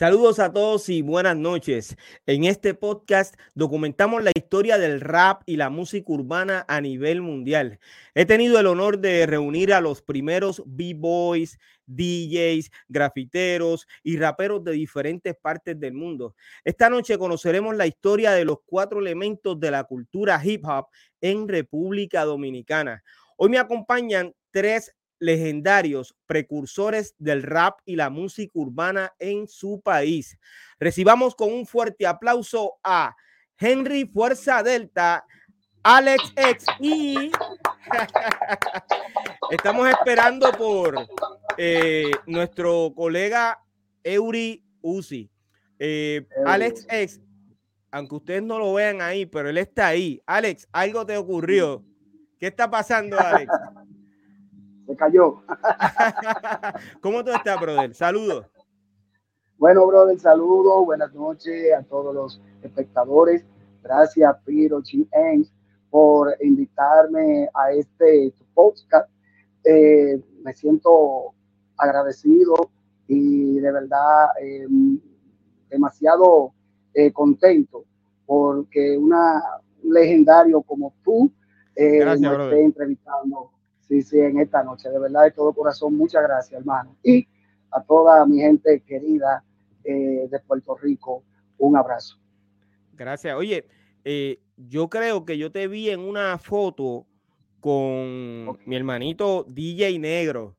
Saludos a todos y buenas noches. En este podcast documentamos la historia del rap y la música urbana a nivel mundial. He tenido el honor de reunir a los primeros b-boys, DJs, grafiteros y raperos de diferentes partes del mundo. Esta noche conoceremos la historia de los cuatro elementos de la cultura hip hop en República Dominicana. Hoy me acompañan tres legendarios precursores del rap y la música urbana en su país. Recibamos con un fuerte aplauso a Henry Fuerza Delta, Alex X y estamos esperando por eh, nuestro colega Eury Uzi. Eh, Alex X, aunque ustedes no lo vean ahí, pero él está ahí. Alex, algo te ocurrió. ¿Qué está pasando, Alex? cayó. ¿Cómo tú estás, brother? Saludos. Bueno, brother, saludos. Buenas noches a todos los espectadores. Gracias, Piro G. por invitarme a este podcast. Eh, me siento agradecido y de verdad em, demasiado eh, contento porque una, un legendario como tú eh, me esté entrevistando Sí, sí, en esta noche. De verdad, de todo corazón, muchas gracias, hermano. Y a toda mi gente querida eh, de Puerto Rico, un abrazo. Gracias. Oye, eh, yo creo que yo te vi en una foto con mi hermanito DJ Negro.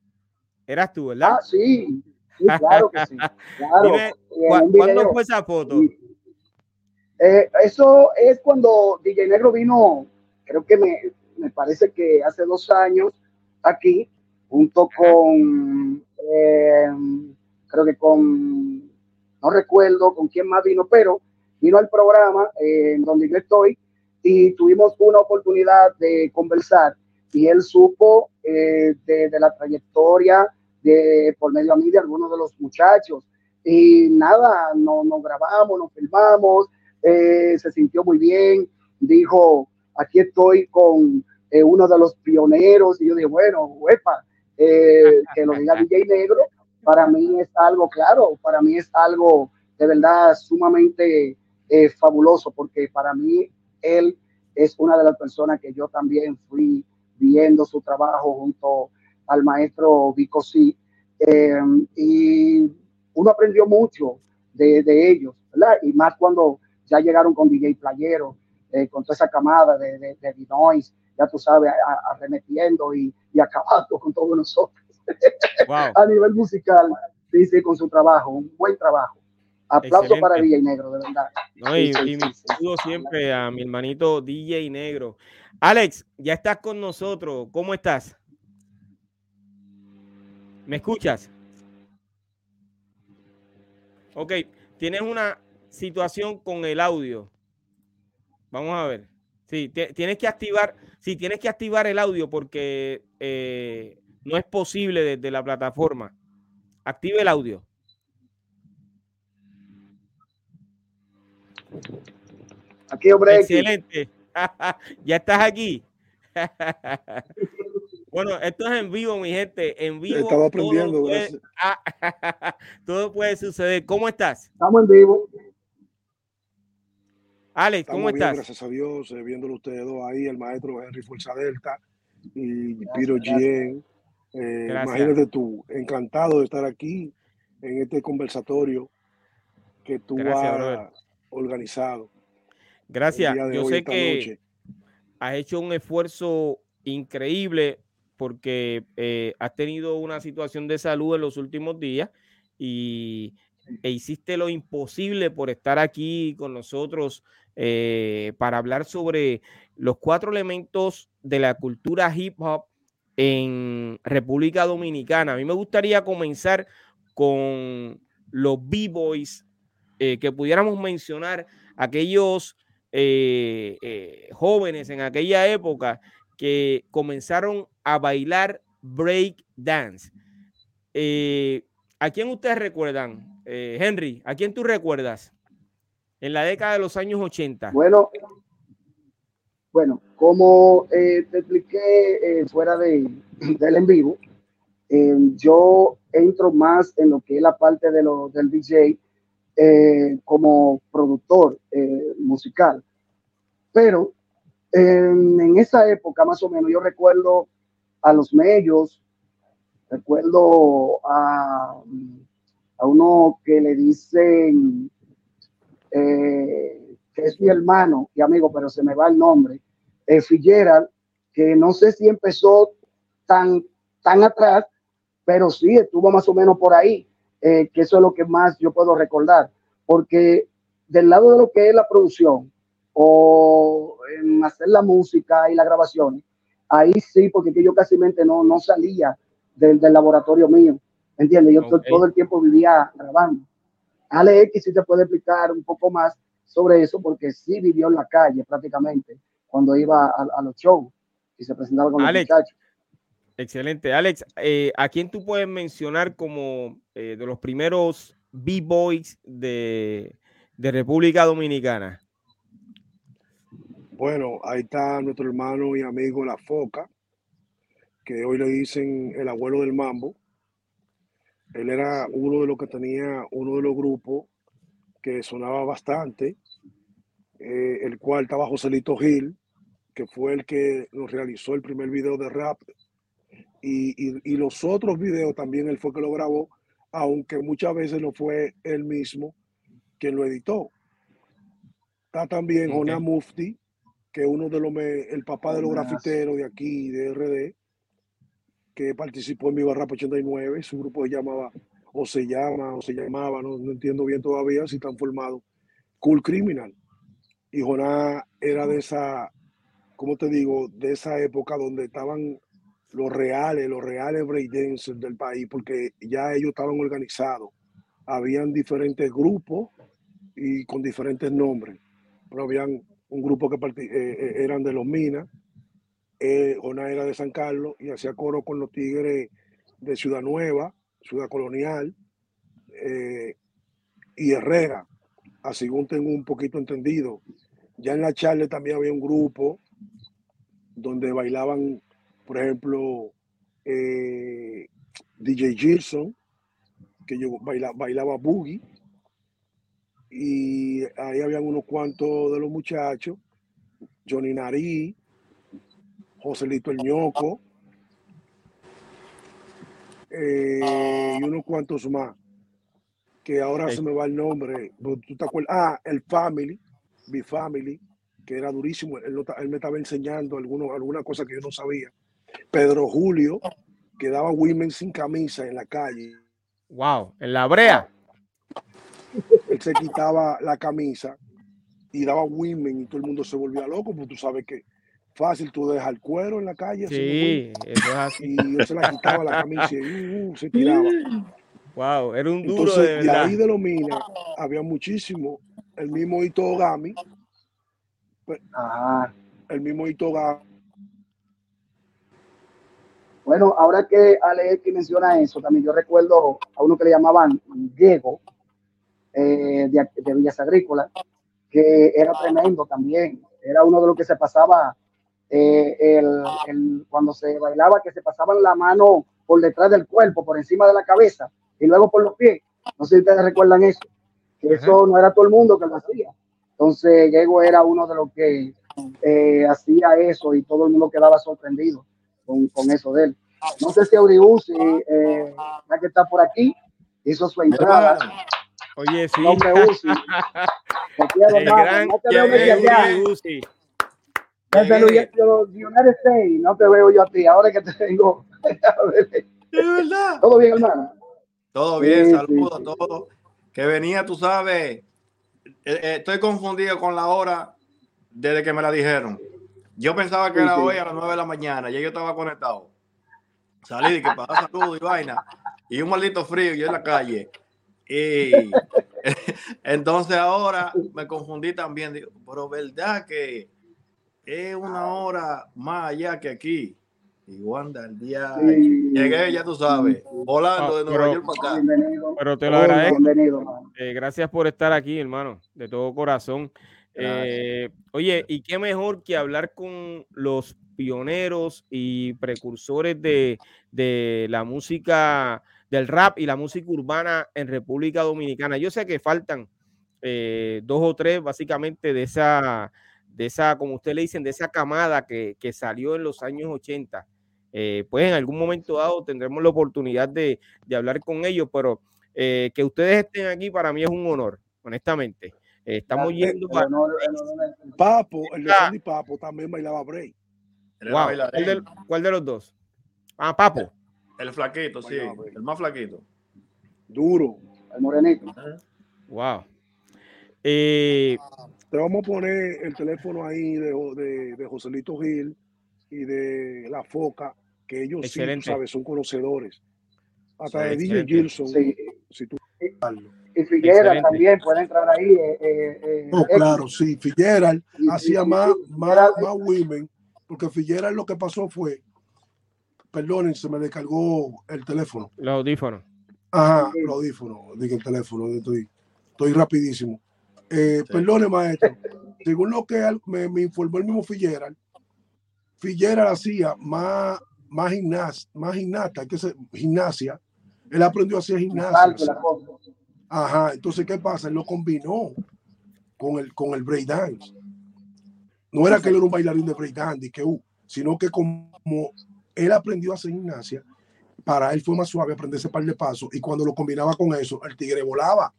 Eras tú, ¿verdad? Ah, sí. claro que sí. Claro. ¿Cuándo fue esa foto? Eh, eso es cuando DJ Negro vino, creo que me, me parece que hace dos años, aquí, junto con, eh, creo que con, no recuerdo con quién más vino, pero vino al programa eh, en donde yo estoy y tuvimos una oportunidad de conversar y él supo eh, de, la trayectoria de, por medio a mí de algunos de los muchachos. Y nada, nos no grabamos, nos filmamos, se sintió muy bien, dijo, aquí estoy con, eh, uno de los pioneros, y yo dije, bueno, huepa, eh, que lo diga DJ Negro, para mí es algo claro, para mí es algo de verdad sumamente eh, fabuloso, porque para mí él es una de las personas que yo también fui viendo su trabajo junto al maestro Vico C. y uno aprendió mucho de, de, ellos, ¿verdad? Y más cuando ya llegaron con DJ Playero, con toda esa camada de, de, de ya tú sabes, arremetiendo y, y acabando con todos nosotros. a nivel musical, dice con su trabajo, un buen trabajo. Aplauso para DJ Negro, de verdad. y, mi saludo siempre a mi hermanito DJ Negro. Alex, ya estás con nosotros. ¿Cómo estás? ¿Me escuchas? Ok, tienes una situación con el audio. Vamos a ver. Sí, tienes que activar, sí, tienes que activar el audio porque eh, no es posible desde la plataforma. Active el audio. Aquí, hombre. Excelente. ya estás aquí. bueno, esto es en vivo, mi gente. En vivo. Estaba aprendiendo. Todo puede, todo puede suceder. ¿Cómo estás? Estamos en vivo. Alex, ¿cómo estás? gracias a Dios, eh, viéndolo ustedes dos ahí, el maestro Henry Fuerza Delta y Piro Gien. Eh, imagínate tú, encantado de estar aquí en este conversatorio que tú has organizado. Gracias. Yo sé que has hecho un esfuerzo increíble porque eh, has tenido una situación de salud en los últimos días y e hiciste lo imposible por estar aquí con nosotros eh, para hablar sobre los cuatro elementos de la cultura hip hop en República Dominicana. A mí me gustaría comenzar con los B-Boys, eh, que pudiéramos mencionar aquellos eh, jóvenes en aquella época que comenzaron a bailar break dance. ¿A quién ustedes recuerdan? Henry, ¿a quién tú recuerdas? En la década de los años 80? Bueno, bueno como eh, te expliqué eh, fuera de, del en vivo, eh, yo entro más en lo que es la parte de lo, del DJ eh, como productor musical. Pero en, esa época, más o menos, yo recuerdo a los medios, recuerdo a, a uno que le dicen que es mi hermano y amigo, pero se me va el nombre, eh, que no sé si empezó tan, tan atrás, pero sí estuvo más o menos por ahí, eh, que eso es lo que más yo puedo recordar, porque del lado de lo que es la producción o en hacer la música y la grabación, ahí sí, porque yo casi no, no salía del, laboratorio mío, ¿entiendes? Yo todo el tiempo vivía grabando. Ale X sí te puede explicar un poco más sobre eso, porque sí vivió en la calle prácticamente cuando iba a, los shows y se presentaba con los muchachos. Excelente. Alex, eh, ¿a quién tú puedes mencionar como eh, de los primeros B-Boys de, República Dominicana? Bueno, ahí está nuestro hermano y amigo La Foca, que hoy le dicen el abuelo del mambo. Él era uno de los que tenía uno de los grupos que sonaba bastante, eh, el cual estaba Joselito Gil, que fue el que nos realizó el primer video de rap. Y, los otros videos también él fue que lo grabó, aunque muchas veces no fue él mismo quien lo editó. Está también okay. Mufti, que es uno de los, el papá de los grafiteros de aquí, de RD, participó en Viva Rap 89. Su grupo se llamaba, o se llama, o se llamaba, no, entiendo bien todavía si están formados, Cool Criminal. Y Jonás era de esa te digo, de esa época donde estaban los reales, los reales breakdancers del país, porque ya ellos estaban organizados. Habían diferentes grupos y con diferentes nombres. Pero habían un grupo que eh, eh, eran de los Minas, eh, era de San Carlos y hacía coro con los Tigres de Ciudad Nueva, Ciudad Colonial eh, y Herrera, así según tengo un poquito entendido. Ya en la charla también había un grupo donde bailaban, por ejemplo, eh, DJ Gilson, que yo bailaba boogie, y ahí habían unos cuantos de los muchachos, Johnny Narí, Joselito el ñoco, eh, y unos cuantos más, que ahora se me va el nombre, ¿tú te acuerdas? Ah, el Family, mi Family, que era durísimo. Él, me estaba enseñando alguno, alguna cosa que yo no sabía. Pedro Julio, que daba women sin camisa en la calle. Wow, en la brea. Él se quitaba la camisa y daba women y todo el mundo se volvía loco, porque tú sabes que fácil tú dejas el cuero en la calle. Sí, eso es así. Y él se la quitaba la camisa y uh, uh, se tiraba. Wow, era un duro Entonces, de verdad. ahí de los minas había muchísimo. El mismo Ito Gami, pues, el mismo Itoga. Bueno, ahora que Ale que menciona eso, también yo recuerdo a uno que le llamaban Diego eh, de, de, Villas Agrícolas, que era tremendo también. Era uno de los que se pasaba eh, el, cuando se bailaba, que se pasaban la mano por detrás del cuerpo, por encima de la cabeza y luego por los pies. No sé si ustedes recuerdan eso, que eso no era todo el mundo que lo hacía. Entonces, Diego era uno de los que eh, hacía eso y todo el mundo quedaba sorprendido con, con eso de él. No sé si Auriusi, eh, ya que está por aquí, hizo su entrada. Oye, sí. Uzi. Te quiero, el gran no te veo Desde los United States, no te veo yo a ti. Ahora que te tengo. verdad. ¿Todo bien, hermano? Todo bien, sí, saludos sí, a todos. Que venía, tú sabes, eh, eh, estoy confundido con la hora desde que me la dijeron. Yo pensaba que era hoy a las 9 de la mañana, ya yo estaba conectado. Salí de que para saludo y vaina, y un maldito frío yo en la calle. Y entonces ahora me confundí también, digo, pero verdad que es una hora más allá que aquí. Y Wanda, el día llegué, ya tú sabes, volando de Nueva York para acá. Pero te lo agradezco. Eh, gracias por estar aquí, hermano, de todo corazón. Eh, oye, y qué mejor que hablar con los pioneros y precursores de, de la música del rap y la música urbana en República Dominicana. Yo sé que faltan eh, dos o tres básicamente de esa, de esa, como usted le dicen, de esa camada que, que salió en los años 80. Eh, pues en algún momento dado tendremos la oportunidad de, de hablar con ellos, pero eh, que ustedes estén aquí para mí es un honor, honestamente. estamos yendo para... Papo, el de Sandy Papo también bailaba break. ¿Cuál de los dos? Ah, Papo. El flaquito, sí. El más flaquito. Duro. El morenito. Wow. Eh, Te vamos a poner el teléfono ahí de, de, de Joselito Gil y de La Foca, que ellos sí, sabes, son conocedores. Hasta de DJ Gilson. Sí. Si tú... Y Figuera también puede entrar ahí. Eh, eh, eh oh, claro, sí. Figuera hacía más, más, más women, porque Figuera lo que pasó fue perdonen, se me descargó el teléfono. Los audífonos. Ajá, los audífonos, digo el teléfono, estoy, estoy rapidísimo. Eh, Perdone, maestro, según lo que me, informó el mismo Figuera, Figuera hacía más, más, gimnas, más gimnasta, que es gimnasia. Él aprendió a hacer gimnasia. Ajá, entonces, ¿qué pasa? Él lo combinó con el, con el breakdance. No era que él era un bailarín de breakdance, que, uh, sino que como él aprendió a hacer gimnasia, para él fue más suave aprender ese par de pasos y cuando lo combinaba con eso, el tigre volaba.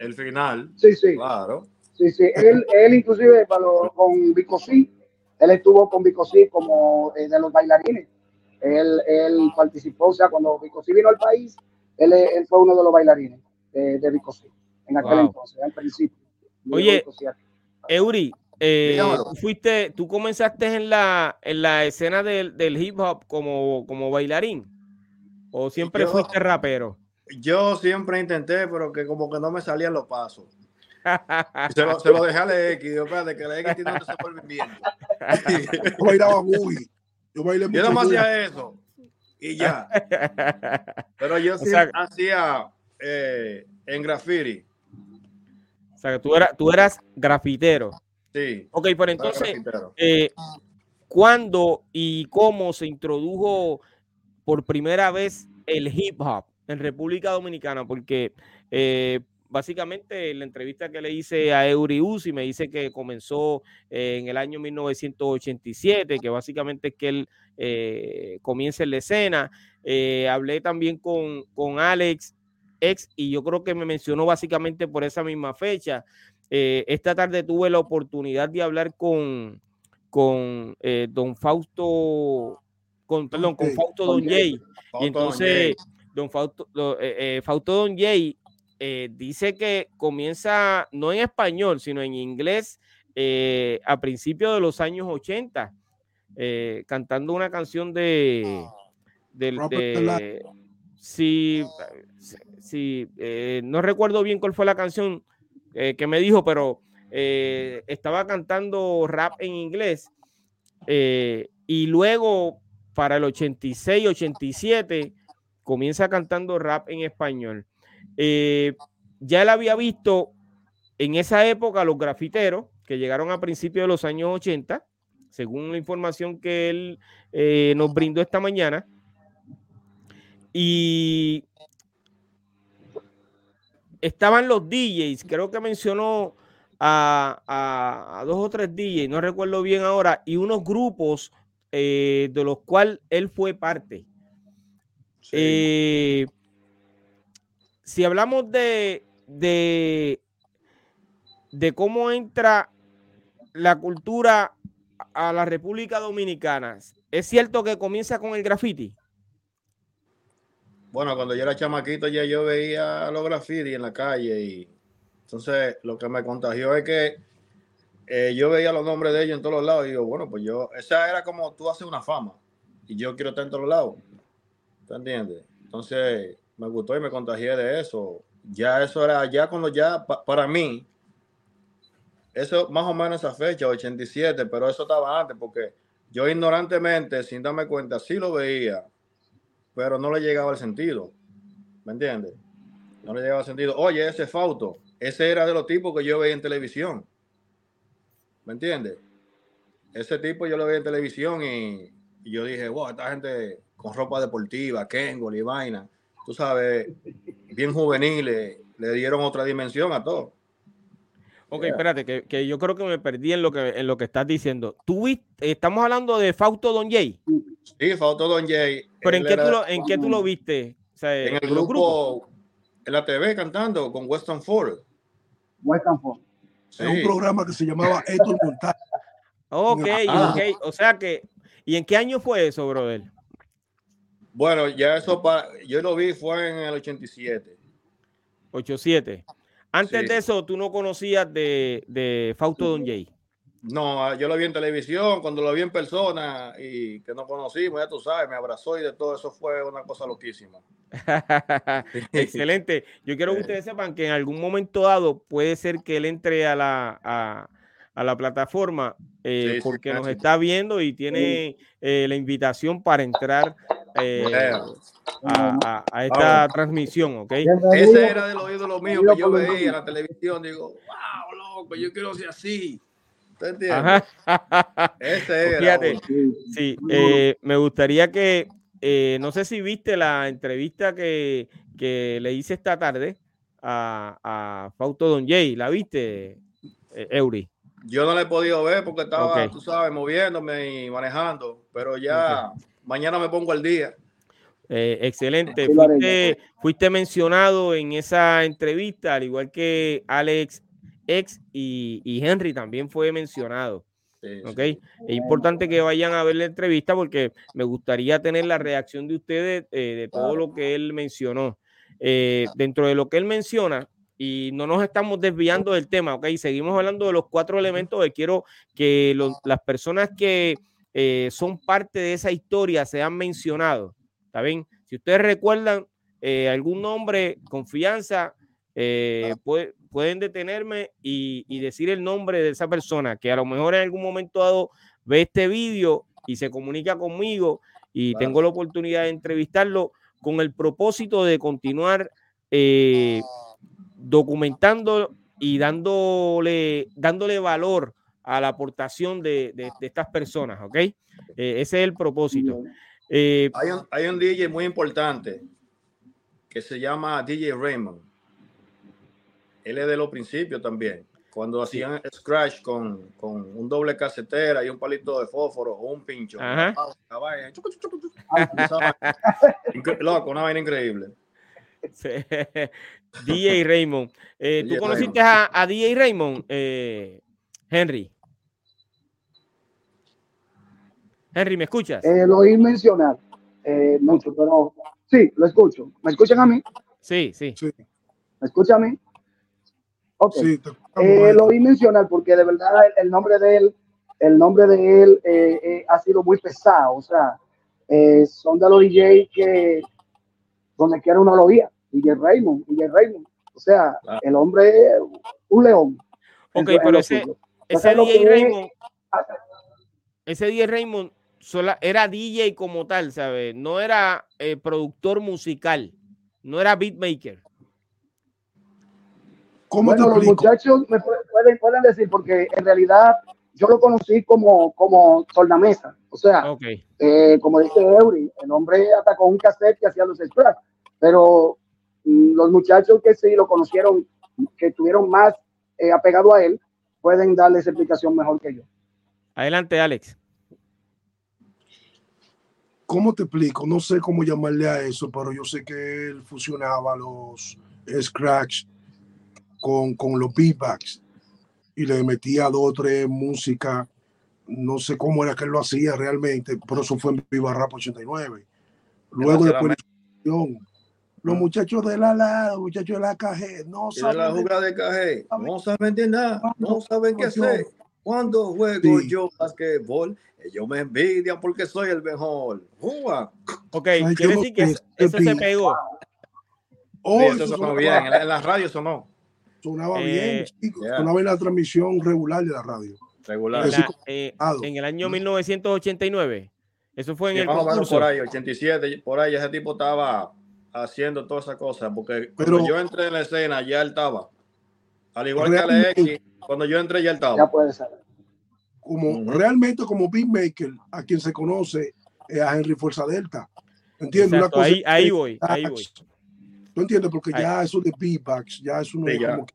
El final. Sí, sí. Claro. Sí, sí. Él, él inclusive con Vicosí, él estuvo con Vicosí como eh, de los bailarines. Él, él, participó, o sea, cuando Vicosí vino al país, él, él, fue uno de los bailarines de, de Vicosí en aquel entonces, al principio. Oye, Eury, eh, fuiste, tú comenzaste en la, en la escena del, del, hip hop como, como bailarín o siempre fuiste rapero. Yo siempre intenté, pero que como que no me salían los pasos. se, lo, se lo dejé a X, yo espérate que la X tiene bien. yo bailaba muy. Yo bailé mucho. Yo no hacía eso. Y ya. Pero yo siempre hacía eh, en graffiti. O sea, que tú, eras, tú eras grafitero. Sí. Ok, pero entonces, eh, ¿cuándo y cómo se introdujo por primera vez el hip hop en República Dominicana? Porque eh, básicamente la entrevista que le hice a Eury Uzi me dice que comenzó eh, en el año 1987, que básicamente es que él comienza en la escena. hablé también con, con Alex X y yo creo que me mencionó básicamente por esa misma fecha. Eh, esta tarde tuve la oportunidad de hablar con, con eh, don Fausto, con, perdón, con Fausto Don Jay. Y entonces, don Fausto, eh, Fausto Don Jay dice que comienza no en español, sino en inglés a principios de los años 80, cantando una canción de... de, si, si no recuerdo bien cuál fue la canción, eh, que me dijo, pero eh, estaba cantando rap en inglés eh, y luego para el 86, 87 comienza cantando rap en español. ya él había visto en esa época los grafiteros que llegaron a principios de los años 80, según la información que él nos brindó esta mañana. Y estaban los DJs, creo que mencionó a, dos o tres DJs, no recuerdo bien ahora, y unos grupos eh, de los cuales él fue parte. Eh, si hablamos de, de, de cómo entra la cultura a la República Dominicana, ¿es cierto que comienza con el graffiti? Bueno, cuando yo era chamaquito ya yo veía los graffiti en la calle y entonces lo que me contagió es que eh, yo veía los nombres de ellos en todos los lados y digo, bueno, pues yo, esa era como tú haces una fama y yo quiero estar en todos lados. ¿Te entiendes? Entonces me gustó y me contagié de eso. Ya eso era, ya cuando ya, para mí, eso más o menos esa fecha, 87, pero eso estaba antes porque yo ignorantemente, sin darme cuenta, sí lo veía pero no le llegaba el sentido. ¿Me entiendes? No le llegaba el sentido. Oye, ese Fausto, ese era de los tipos que yo veía en televisión. ¿Me entiendes? Ese tipo yo lo veía en televisión y, yo dije, wow, esta gente con ropa deportiva, Kengo y vaina. tú sabes, bien juveniles, le dieron otra dimensión a todo. Ok, espérate, que, yo creo que me perdí en lo que, en lo que estás diciendo. ¿Tú estamos hablando de Fausto Don Jay? Sí, Fausto Don Jay. ¿Pero en qué, tú lo, en qué tú lo viste? en el grupo, en la TV cantando con Weston Ford. Weston Ford. Sí. un programa que se llamaba Héctor Montal. Ok, ok. O sea que, ¿y en qué año fue eso, brother? Bueno, ya eso, para, yo lo vi fue en el 87. 87. Antes de eso, ¿tú no conocías de, de Fausto Don Jay? No, yo lo vi en televisión, cuando lo vi en persona y que no conocimos, ya tú sabes, me abrazó y de todo eso fue una cosa loquísima. Excelente. Yo quiero que ustedes sepan que en algún momento dado puede ser que él entre a la, a, la plataforma eh, porque nos está viendo y tiene eh, la invitación para entrar eh, a, esta transmisión, ¿ok? Ese era de los ídolos míos que yo veía en la televisión. Digo, wow, loco, yo quiero ser así. ¿Te entiendes? Ese era. Fíjate, sí, eh, me gustaría que, eh, no sé si viste la entrevista que, que le hice esta tarde a, a Fausto Don Jay. ¿La viste, Eury? Yo no la he podido ver porque estaba, tú sabes, moviéndome y manejando, pero ya mañana me pongo al día. Eh, excelente. Fuiste, mencionado en esa entrevista, al igual que Alex X y, Henry también fue mencionado. Es importante que vayan a ver la entrevista porque me gustaría tener la reacción de ustedes eh, de todo lo que él mencionó. Eh, dentro de lo que él menciona, y no nos estamos desviando del tema, ¿ok? Seguimos hablando de los cuatro elementos que quiero que las personas que eh, son parte de esa historia sean mencionados. ¿Está bien? Si ustedes recuerdan eh, algún nombre, confianza, eh, pueden detenerme y, decir el nombre de esa persona que a lo mejor en algún momento dado ve este vídeo y se comunica conmigo y tengo la oportunidad de entrevistarlo con el propósito de continuar documentando y dándole, dándole valor a la aportación de, estas personas, ¿ok? Eh, ese es el propósito. Eh, hay, un, DJ muy importante que se llama DJ Raymond. Él es de los principios también. Cuando hacían scratch con, un doble casetera y un palito de fósforo o un pincho. Loco, una vaina increíble. DJ Raymond. Eh, ¿Tú conociste A, DJ Raymond, eh, Henry? Henry, ¿me escuchas? Eh, lo oí mencionar eh, mucho, pero sí, lo escucho. ¿Me escuchan a mí? Sí, sí. ¿Me escuchan a mí? Ok. lo oí mencionar porque de verdad el, nombre de él, el nombre de él ha sido muy pesado. O sea, son de los DJ que donde quiera uno lo oía. DJ Raymond, DJ Raymond. O sea, el hombre es un león. Ok, pero ese, ese DJ Raymond, ese DJ Raymond era DJ como tal, ¿sabes? No era eh, productor musical, no era beatmaker. ¿Cómo bueno, los muchachos me pueden, pueden decir, porque en realidad yo lo conocí como, como tornamesa. O sea, eh, como dice Eury, el hombre atacó un cassette que hacía los scratch. Pero los muchachos que sí lo conocieron, que estuvieron más eh, apegados a él, pueden darles explicación mejor que yo. Adelante, Alex. ¿Cómo te explico? No sé cómo llamarle a eso, pero yo sé que él fusionaba los scratch con, con los beatbacks y le metía dos o tres música. No sé cómo era que él lo hacía realmente, pero eso fue en Viva Rap 89. Luego después los muchachos de la la, los muchachos de la caje, no saben. la jugada de no saben de nada, no saben qué hacer. Cuando juego yo basquetbol, ellos me envidian porque soy el mejor. ¡Juga! Ok, quiere decir que eso, se pegó. Oh, eso, sonó bien, en la, radio sonó. Sonaba bien, eh, sonaba en la transmisión regular de la radio. Regular. Eh, en el año 1989. Eso fue en el concurso. Por ahí, 87, por ahí ese tipo estaba haciendo todas esas cosas, porque cuando yo entré en la escena ya él estaba. Al igual que Alex, cuando yo entré ya él estaba. Ya puede ser. Como realmente como beatmaker, a quien se conoce es a Henry Fuerza Delta. ¿Entiendes? ahí, ahí voy, ahí voy. ¿Tú entiendes? Porque ya eso de beatbox, ya es uno de como que,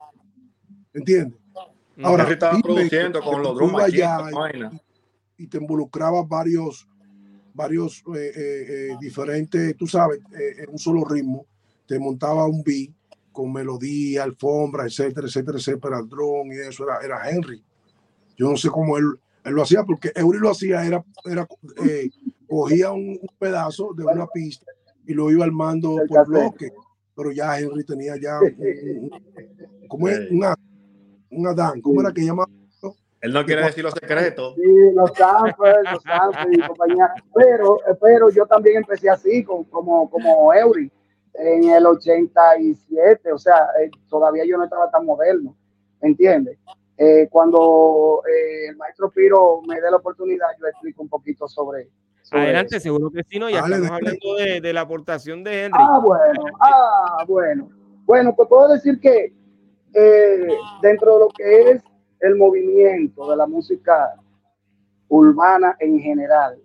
¿entiendes? Ahora, estaba produciendo con los drums y, te involucraba varios, varios eh, eh, eh, diferentes, tú sabes, en un solo ritmo, te montaba un beat con melodía, alfombra, etcétera, etcétera, etcétera, drone y eso era, era Henry. Yo no sé cómo él, él lo hacía, porque Eury lo hacía, era, era cogía un, pedazo de una pista y lo iba armando por bloque, pero ya Henry tenía ya como es una un Adán, ¿cómo era que llamaba? Él no quiere decir los secretos. Sí, los samples, los samples y compañía. Pero, pero yo también empecé así, como, como, como Eury, en el 87. O sea, eh, todavía yo no estaba tan moderno, ¿entiendes? Eh, cuando eh, el maestro Piro me dé la oportunidad, yo explico un poquito sobre. Adelante, seguro que sí, ¿no? Ya estamos hablando de, de, la aportación de Henry. Ah, bueno, ah, bueno. Bueno, pues puedo decir que eh, dentro de lo que es el movimiento de la música urbana en general,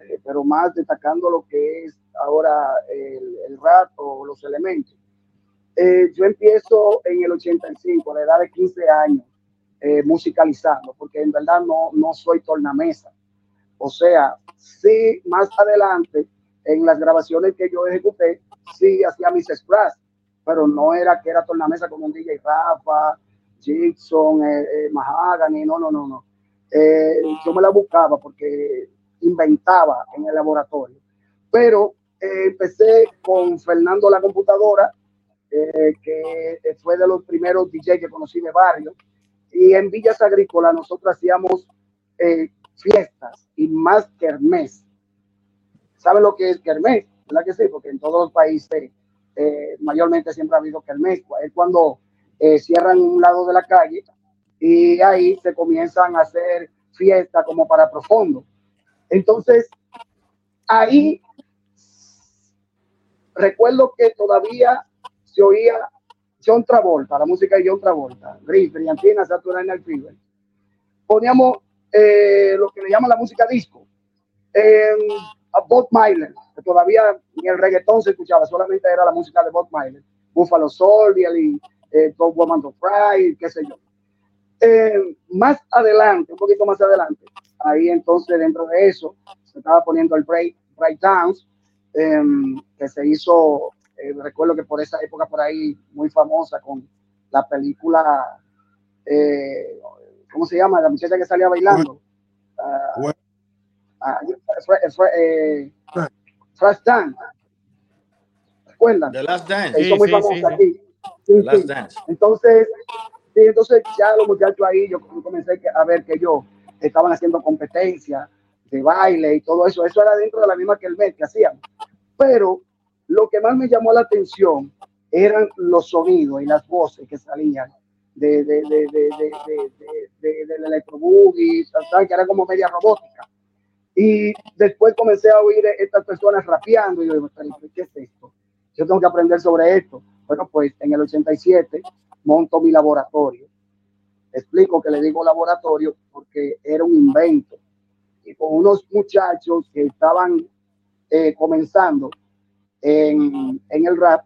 eh, pero más destacando lo que es ahora el, el rap o los elementos. Eh, yo empiezo en el 85, a la edad de 15 años, musicalizando, porque en verdad no, no soy tornamesa. O sea, sí, más adelante, en las grabaciones que yo ejecuté, sí hacía mis scratch, pero no era que era tornamesa como un DJ Rafa, Jackson, eh, eh, Mahagany, no, no, no, no. Eh, yo me la buscaba porque inventaba en el laboratorio. Pero eh, empecé con Fernando la computadora, que fue de los primeros DJ que conocí de barrio. Y en Villas Agrícolas nosotros hacíamos fiestas y más kermés. ¿Saben lo que es kermés? ¿Verdad que sí? Porque en todos los países eh, mayormente siempre ha habido mes, es cuando eh, cierran un lado de la calle y ahí se comienzan a hacer fiestas como para profundo. Entonces, ahí recuerdo que todavía se oía John Travolta, la música de John Travolta, Griff, Briantina, Saturday Night Fever. Poníamos eh, lo que le llaman la música disco. a Bob Myler, que todavía ni el reggaetón se escuchaba, solamente era la música de Bob Myler, Buffalo Soldier y eh, Top Woman to Fry, qué sé yo. Eh, más adelante, un poquito más adelante, ahí entonces dentro de eso se estaba poniendo el Break, break Downs, em, que se hizo, eh, recuerdo que por esa época por ahí muy famosa con la película, eh, ¿cómo se llama? La muchacha que salía bailando. Uh, uh, Flash Dance. ¿Recuerdan? The Last Dance. Sí, muy sí, aquí. Entonces, sí, entonces ya los muchachos ahí, yo comencé a ver que ellos estaban haciendo competencia de baile y todo eso. Eso era dentro de la misma que el mes que hacían. Pero lo que más me llamó la atención eran los sonidos y las voces que salían de, de, de, de, de, de, del electroboogie, que era como media robótica. Y después comencé a oír a estas personas rapeando y yo digo, ¿qué es esto? Yo tengo que aprender sobre esto. Bueno, pues en el 87 monto mi laboratorio. Explico que le digo laboratorio porque era un invento. Y con unos muchachos que estaban eh, comenzando en, en, el rap,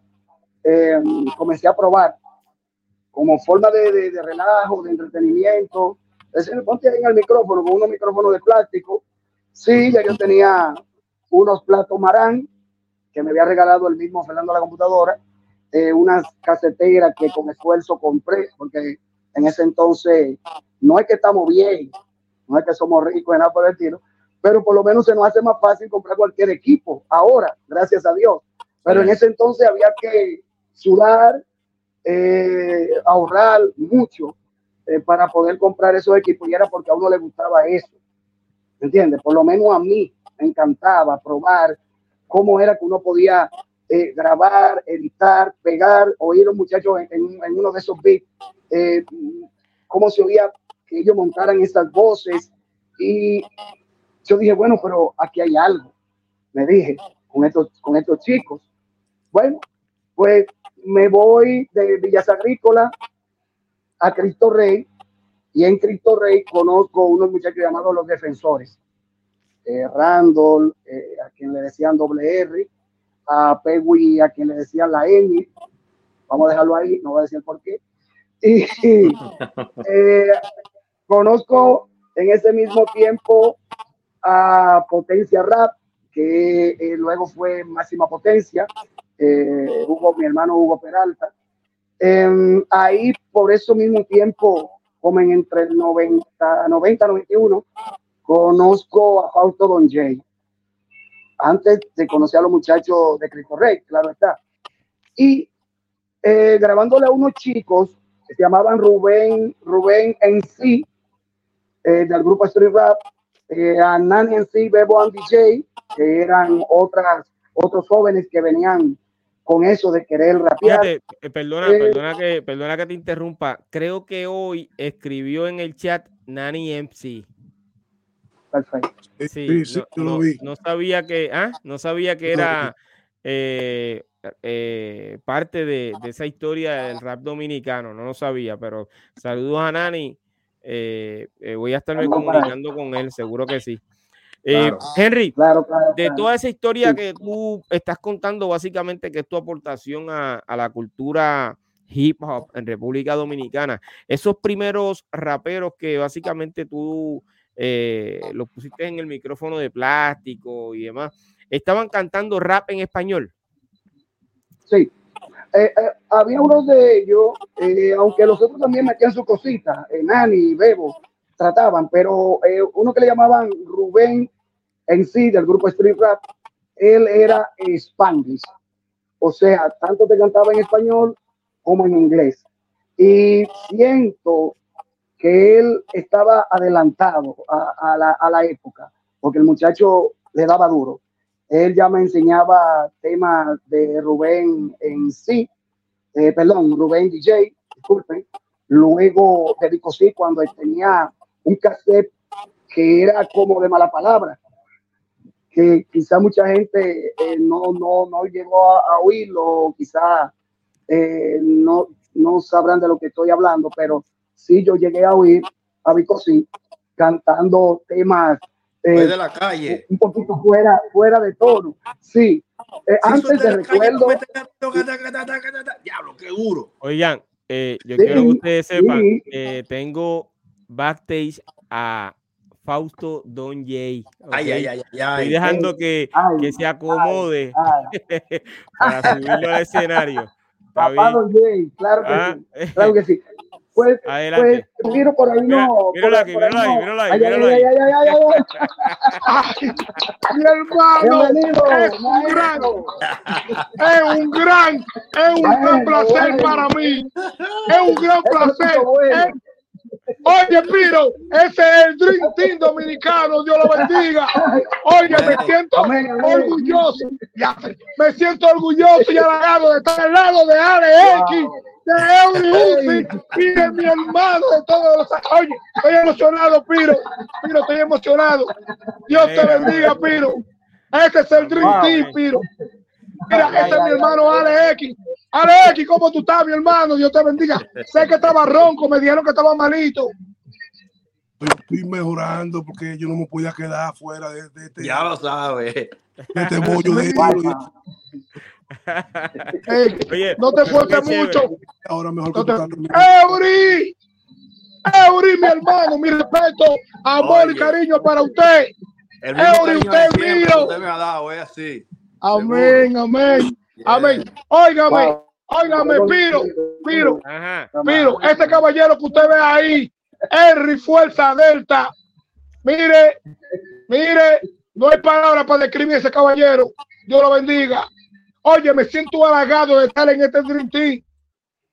eh, comencé a probar como forma de, de, de relajo, de entretenimiento. me ponte ahí en el micrófono con unos micrófonos de plástico Sí, ya yo tenía unos platos marán que me había regalado el mismo Fernando la computadora, eh, unas caseteras que con esfuerzo compré, porque en ese entonces no es que estamos bien, no es que somos ricos en nada por el tiro, pero por lo menos se nos hace más fácil comprar cualquier equipo ahora, gracias a Dios. Pero en ese entonces había que sudar, eh, ahorrar mucho eh, para poder comprar esos equipos y era porque a uno le gustaba eso. ¿entiendes? Por lo menos a mí me encantaba probar cómo era que uno podía eh, grabar, editar, pegar, oír a los muchachos en, uno de esos beats, eh, cómo se oía que ellos montaran esas voces. Y yo dije, bueno, pero aquí hay algo, me dije, con estos, con estos chicos. Bueno, pues me voy de Villas Agrícola a Cristo Rey y en Cristo Rey conozco unos muchachos llamados los defensores. Eh, Randall, eh, a quien le decían doble R, a Pegui, a quien le decían la Eni, vamos a dejarlo ahí, no voy a decir por qué. Y eh, conozco en ese mismo tiempo a Potencia Rap, que eh, luego fue Máxima Potencia, eh, Hugo, mi hermano Hugo Peralta. Em, ahí, por eso mismo tiempo, como en entre el 90, 90, 91, conozco a Fausto Don Jay. Antes de conocer a los muchachos de Cristo Rey, claro está. Y eh, grabándole a unos chicos que se llamaban Rubén, Rubén en sí, eh, del grupo Street Rap, eh, a Nani en sí, Bebo and DJ, que eran otras, otros jóvenes que venían con eso de querer rapear. Eh, perdona, perdona, que, perdona que te interrumpa. Creo que hoy escribió en el chat Nani MC. Perfecto. Sí, no, no, sabía que, ¿ah? no sabía que era eh, eh, parte de, de, esa historia del rap dominicano, no lo sabía, pero saludos a Nani. voy a estarme comunicando con él, seguro que sí. Eh, Henry, de toda esa historia que tú estás contando, básicamente que es tu aportación a, la cultura hip hop en República Dominicana, esos primeros raperos que básicamente tú eh, los pusiste en el micrófono de plástico y demás, ¿estaban cantando rap en español? Sí, eh, había uno de ellos, aunque los otros también metían su cosita, Nani Bebo, trataban, pero eh, uno que le llamaban Rubén en sí, del grupo Street Rap, él era Spanglish. O sea, tanto te cantaba en español como en inglés. Y siento que él estaba adelantado a, la, a la época, porque el muchacho le daba duro. Él ya me enseñaba temas de Rubén en sí, eh, perdón, Rubén DJ, disculpen. Luego de Rico sí, cuando tenía un cassette que era como de mala palabra, que quizá mucha gente eh, no, no, no llegó a, oírlo, quizá eh, no, no sabrán de lo que estoy hablando, pero sí yo llegué a oír a Vico sí, cantando temas eh, de la calle. Un poquito fuera, fuera de todo. Sí. antes de recuerdo. Diablo, qué duro. Oigan, yo quiero que ustedes sepan, que tengo backstage a Fausto Don Jay. Ay, ay, ay, Estoy dejando que, que se acomode para subirlo al escenario. Papá Don Jay, claro que ah. sí. Claro que sí. Pues, Adelante. pues miro por ahí no. Míralo aquí, míralo ahí, míralo ahí, míralo ahí. Mi hermano, es un gran, es un gran, es un gran placer para mí. Es un gran placer. Oye, Piro, ese es el Dream Team dominicano, Dios lo bendiga. Oye, me siento orgulloso, me siento orgulloso y halagado de estar al lado de Ale X, de Eury y de mi hermano de todos los. Oye, estoy emocionado, Piro. Piro, estoy emocionado. Dios te bendiga, Piro. Este es el Dream Team, Piro. Mira, este es mi hermano Ale X. Ale X, ¿cómo tú estás, mi hermano? Dios te bendiga. sé que estaba ronco, me dijeron que estaba malito. Estoy, mejorando porque yo no me podía quedar fuera de, este. Ya lo sabes. De este bollo de Oye, no te fuertes mucho. Ahora mejor no te... ¡Eury! ¡Eury, mi hermano! Mi respeto, amor y cariño para usted. Eury, usted es mío. Usted me ha dado, es así. Amén, amén, amén. Óigame, óigame, Piro, Piro, Piro, este caballero que usted ve ahí, Henry Fuerza Delta. Mire, mire, no hay palabras para describir ese caballero. Dios lo bendiga. Oye, me siento halagado de estar en este Dream Team.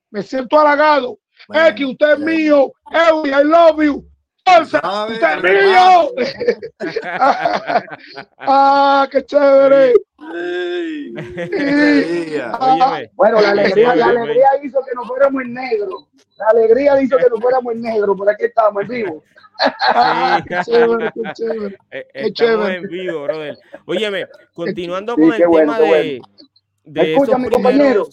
Me siento halagado. es que usted es mío. I love you. ¡Usted mío! ¡Ah, qué chévere! bueno, la alegría, la alegría hizo que nos fuéramos en negro. La alegría hizo que nos fuéramos en negro. Por aquí estamos en vivo. Ah, qué chévere, qué chévere. Eh, qué chévere. en vivo, brother. Óyeme, continuando con el tema bueno, de, de Escúchame, compañero.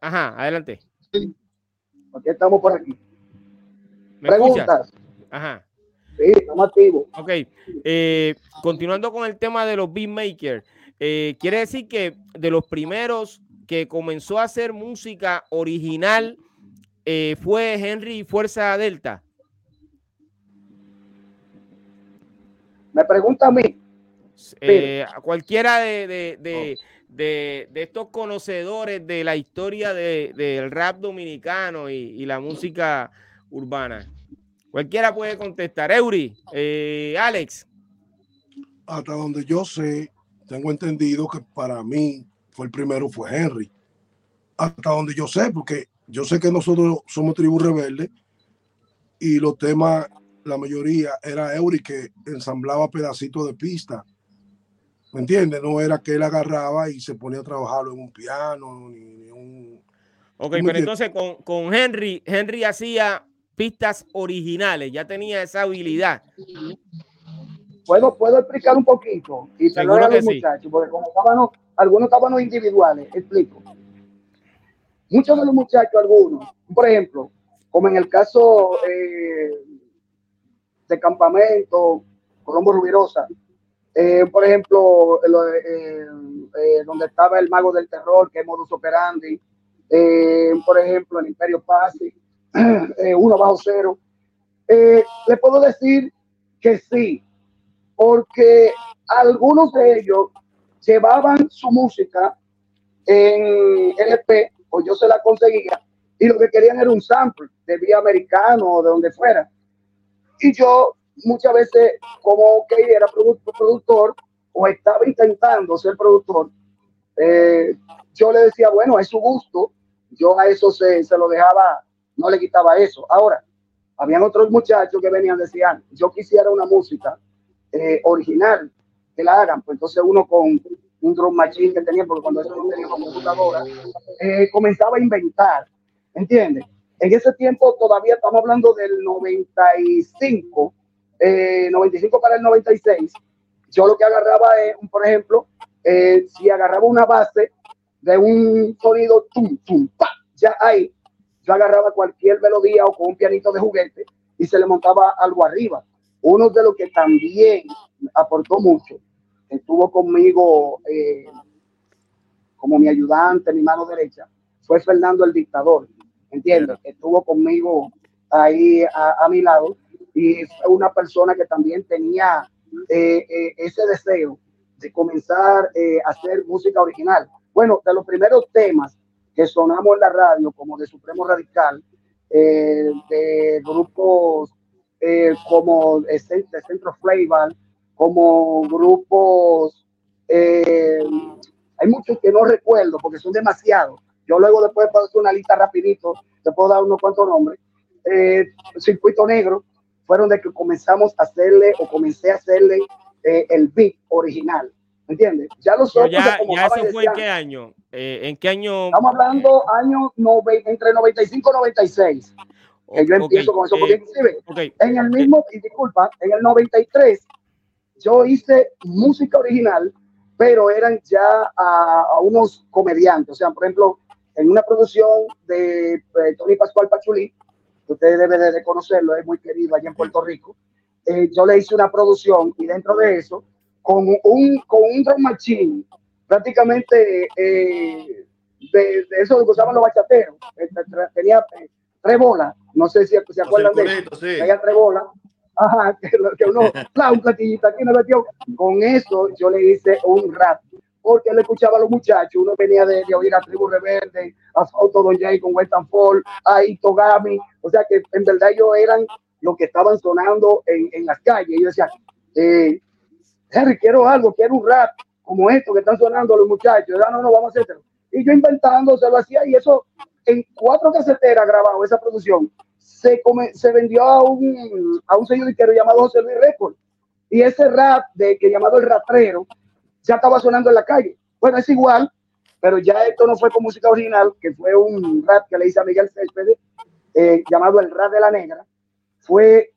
Ajá, adelante. Aquí estamos por aquí. Preguntas. Ajá. Sí, estamos activos. Ok. Eh, continuando con el tema de los beatmakers. eh, quiere decir que de los primeros que comenzó a hacer música original eh, fue Henry Fuerza Delta. Me pregunta a mí. Eh, cualquiera de, de, estos conocedores de la historia del rap dominicano y, la música urbana. Cualquiera puede contestar. Eury, eh, Alex. Hasta donde yo sé, tengo entendido que para mí fue el primero, fue Henry. Hasta donde yo sé, porque yo sé que nosotros somos tribu rebelde y los temas, la mayoría era Eury que ensamblaba pedacitos de pista ¿Me entiendes? No era que él agarraba y se ponía a trabajarlo en un piano ni, un. Ok, pero entonces con, con, Henry, Henry hacía pistas originales, ya tenía esa habilidad. Puedo, puedo explicar un poquito y Seguro a los muchachos, porque como estaban, algunos estaban individuales, explico. Muchos de los muchachos, algunos, por ejemplo, como en el caso eh, de Campamento, Colombo Rubirosa, eh, por ejemplo, eh, eh, donde estaba el mago del terror, que es Modus Operandi, por ejemplo, el Imperio Pasi, uno bajo cero. le puedo decir que sí, porque algunos de ellos llevaban su música en LP, o yo se la conseguía, y lo que querían era un sample de vía americano o de donde fuera. Y yo muchas veces como que era productor o estaba intentando ser productor, eh, yo le decía, bueno, es su gusto, yo a eso se, se, lo dejaba, no le quitaba eso. Ahora, habían otros muchachos que venían, decían, yo quisiera una música eh, original, que la hagan, pues entonces uno con un drum machine que tenía, porque cuando eso no tenía computadora, eh, comenzaba a inventar, ¿entiendes? En ese tiempo todavía estamos hablando del 95, 95 eh, para el 96, yo lo que agarraba es, por ejemplo, eh, si agarraba una base de un sonido tum, tum, pa, ya ahí, yo agarraba cualquier melodía o con un pianito de juguete y se le montaba algo arriba. Uno de los que también aportó mucho, estuvo conmigo eh, como mi ayudante, mi mano derecha, fue Fernando el Dictador, ¿entiendes? Estuvo conmigo ahí a, a mi lado y fue una persona que también tenía eh, eh, ese deseo de comenzar eh, a hacer música original. Bueno, de los primeros temas que sonamos en la radio, como de Supremo Radical, de grupos como de Centro Flavor, como grupos, hay muchos que no recuerdo porque son demasiados. Yo luego después puedo hacer una lista rapidito, te puedo dar unos cuantos nombres. Circuito Negro, fueron de que comenzamos a hacerle o comencé a hacerle eh, el beat original. ¿Me entiendes? Ya los otros. Ya, ya eso fue en qué año? Eh, ¿En qué año? Estamos hablando años entre 95 y 96. Que yo empiezo con eso. Porque okay. en el mismo, y disculpa, en el 93 yo hice música original, pero eran ya a, a unos comediantes. O sea, por ejemplo, en una producción de eh, Tony Pascual Pachulí, ustedes deben de conocerlo, es muy querido allá en Puerto Rico. Eh, yo le hice una producción y dentro de eso, con un, con un drum machine, prácticamente eh, de, eso que usaban los bachateros, eh, tenía tres bolas, no sé si se acuerdan de eso, tenía tres bolas, ajá, que, uno, un platillito aquí, me metió, con eso yo le hice un rap porque él escuchaba a los muchachos, uno venía de, oír a Tribu Rebelde, a Fausto Don Jay con Western Fall, a Itogami, o sea que en verdad ellos eran los que estaban sonando en, en las calles. Y yo decía, eh, Henry, quiero algo, quiero un rap como esto que están sonando los muchachos. Ya no, no, vamos a hacerlo. Y yo inventando, se lo hacía y eso en cuatro caseteras grabado esa producción. Se, come, se vendió a un, a un disquero llamado José Luis Record. Y ese rap de que llamado El Ratrero, ya estaba sonando en la calle. Bueno, es igual, pero ya esto no fue con música original, que fue un rap que le hice a Miguel Céspedes, eh, llamado El Rap de la Negra. Fue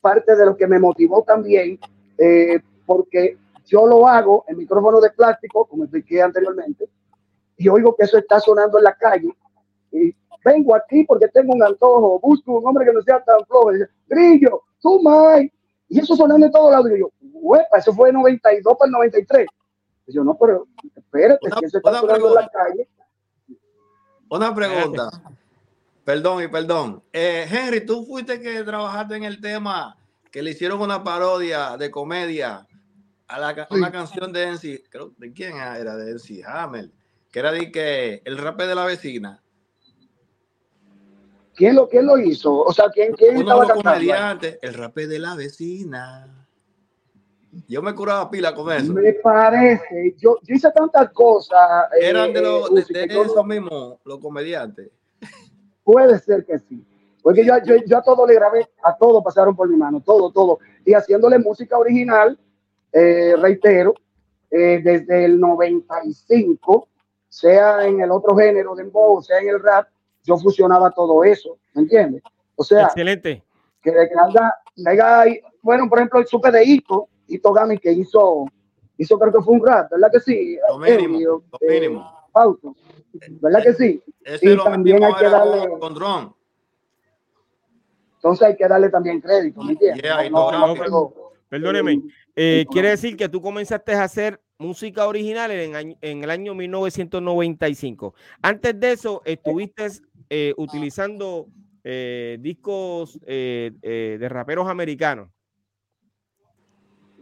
parte de lo que me motivó también, eh, porque yo lo hago en micrófono de plástico, como expliqué anteriormente, y oigo que eso está sonando en la calle. Y vengo aquí porque tengo un antojo, busco un hombre que no sea tan flojo. Grillo, tú, Mike. Y eso sonando en todos lados. Y yo, eso fue 92 para el 93. Yo no, pero espérate, una, se está en la calle. Una pregunta. Perdón y perdón. Eh, Henry, tú fuiste que trabajaste en el tema que le hicieron una parodia de comedia a la, una canción de NC, creo, ¿de quién era? De NC Hammer, que era de que el rap de la vecina. ¿Quién lo, quién lo hizo? O sea, ¿quién, quién Uno de los comediantes, el rap de la vecina. Yo me curaba pila con eso. Me parece, yo, yo hice tantas cosas. Eh, Eran de, los, de, de esos mismos, los comediantes. Puede ser que sí. Porque yo, yo, yo, a todo le grabé, a todo pasaron por mi mano, todo, todo. Y haciéndole música original, eh, reitero, eh, desde el 95, sea en el otro género de dembow, sea en el rap, yo fusionaba todo eso, ¿me entiendes? O sea, excelente. Que, que bueno, por ejemplo, el supe de Ito, Ito Gami que hizo, hizo creo que fue un rap, ¿verdad que sí? Lo mínimo, lo eh, mínimo. ¿verdad que sí? y también hay que darle con dron. Entonces hay que darle también crédito, ¿me entiendes? Perdóneme, eh, quiere decir que tú comenzaste a hacer música original en, el año 1995. Antes de eso, estuviste eh, utilizando eh, discos de raperos americanos.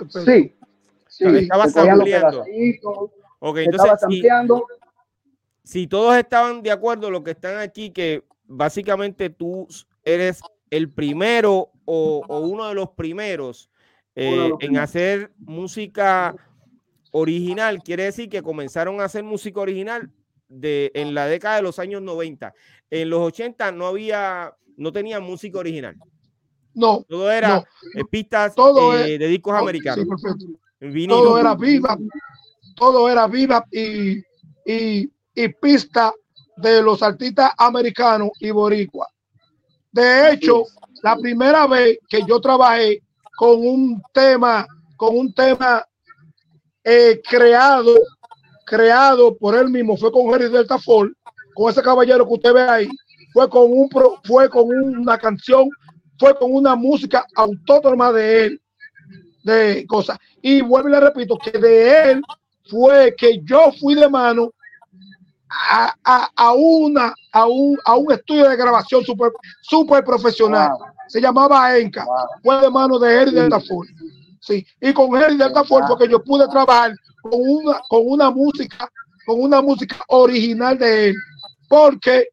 Sí. sí estabas ampliando. Ok, entonces, si, si todos estaban de acuerdo, lo que están aquí, que básicamente tú eres el primero o, uno de los primeros eh, en hacer música original, quiere decir que comenzaron a hacer música original de, en la década de los años 90. En los 80 no había, no tenía música original. No. Todo era eh, pistas eh, de discos americanos. todo era viva, todo era viva y, y, y pista de los artistas americanos y boricua. De hecho, la primera vez que yo trabajé con un tema, con un tema eh, creado, creado por él mismo, fue con Jerry Delta Ford, con ese caballero que usted ve ahí, fue con un fue con una canción, fue con una música autónoma de él, de cosas. Y vuelvo y le repito que de él fue que yo fui de mano a, una, a, un, a un estudio de grabación super, super profesional. Se llamaba Enca. Fue de mano de Harry Delta Ford. Sí. Y con Harry Delta Ford porque yo pude trabajar con una, con una música, con una música original de él. Porque,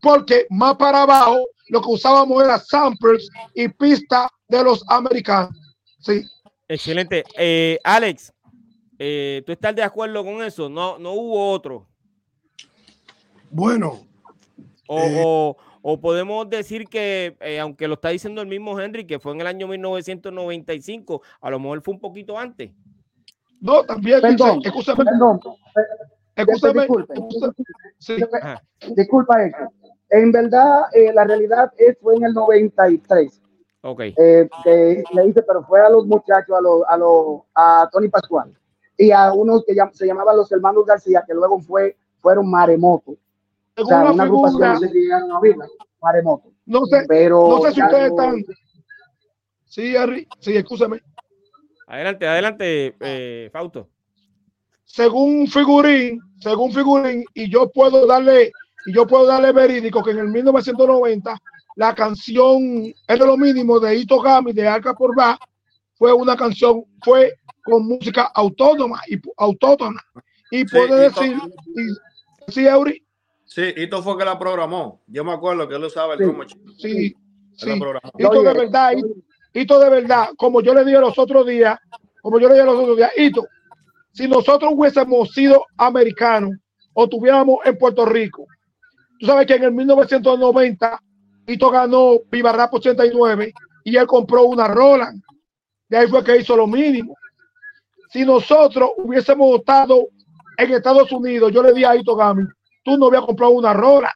porque más para abajo lo que usábamos era samples y pistas de los americanos. Sí. Excelente. Eh, Alex, eh, ¿tú estás de acuerdo con eso? No, no hubo otro. Bueno. Eh, o, podemos decir que, eh, aunque lo está diciendo el mismo Henry, que fue en el año 1995, a lo mejor fue un poquito antes. No, también. Perdón, escúchame. Perdón. Escúchame. Disculpa, eso. En verdad, eh, la realidad es, fue en el 93. Ok. que le hice, pero fue a los muchachos, a, los, a, los, a Tony Pascual y a unos que se llamaban los hermanos García, que luego fue, fueron Maremoto una, maremoto. No sé, pero no sé si ustedes están. Sí, Harry, sí, escúchame. Adelante, adelante, eh, Fausto. Según Figurín, según Figurín, y yo puedo darle, y yo puedo darle verídico que en el 1990 la canción es de lo mínimo de Ito Gami de Arca por Ba fue una canción, fue con música autónoma y autótona. Y puede decir, sí, Eury, Sí, Ito fue que la programó. Yo me acuerdo que él usaba el sí, Sí, sí. Ito de verdad, Ito de verdad, como yo le dije los otros días, como yo le dije los otros días, Ito, si nosotros hubiésemos sido americanos o tuviéramos en Puerto Rico, tú sabes que en el 1990 Ito ganó Viva Rap 89 y él compró una Roland. De ahí fue que hizo lo mínimo. Si nosotros hubiésemos estado en Estados Unidos, yo le di a Ito Gami, tú no había comprado una rola.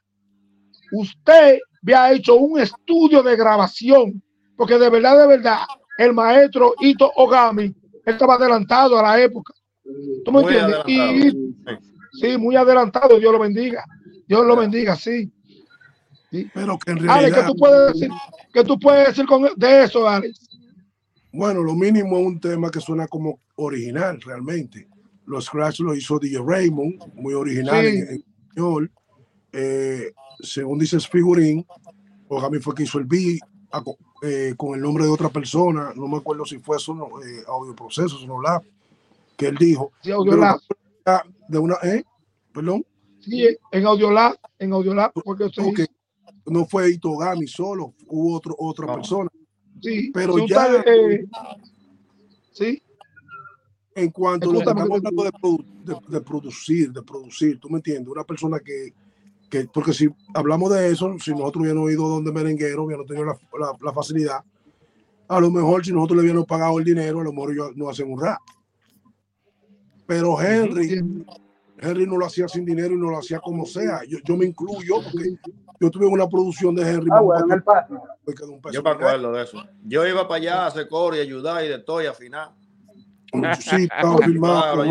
Usted había hecho un estudio de grabación, porque de verdad, de verdad, el maestro Ito Ogami estaba adelantado a la época. ¿Tú me entiendes? Y, sí, muy adelantado, Dios lo bendiga. Dios lo bendiga, sí. Pero que en realidad. ¿qué tú puedes decir, ¿qué tú puedes decir con, de eso, Alex? Bueno, lo mínimo es un tema que suena como original realmente. los scratch los hizo DJ Raymond, muy original en, español. Eh, según dice Figurín, Ogami fue quien hizo el beat eh, con el nombre de otra persona, no me acuerdo si fue eso, eh, audio proceso, la que él dijo. Sí, Audiolab. De una, ¿eh? Perdón. Sí, en Audiolab, en Audiolab, porque okay. no fue Itogami solo, hubo otro, otra persona. Sí, pero ya. Eh, sí. En cuanto a estamos hablando de, de, producir, de producir, tú me entiendes, una persona que, que, porque si hablamos de eso, si nosotros hubiéramos ido donde merenguero, hubiéramos tenido la, la, facilidad, a lo mejor si nosotros le hubiéramos pagado el dinero, a lo mejor ellos no hacen un rap. Pero Henry, Henry no lo hacía sin dinero y no lo hacía como sea. Yo, yo me incluyo porque yo tuve una producción de Henry. Ah, bueno, el yo me acuerdo de eso. Yo iba para allá a hacer coro y ayudar y de todo y afinar. Sí, estaba filmado.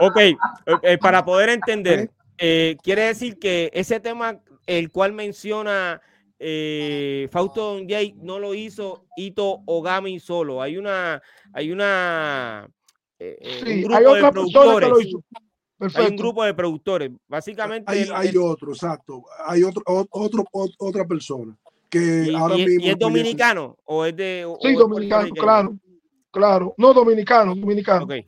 ok, okay para poder entender, eh, quiere decir que ese tema, el cual menciona eh, Fausto Don Jay, no lo hizo Ito Ogami solo. Hay una, hay una eh, eh, sí, un grupo hay otra de productores. Que lo hizo. Hay un grupo de productores. Básicamente. Hay, hay otro, exacto. Hay otro, otro, otra persona que y, ahora y, mismo. ¿Y es dominicano o es de.? Sí, dominicano, claro. Claro. No dominicano, dominicano. Okay.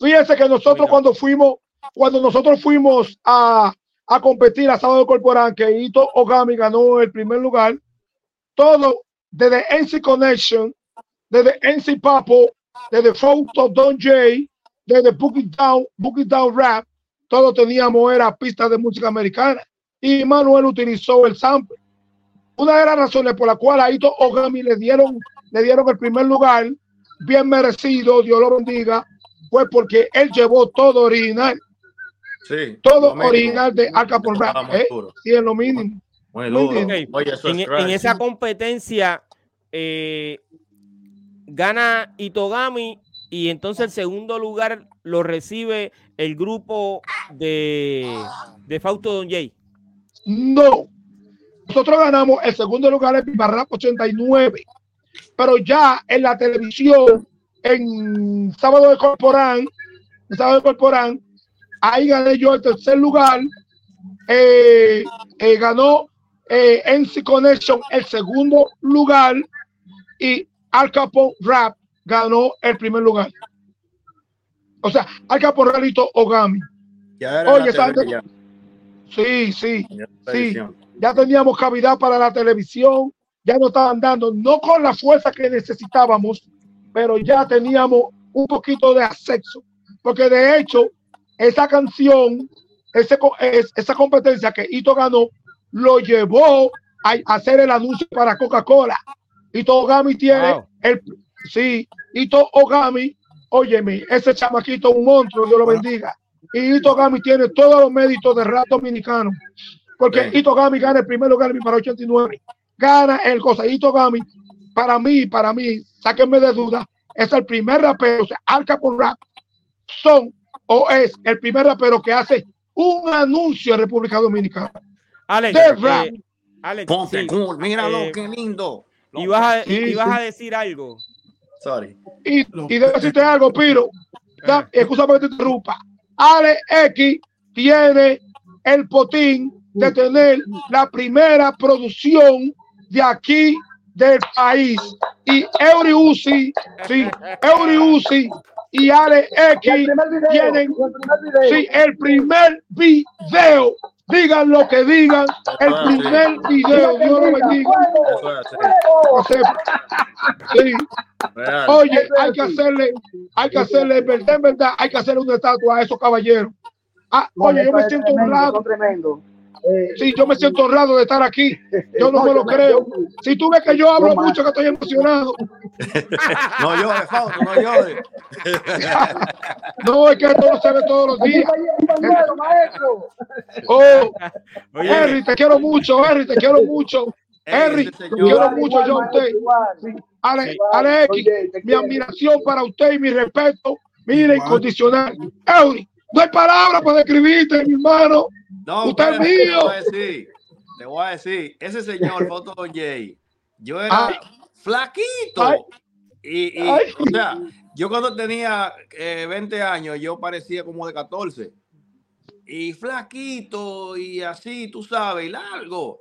Fíjense que nosotros cuando fuimos, cuando nosotros fuimos a, a competir a Sábado Corporal, que Ito Ogami ganó el primer lugar, todo desde NC Connection, desde NC Papo, desde Photo Don Jay, desde Bookie Down, Bookie Down Rap, todos teníamos era pistas de música americana y Manuel utilizó el sample. Una de las razones por la cual a Ito Ogami le dieron, le dieron el primer lugar, bien merecido, Dios lo bendiga, fue porque él llevó todo original. Sí, todo original de Al Capone Rap. ¿eh? Sí, es lo mínimo. Muy en, esa competencia, eh, gana Itogami y entonces el segundo lugar lo recibe el grupo de, de Fausto Don Jay. No, nosotros ganamos el segundo lugar en Rap 89, pero ya en la televisión, en Sábado de Corporán, en Sábado de Corporán, ahí gané yo el tercer lugar, eh, eh, ganó eh, NC Connection el segundo lugar y al Capone Rap ganó el primer lugar. O sea, Al Capone Ralito Ogami. Oye, Sí, sí, sí. Ya teníamos cavidad para la televisión, ya nos estaban dando, no con la fuerza que necesitábamos, pero ya teníamos un poquito de acceso. Porque de hecho, esa canción, ese, esa competencia que Ito ganó, lo llevó a hacer el anuncio para Coca-Cola. Ito Ogami tiene el sí, Ito Ogami, óyeme, ese chamaquito un monstruo, Dios lo bendiga. Y Ito Ogami tiene todos los méritos de rap dominicano. Porque Ito Ogami gana el primer lugar en para 89. Gana el cosa. Ito Ogami, para mí, para mí, sáquenme de duda, es el primer rapero, o sea, Al Capone Rap, son o es el primer rapero que hace un anuncio en República Dominicana. Alex, eh, Alex Ponte cool, míralo, eh, qué lindo. Y vas a, y vas a decir algo. Sorry. Y, y debo decirte algo, Piro. Da, Escúchame que te interrumpa. Ale X tiene el potín de tener la primera producción de aquí del país. Y Eury Uzi, sí, Eury Uzi y Ale X tienen sí, el primer video digan lo que digan, el primer video, Dios lo bendiga. Sí. Oye, hay que hacerle, hay que hacerle, verdad, en verdad, hay que hacerle una estatua a esos caballeros. Ah, oye, yo me siento honrado. Sí, yo me siento honrado de estar aquí. Yo no me lo creo. Si tú ves que yo hablo mucho, que estoy emocionado. No llores, Fausto, no llores. No, es que esto no se ve todos los días. Oh, Henry, te quiero mucho, Henry, te quiero mucho. Henry, te quiero mucho yo a usted. Ale, Ale mi admiración para usted y mi respeto, mire, incondicional. Henry, no hay palabras para describirte, mi hermano. No, usted es mío. Te voy a decir, te voy a decir, ese señor, Foto Jay, yo era flaquito. Y, o sea, yo cuando tenía 20 eh, años, yo parecía como de 14. Y flaquito y así, tú sabes, y largo.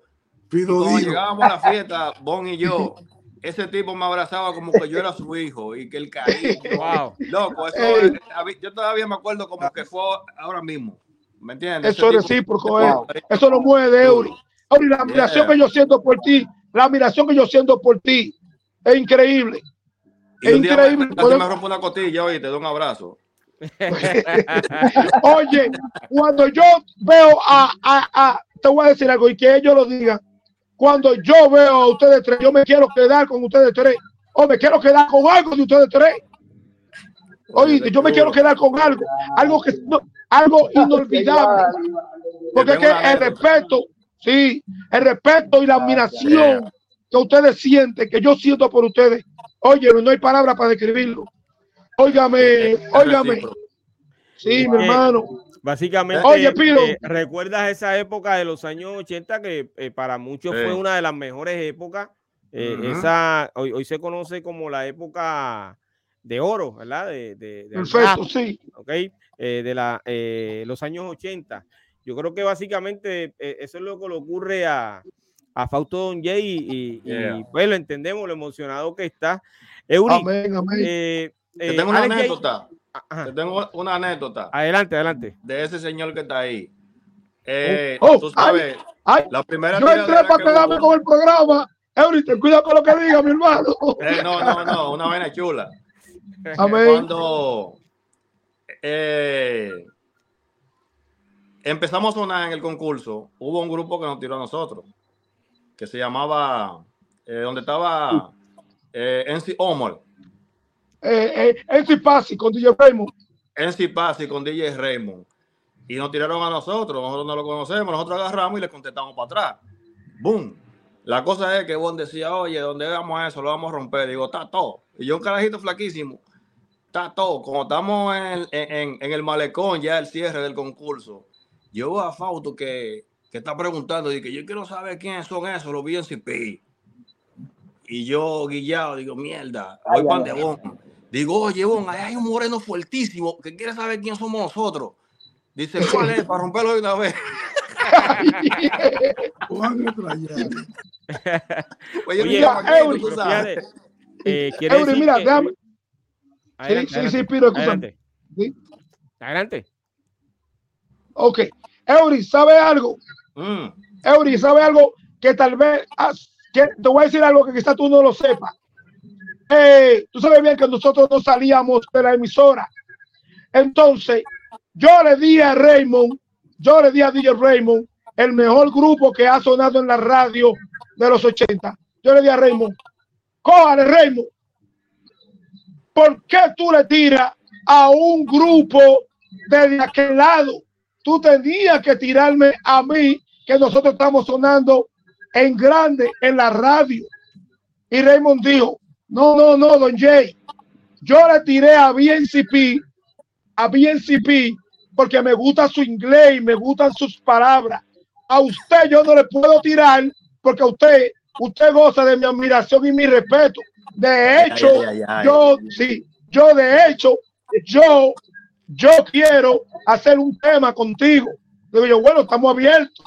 cuando llegábamos a la fiesta, Bon y yo, ese tipo me abrazaba como que yo era su hijo y que el cariño. Wow. Loco, eso, yo todavía me acuerdo como que fue ahora mismo. ¿Me entiendes? Eso es recíproco, eso no mueve de Eury. la admiración que yo siento por ti, la admiración que yo siento por ti es increíble. es increíble. Me, me rompo una costilla hoy te doy un abrazo. Oye, cuando yo veo a, a, a, te voy a decir algo y que ellos lo digan, cuando yo veo a ustedes tres, yo me quiero quedar con ustedes tres, o me quiero quedar con algo de ustedes tres. Oye, yo me quiero quedar con algo, algo que no, algo inolvidable. Porque es que el respeto, sí, el respeto y la admiración que ustedes sienten, que yo siento por ustedes, oye, no hay palabra para describirlo. Óigame, óigame. Sí, mi hermano. Básicamente, Oye, eh, recuerdas esa época de los años 80 que eh, para muchos fue una de las mejores épocas. Eh, esa hoy, hoy, se conoce como la época de oro, ¿verdad? De, de, Perfecto, sí. Ok, de la, los años 80. Yo creo que básicamente eso es lo que le ocurre a, a Fausto Don Jay y, y, pues lo entendemos, lo emocionado que está. Amén, amén. Te tengo una anécdota. Te tengo una anécdota. Adelante, adelante. De ese señor que está ahí. Eh, oh, oh, tú sabes, la primera yo entré para quedarme con el programa. Eury, ten cuidado con lo que diga, mi hermano. Eh, no, no, no, una vena chula. Amén. Cuando eh, empezamos a sonar en el concurso, hubo un grupo que nos tiró a nosotros, que se llamaba, eh, donde estaba eh, NC Omar eh, eh, Pasi con DJ Raymond. NC Pasi con DJ Raymond. Y nos tiraron a nosotros, nosotros no lo conocemos, nosotros agarramos y le contestamos para atrás. ¡Boom! La cosa es que Bon decía, oye, donde vamos a eso, lo vamos a romper. Digo, está todo. Y yo un carajito flaquísimo, está todo. Como estamos en, en, en, el malecón, ya el cierre del concurso, yo veo a Fausto que, que está preguntando, y que yo quiero saber quiénes son esos, los vi en. Y yo, guillado, digo, mierda, voy pan de Bon. Digo, oye, bon, ahí hay un moreno fuertísimo que quiere saber quién somos nosotros. Dice, ¿cuál es? Para romperlo de una vez. Oye, mira, Eury, eh, Eury, mira, que... déjame. Adelante, sí, sí, sí, Piro, adelante. ¿Sí? Adelante. Ok. Eury, ¿sabe algo? Mm. Eury, ¿sabe algo que tal vez... que te voy a decir algo que quizás tú no lo sepas. Eh, tú sabes bien que nosotros no salíamos de la emisora. Entonces, yo le di a Raymond, yo le di a DJ Raymond, el mejor grupo que ha sonado en la radio de los 80. Yo le di a Raymond, cójale Raymond. ¿Por qué tú le tiras a un grupo de aquel lado? Tú tenías que tirarme a mí, que nosotros estamos sonando en grande en la radio. Y Raymond dijo, no, no, no, don Jay. Yo le tiré a BNCP, a BNCP, porque me gusta su inglés y me gustan sus palabras. A usted yo no le puedo tirar porque usted, usted goza de mi admiración y mi respeto. De hecho, yo, sí, yo de hecho, yo, yo quiero hacer un tema contigo. Digo yo, bueno, estamos abiertos.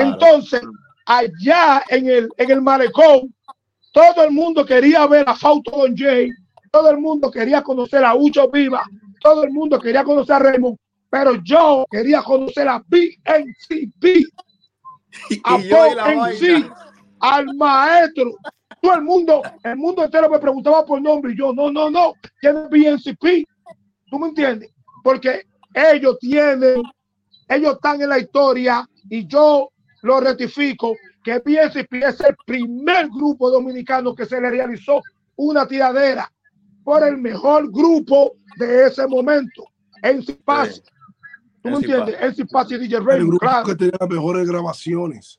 Entonces, allá en el, en el malecón, todo el mundo quería ver a Fausto Don Jay, todo el mundo quería conocer a Ucho Viva, todo el mundo quería conocer a Raymond, pero yo quería conocer a BNCP, a BNC, al maestro. Todo el mundo, el mundo entero me preguntaba por nombre y yo, no, no, no, ¿quién BNCP? ¿Tú me entiendes? Porque ellos tienen, ellos están en la historia y yo lo rectifico que PSP es el primer grupo dominicano que se le realizó una tiradera por el mejor grupo de ese momento, en Paz. ¿Tú me entiendes? En Paz y DJ Raymond, El grupo claro. que tenía las mejores grabaciones.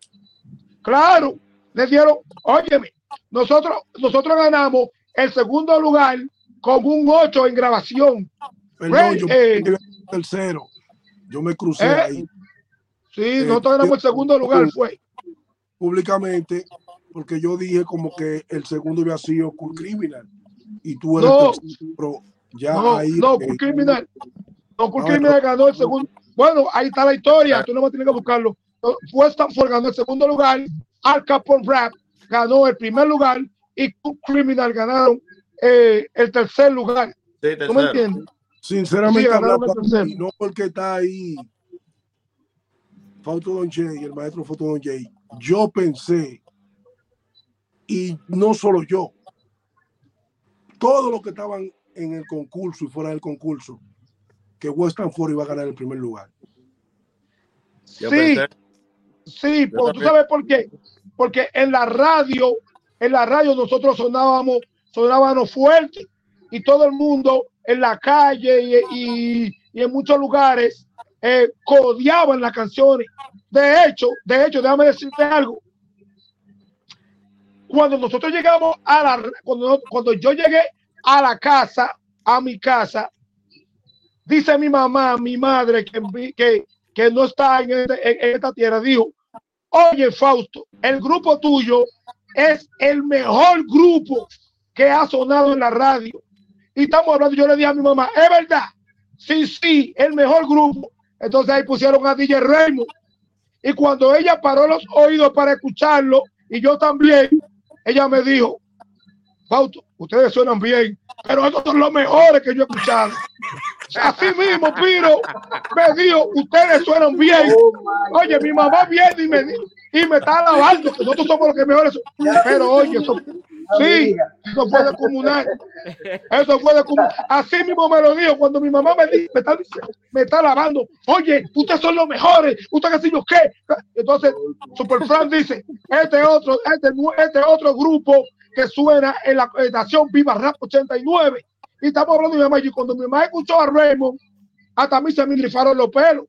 Claro, le dieron, óyeme, nosotros, nosotros ganamos el segundo lugar con un 8 en grabación. Perdón, yo eh, tercero. Yo me crucé eh, ahí. Sí, nosotros ganamos el segundo lugar, fue públicamente porque yo dije como que el segundo había sido Cool Criminal y tú eres no, pero ya no, ahí. No, eh, criminal. No, criminal ganó el segundo. Bueno, ahí está la historia, tú no vas a tener que buscarlo. Fue Stanford ganó el segundo lugar, Al Capone Rap ganó el primer lugar y Criminal ganaron eh, el tercer lugar. Sí, ¿Tú me entiendes? Sinceramente, sí, hablando, no porque está ahí Fausto Don Jay, el maestro Fausto Don Jay, yo pensé, y no solo yo, todos los que estaban en el concurso y fuera del concurso, que Western Ford iba a ganar el primer lugar. sí, sí, pero tú sabes por qué. Porque en la radio, en la radio nosotros sonábamos, sonábamos fuerte y todo el mundo en la calle y, y, y en muchos lugares eh, codiaban las canciones. De hecho, de hecho, déjame decirte algo. Cuando nosotros llegamos a la, cuando, cuando yo llegué a la casa, a mi casa, dice mi mamá, mi madre, que, que, no está en, este, en, en esta tierra, dijo, oye Fausto, el grupo tuyo es el mejor grupo que ha sonado en la radio. Y estamos hablando, yo le dije a mi mamá, es verdad, sí, sí, el mejor grupo. Entonces ahí pusieron a DJ Raymond. Y cuando ella paró los oídos para escucharlo, y yo también, ella me dijo, Fausto, ustedes suenan bien, pero estos son los mejores que yo he escuchado. Así mismo, Piro me dijo, ustedes suenan bien. Oye, mi mamá viene y me, y me está alabando, que nosotros somos los que mejores. Pero oye, eso, sí, eso fue de comunal. Eso fue de comunal. Así mismo me lo dijo cuando mi mamá me, dijo, me, está, me está alabando. Oye, ustedes son los mejores, ustedes qué qué. Entonces, Super Fran dice, este otro, este, este otro grupo que suena en la estación Viva Rap 89. Y estamos hablando de mi mamá. Y cuando mi mamá escuchó a Raymond, hasta a mí se me rifaron los pelos.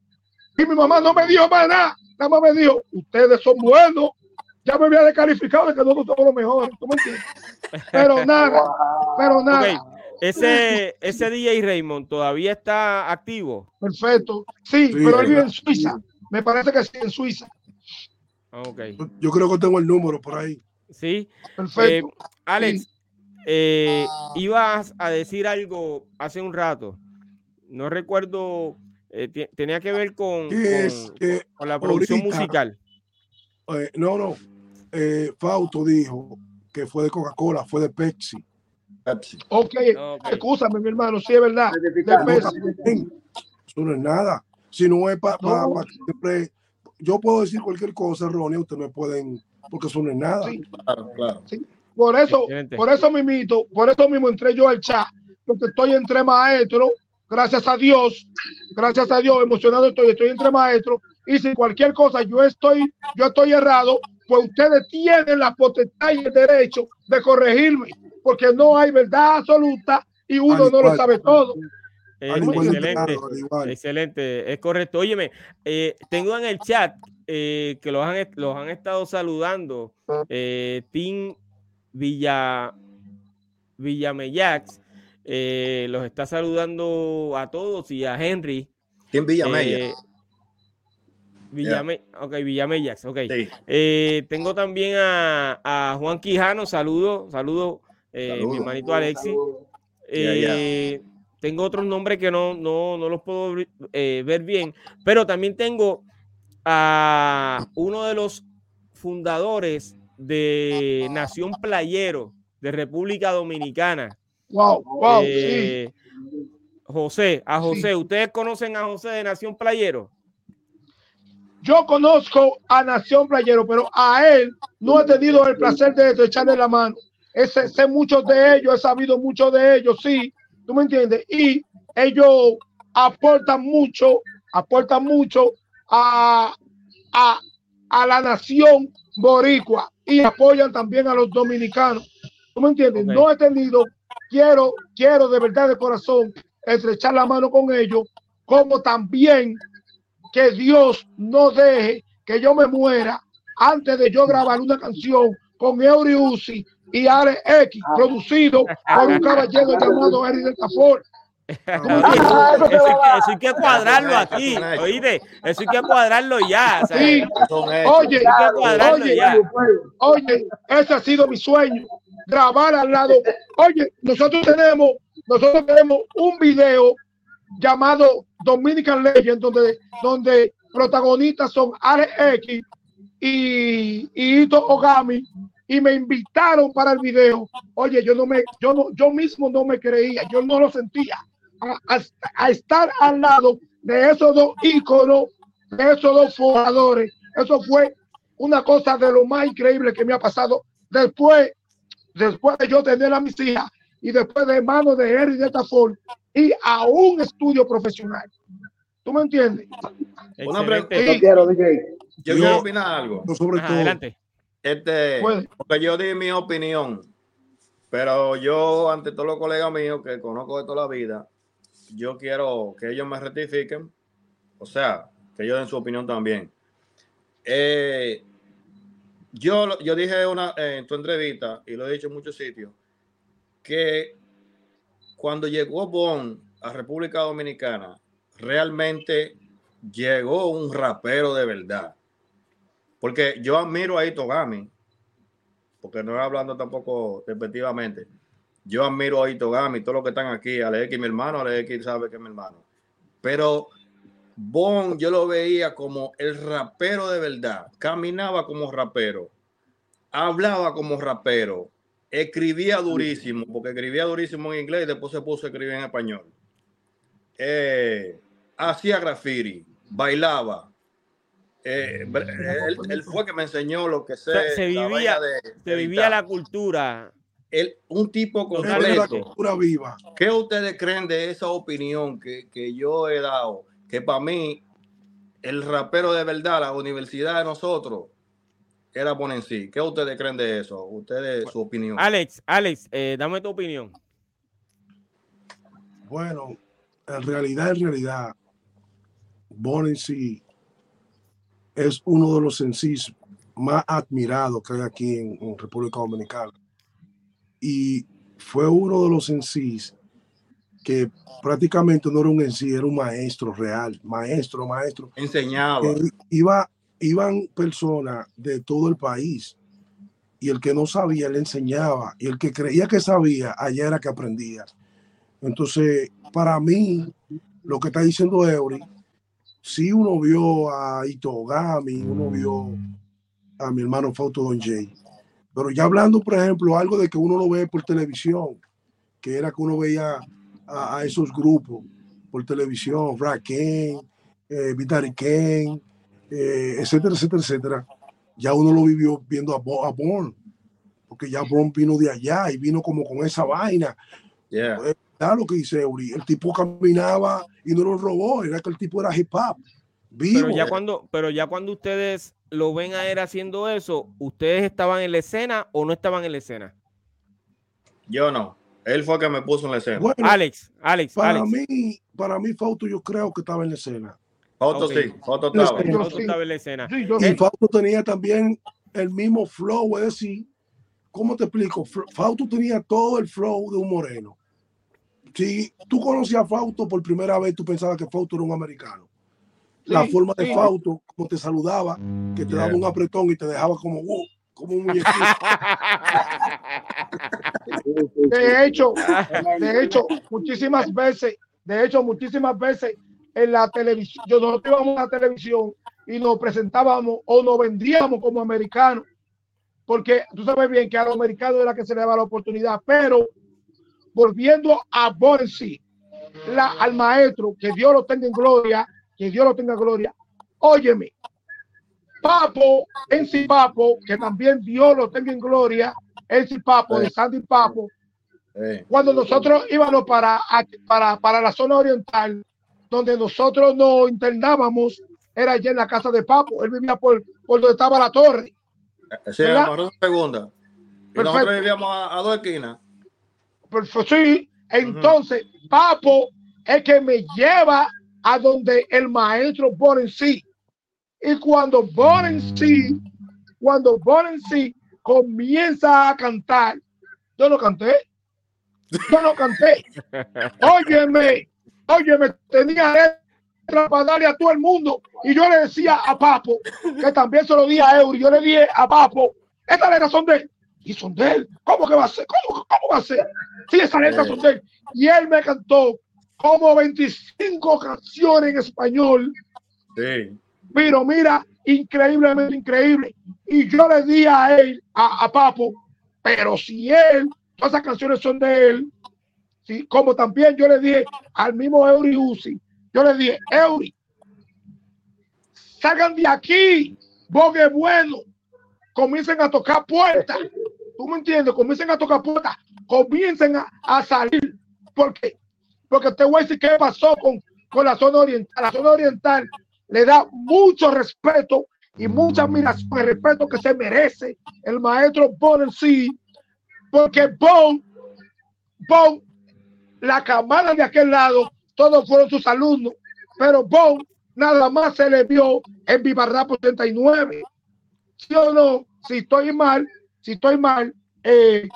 Y mi mamá no me dijo más nada. Nada más me dijo, ustedes son buenos. Ya me había descalificado de que nosotros somos los mejores. ¿Tú me entiendes? Pero nada, pero nada. Okay. Ese, ese DJ Raymond todavía está activo. Perfecto. Sí, sí pero él vive en Suiza. Me parece que sí, en Suiza. Okay. Yo creo que tengo el número por ahí. Sí. Perfecto. Eh, Alex, sí. eh, ibas a decir algo hace un rato. No recuerdo. Eh, tenía que ver con, con, es, con la producción ahorita, musical. Eh, no, no. Eh, Fausto dijo que fue de Coca-Cola, fue de Pepsi. Pepsi. Okay. ok, escúchame, mi hermano, sí es verdad. De Pepsi. Eso no es nada. Si no es para pa, pa, siempre. Yo puedo decir cualquier cosa errónea, ustedes me pueden porque eso no es nada. Sí. Claro, claro. Sí. Por eso, Excelente. por eso mismito, por eso mismo entré yo al chat, porque estoy entre maestros, gracias a Dios, gracias a Dios, emocionado estoy, estoy entre maestros, y si cualquier cosa yo estoy, yo estoy errado, pues ustedes tienen la potestad y el derecho de corregirme, porque no hay verdad absoluta y uno no lo sabe todo. Excelente, excelente, es correcto. Óyeme, eh, tengo en el chat eh, que los han, los han estado saludando, eh, Tim Villa, Villameyax, eh, los está saludando a todos y a Henry. Tim Villamella. Eh, Villame, yeah. Ok, Villameyax, ok. Sí. Eh, tengo también a, a, Juan Quijano, saludo, saludo, saludo mi hermanito Alexis. Yeah, yeah. Tengo otros nombres que no, no, no los puedo ver bien, pero también tengo a uno de los fundadores de Nación Playero de República Dominicana. Wow, wow, eh, sí. José, a José, sí. ¿ustedes conocen a José de Nación Playero? Yo conozco a Nación Playero, pero a él no he tenido el placer de, de echarle la mano. Ese, sé muchos de ellos, he sabido muchos de ellos, sí, tú me entiendes. Y ellos aportan mucho, aportan mucho a, a, a, la nación boricua y apoyan también a los dominicanos. ¿Tú me entiendes? Okay. No he tenido, quiero, quiero de verdad de corazón estrechar la mano con ellos, como también que Dios no deje que yo me muera antes de yo grabar una canción con Eury Uzi y Ale X, producido por un caballero llamado Eric del Tafor. Ah, eso, hay que cuadrarlo aquí, oíste, eso hay que cuadrarlo ya. Sí. Oye, oye, oye, ese ha sido mi sueño, grabar al lado. Oye, nosotros tenemos, nosotros tenemos un video llamado Dominican Legend, donde, donde protagonistas son Alex X y, y Ito Ogami, y me invitaron para el video. Oye, yo no me, yo no, yo mismo no me creía, yo no lo sentía. A, estar al lado de esos dos íconos, de esos dos jugadores, eso fue una cosa de lo más increíble que me ha pasado después, después de yo tener a mis hijas y después de manos de Harry de Tafón y a un estudio profesional. ¿Tú me entiendes? Una pregunta. Yo quiero opinar algo. sobre todo. Adelante. Este, porque yo di mi opinión, pero yo, ante todos los colegas míos que conozco de toda la vida, yo quiero que ellos me rectifiquen, o sea, que ellos den su opinión también. Eh, yo, yo dije una, en tu entrevista, y lo he dicho en muchos sitios, que cuando llegó Bon a República Dominicana, realmente llegó un rapero de verdad. Porque yo admiro a Itogami, porque no hablando tampoco respectivamente. Yo admiro a Itogami, todos los que están aquí, Alex, mi hermano, Alex sabe que es mi hermano. Pero Bon, yo lo veía como el rapero de verdad. Caminaba como rapero, hablaba como rapero, escribía durísimo, porque escribía durísimo en inglés y después se puso a escribir en español. Eh, hacía graffiti, bailaba, eh, él, fue que me enseñó lo que se, se vivía, se vivía la cultura. Un tipo completo. cultura viva. ¿Qué ustedes creen de esa opinión que, que yo he dado? Que para mí, el rapero de verdad, la universidad de nosotros, era sí ¿Qué ustedes creen de eso? Ustedes, su opinión. Alex, Alex, eh, dame tu opinión. Bueno, en realidad, en realidad, sí es uno de los sencillos más admirados que hay aquí en, República Dominicana. Y fue uno de los sencillos que prácticamente no era un en era un maestro real, maestro, maestro. Enseñaba. iba, iban personas de todo el país y el que no sabía le enseñaba y el que creía que sabía, allá era que aprendía. Entonces, para mí, lo que está diciendo Eury sí uno vio a Itogami, uno vio a mi hermano Fausto Don Jay. Pero ya hablando, por ejemplo, algo de que uno lo ve por televisión, que era que uno veía a, esos grupos por televisión, Raken, eh, Vitari Ken, eh, etcétera, etcétera, etcétera. Ya uno lo vivió viendo a, a porque ya Born vino de allá y vino como con esa vaina. Yeah. Eh, lo que dice Eury. El tipo caminaba y no lo robó, era que el tipo era hip hop. Pero ya cuando, pero ya cuando ustedes lo ven a él haciendo eso, ¿ustedes estaban en la escena o no estaban en la escena? Yo no. Él fue el que me puso en la escena. Alex, Alex, para mí, para mí Fausto yo creo que estaba en la escena. Fausto sí, Fausto estaba. estaba en la escena. y Fausto tenía también el mismo flow, es decir, ¿cómo te explico? Fausto tenía todo el flow de un moreno si tú conocías a Fausto por primera vez, tú pensabas que Fausto era un americano. La forma de Fausto, como te saludaba, que te daba un apretón y te dejaba como, uh, como un muñequito. De hecho, de hecho, muchísimas veces, de hecho, muchísimas veces en la televisión, nosotros íbamos a la televisión y nos presentábamos o nos vendíamos como americanos, porque tú sabes bien que a los americanos era que se le daba la oportunidad, pero volviendo a Borsi, la, al maestro, que Dios lo tenga en gloria, que Dios lo tenga en gloria. Óyeme, Papo, en sí Papo, que también Dios lo tenga en gloria, en sí Papo, de Sandy Papo, cuando nosotros íbamos para, para, para la zona oriental, donde nosotros nos internábamos, era allá en la casa de Papo, él vivía por, por donde estaba la torre. Sí, segunda. nosotros vivíamos a dos esquinas. Pues, sí, entonces Papo es que me lleva a donde el maestro sí Y cuando sí cuando sí comienza a cantar, yo lo canté. Yo no canté. Óyeme, óyeme, tenía letra para darle a todo el mundo. Y yo le decía a Papo, que también se lo di a Eury, yo le dije a Papo, estas letras son de él. Y son de él. ¿Cómo que va a ser? ¿Cómo, cómo va a ser? Sí, esas letras son de él. Y él me cantó como 25 canciones en español. Sí. Pero mira, increíblemente increíble. Y yo le di a él, a, a Papo, pero si él, todas esas canciones son de él, ¿sí? como también yo le dije al mismo Eury Uzi, yo le dije, Eury, salgan de aquí, bogue bueno, comiencen a tocar puertas, tú me entiendes, comiencen a tocar puertas, comiencen a, a salir, porque porque te voy a decir qué pasó con, con la zona oriental. La zona oriental le da mucho respeto y mucha admiración, el respeto que se merece el maestro Bon en sí, porque Bon, Bon, la camada de aquel lado, todos fueron sus alumnos, pero Bon nada más se le vio en Vivarrap 89. ¿Sí o no? Si estoy mal, si estoy mal, eh,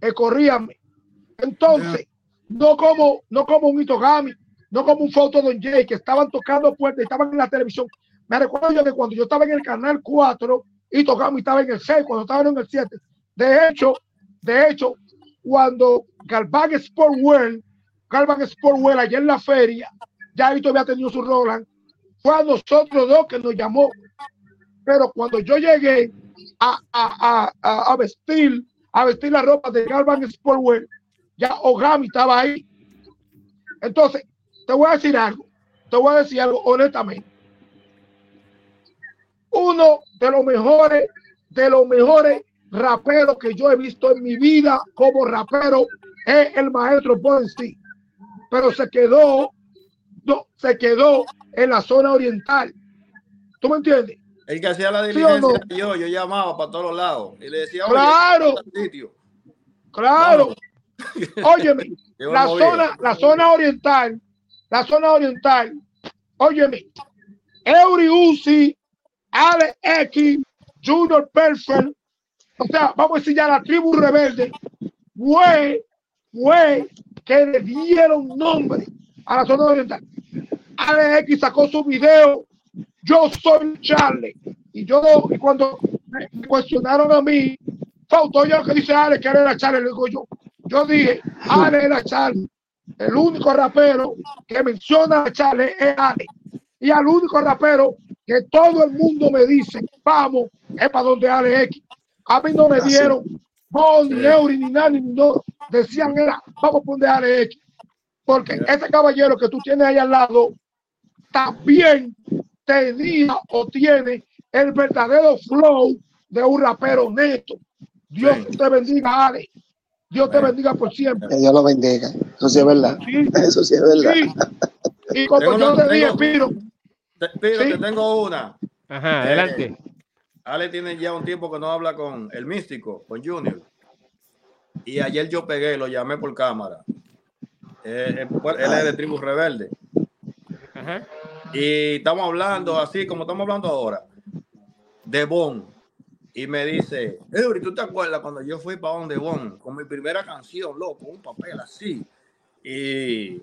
eh corríame. Entonces, no como, no como un Itogami, no como un foto Don Jay, que estaban tocando puertas, estaban en la televisión. Me recuerdo yo que cuando yo estaba en el canal 4, Itogami estaba en el 6, cuando estaban en el 7. De hecho, de hecho, cuando Galván Sport World, Galván Sport World en la feria, ya Ito había tenido su Roland, fue a nosotros dos que nos llamó. Pero cuando yo llegué a, a, a, a vestir, a vestir la ropa de Galván Sport ya Ogami estaba ahí. Entonces, te voy a decir algo, te voy a decir algo honestamente. Uno de los mejores, de los mejores raperos que yo he visto en mi vida como rapero es el maestro sí Pero se quedó, no, se quedó en la zona oriental. ¿Tú me entiendes? El que hacía la diligencia yo, yo llamaba para todos lados y le decía, claro, claro. Óyeme, la zona, la zona oriental, la zona oriental, óyeme, Eury Uzi, Ale X, Junior Perfect, o sea, vamos a decir ya la tribu rebelde, fue, fue que le dieron nombre a la zona oriental. Ale X sacó su video, yo soy Charlie, y yo, y cuando me cuestionaron a mí, faltó yo que dice Ale que era Charlie, le digo yo, yo dije, Ale era Charlie. El único rapero que menciona a Charlie es Ale. Y al único rapero que todo el mundo me dice, vamos, es para donde Ale X. A mí no me dieron no, ni Eury, ni Nani, ni no. Decían, era, vamos a poner Ale X. Porque ese caballero que tú tienes ahí al lado también tenía o tiene el verdadero flow de un rapero neto. Dios te bendiga, Ale. Dios te bendiga por siempre. Que Dios lo bendiga. Eso sí es verdad. Eso sí es verdad. Y como yo te dije, Piro. Piro, te tengo una. Ajá, adelante. Eh, Ale tiene ya un tiempo que no habla con el místico, con Junior. Y ayer yo pegué, lo llamé por cámara. Eh, él es de Tribu Rebelde. Ajá. Y estamos hablando así como estamos hablando ahora. De Bon y me dice, Eury, ¿tú te acuerdas cuando yo fui para donde Bon con mi primera canción, loco, un papel así? Y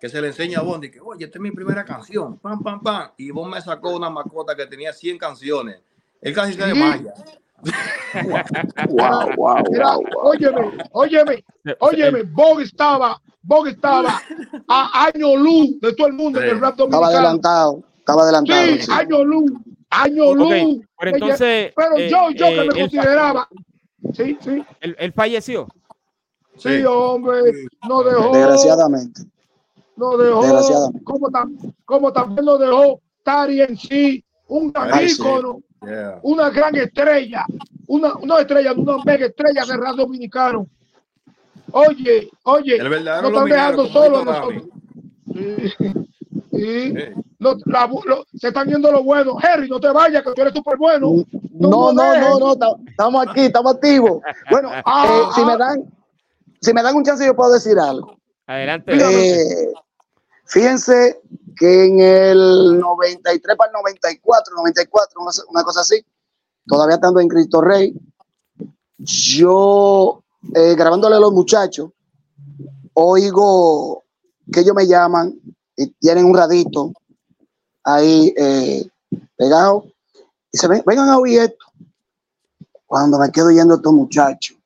que se le enseña a Bon, y que, oye, esta es mi primera canción, pam, pam, pam. Y Bon me sacó una mascota que tenía 100 canciones. Él casi se desmaya. wow, wow, wow, Óyeme, óyeme, óyeme, Bon estaba, Bon estaba a año luz de todo el mundo en el rap dominicano. Estaba adelantado, estaba adelantado. Sí, año luz año luz. Pero entonces. Pero eh, yo, yo que me consideraba. Sí, sí. ¿Él, falleció? Sí, hombre. No dejó. Desgraciadamente. No dejó. Como, como también lo dejó Tari en sí. Un gran ícono. Una gran estrella. Una, una estrella, una mega estrella de rap dominicano. Oye, oye, no están dejando solo a nosotros. Sí. Se están viendo lo bueno. Harry, no te vayas, que tú eres súper bueno. No, no, no, no, estamos aquí, estamos activos. Bueno, ah, eh, si, me ah. dan, si me dan un chance, yo puedo decir algo. Adelante. Eh, fíjense que en el 93 para el 94, 94, una cosa así, todavía estando en Cristo Rey, yo eh, grabándole a los muchachos, oigo que ellos me llaman y tienen un radito ahí eh, pegado y se ven, vengan a oír esto. Cuando me quedo yendo estos muchachos,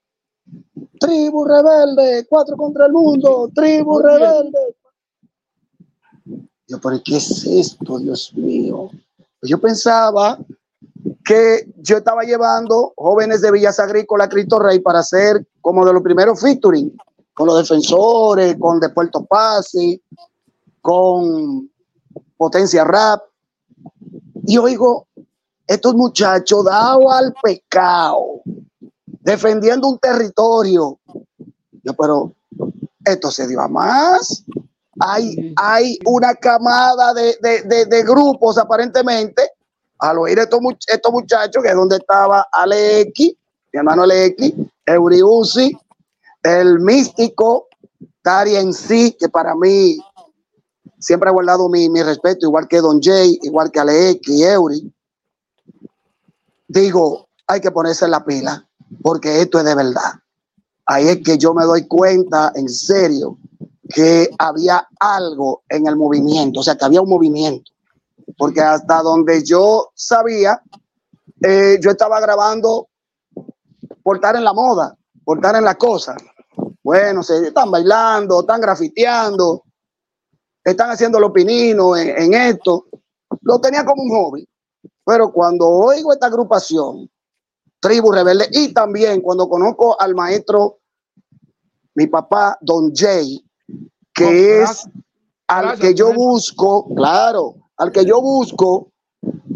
tribu rebelde, cuatro contra el mundo, tribu rebelde. Yo, pero ¿qué es esto, Dios mío? Pues yo pensaba que yo estaba llevando jóvenes de Villas Agrícola Cristo Rey para hacer como de los primeros featuring con los defensores, con de Puerto Pase, con Potencia Rap. Y oigo, estos muchachos dados al pecado, defendiendo un territorio. Yo, pero esto se dio a más. Hay, hay una camada de, grupos aparentemente al oír estos, estos muchachos, que es donde estaba Aleki, mi hermano Aleki, Euriusi, el místico Tari en sí, que para mí siempre ha guardado mi, respeto, igual que Don Jay, igual que Alex y Eury. Digo, hay que ponerse en la pila, porque esto es de verdad. Ahí es que yo me doy cuenta, en serio, que había algo en el movimiento, o sea, que había un movimiento. Porque hasta donde yo sabía, eh, yo estaba grabando por estar en la moda, por estar en la cosa. Bueno, se están bailando, están grafiteando, están haciendo los pininos en, esto. Lo tenía como un hobby. Pero cuando oigo esta agrupación, Tribu Rebelde, y también cuando conozco al maestro, mi papá, Don Jay, que es al que yo busco, claro, al que yo busco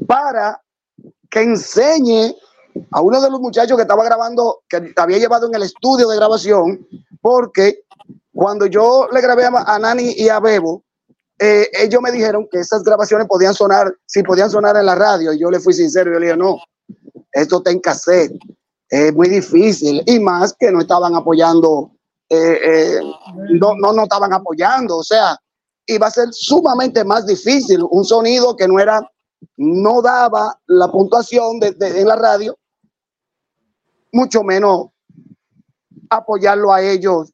para que enseñe a uno de los muchachos que estaba grabando, que había llevado en el estudio de grabación, porque cuando yo le grabé a, Nani y a Bebo, eh, ellos me dijeron que esas grabaciones podían sonar, si podían sonar en la radio, y yo le fui sincero, yo le dije, no, esto está en cassette, es muy difícil, y más que no estaban apoyando, eh, eh, no, no, no estaban apoyando, o sea, iba a ser sumamente más difícil, un sonido que no era, no daba la puntuación de, en la radio, mucho menos apoyarlo a ellos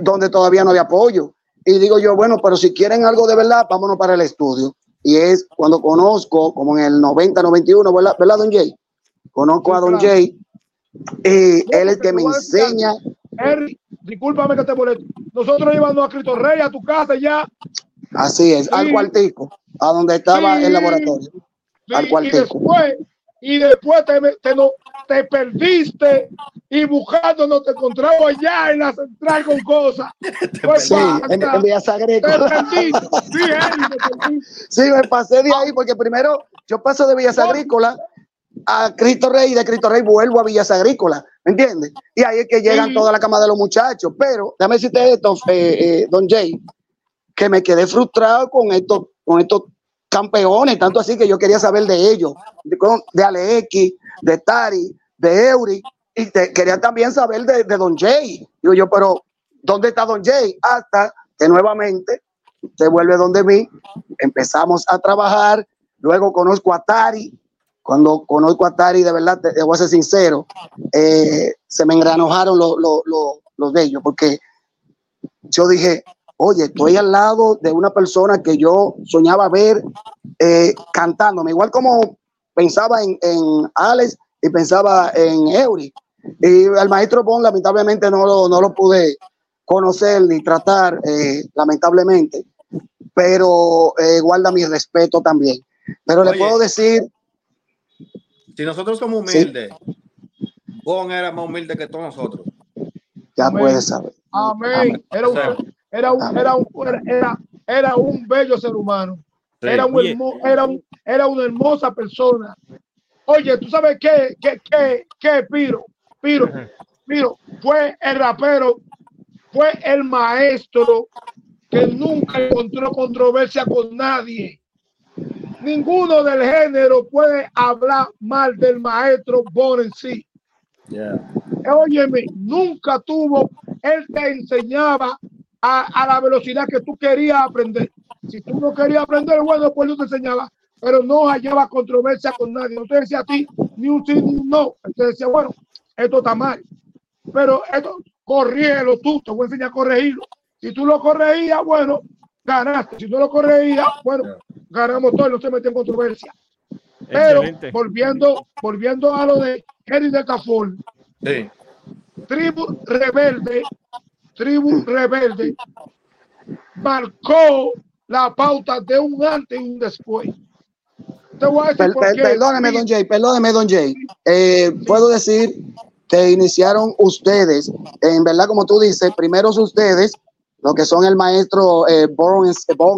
donde todavía no había apoyo. Y digo yo, bueno, pero si quieren algo de verdad, vámonos para el estudio. Y es cuando conozco, como en el 90, 91, ¿verdad, ¿verdad Don Jay? Conozco a Don Jay. Y él es el que me enseña. Henry, discúlpame que te molesto. Nosotros íbamos a Cristo Rey a tu casa ya. Así es, al cuartico, a donde estaba el laboratorio. al cuartico y después te, te, no, te perdiste y buscando no te encontraba allá en la central con cosas. Pues sí, en, en Villas Agrícolas. sí, me pasé de ahí porque primero yo paso de Villas Agrícolas a Cristo Rey y de Cristo Rey vuelvo a Villas Agrícolas, ¿me entiendes? Y ahí es que llegan toda la cama de los muchachos. Pero déjame decirte esto, eh, eh, Don Jay, que me quedé frustrado con estos, con estos campeones, tanto así que yo quería saber de ellos, de, de Alex, de Tari, de Eury, y quería también saber de, Don Jay. Digo yo, pero ¿dónde está Don Jay? Hasta que nuevamente se vuelve donde mí, empezamos a trabajar, luego conozco a Tari, cuando conozco a Tari, de verdad, te, voy a ser sincero, eh, se me engranojaron los, los, los de ellos, porque yo dije, oye, estoy al lado de una persona que yo soñaba ver eh, cantándome, igual como pensaba en, Alex y pensaba en Eury. Y al maestro Bon, lamentablemente, no lo, no lo pude conocer ni tratar, eh, lamentablemente, pero eh, guarda mi respeto también. Pero le puedo decir. Si nosotros somos humildes, Bon era más humilde que todos nosotros. Ya puedes saber. Amén. Era un, era un, era un, era, era un bello ser humano. Era, un era, un, era una hermosa persona. Oye, ¿tú sabes qué? ¿Qué, qué, qué Piro? Piro, Piro, fue el rapero, fue el maestro que nunca encontró controversia con nadie. Ninguno del género puede hablar mal del maestro Bon en sí. Óyeme, nunca tuvo, él te enseñaba a, la velocidad que tú querías aprender. Si tú no querías aprender, bueno, pues yo te enseñaba, pero no hallaba controversia con nadie. No te decía a ti ni un sí ni un no. Te decía, bueno, esto está mal, pero esto, corrígelo tú, te voy a enseñar a corregirlo. Si tú lo corregías, bueno, ganaste. Si no lo corregías, bueno, ganamos todo y no se metió en controversia. Pero volviendo, volviendo a lo de Henry de Tafol, sí. Tribu Rebelde, Tribu Rebelde, marcó la pauta de un antes y un después. Te voy a decir perdóneme, don Jay, perdóneme, don Jay. Eh, puedo decir que iniciaron ustedes, en verdad, como tú dices, primero ustedes, lo que son el maestro eh, Born,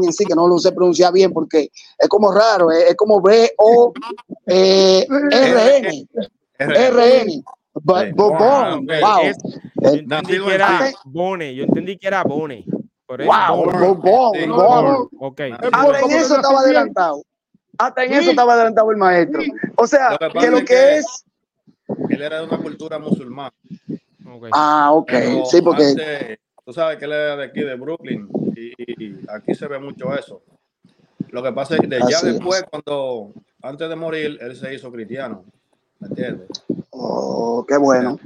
en sí, que no lo sé pronunciar bien porque es como raro, es, como B-O-R-N. R-N. Bon, wow. Yo entendí que era Bone, yo entendí que era Bone. Por eso, wow, Bon, Bon. Ok. Hasta en eso estaba adelantado. Hasta en eso estaba adelantado el maestro. O sea, que lo que es él era de una cultura musulmana. Ah, ok. sí, porque. tú sabes que él era de aquí, de Brooklyn, y, aquí se ve mucho eso. Lo que pasa es que ya después, cuando antes de morir, él se hizo cristiano. ¿Me entiendes? Oh, qué bueno.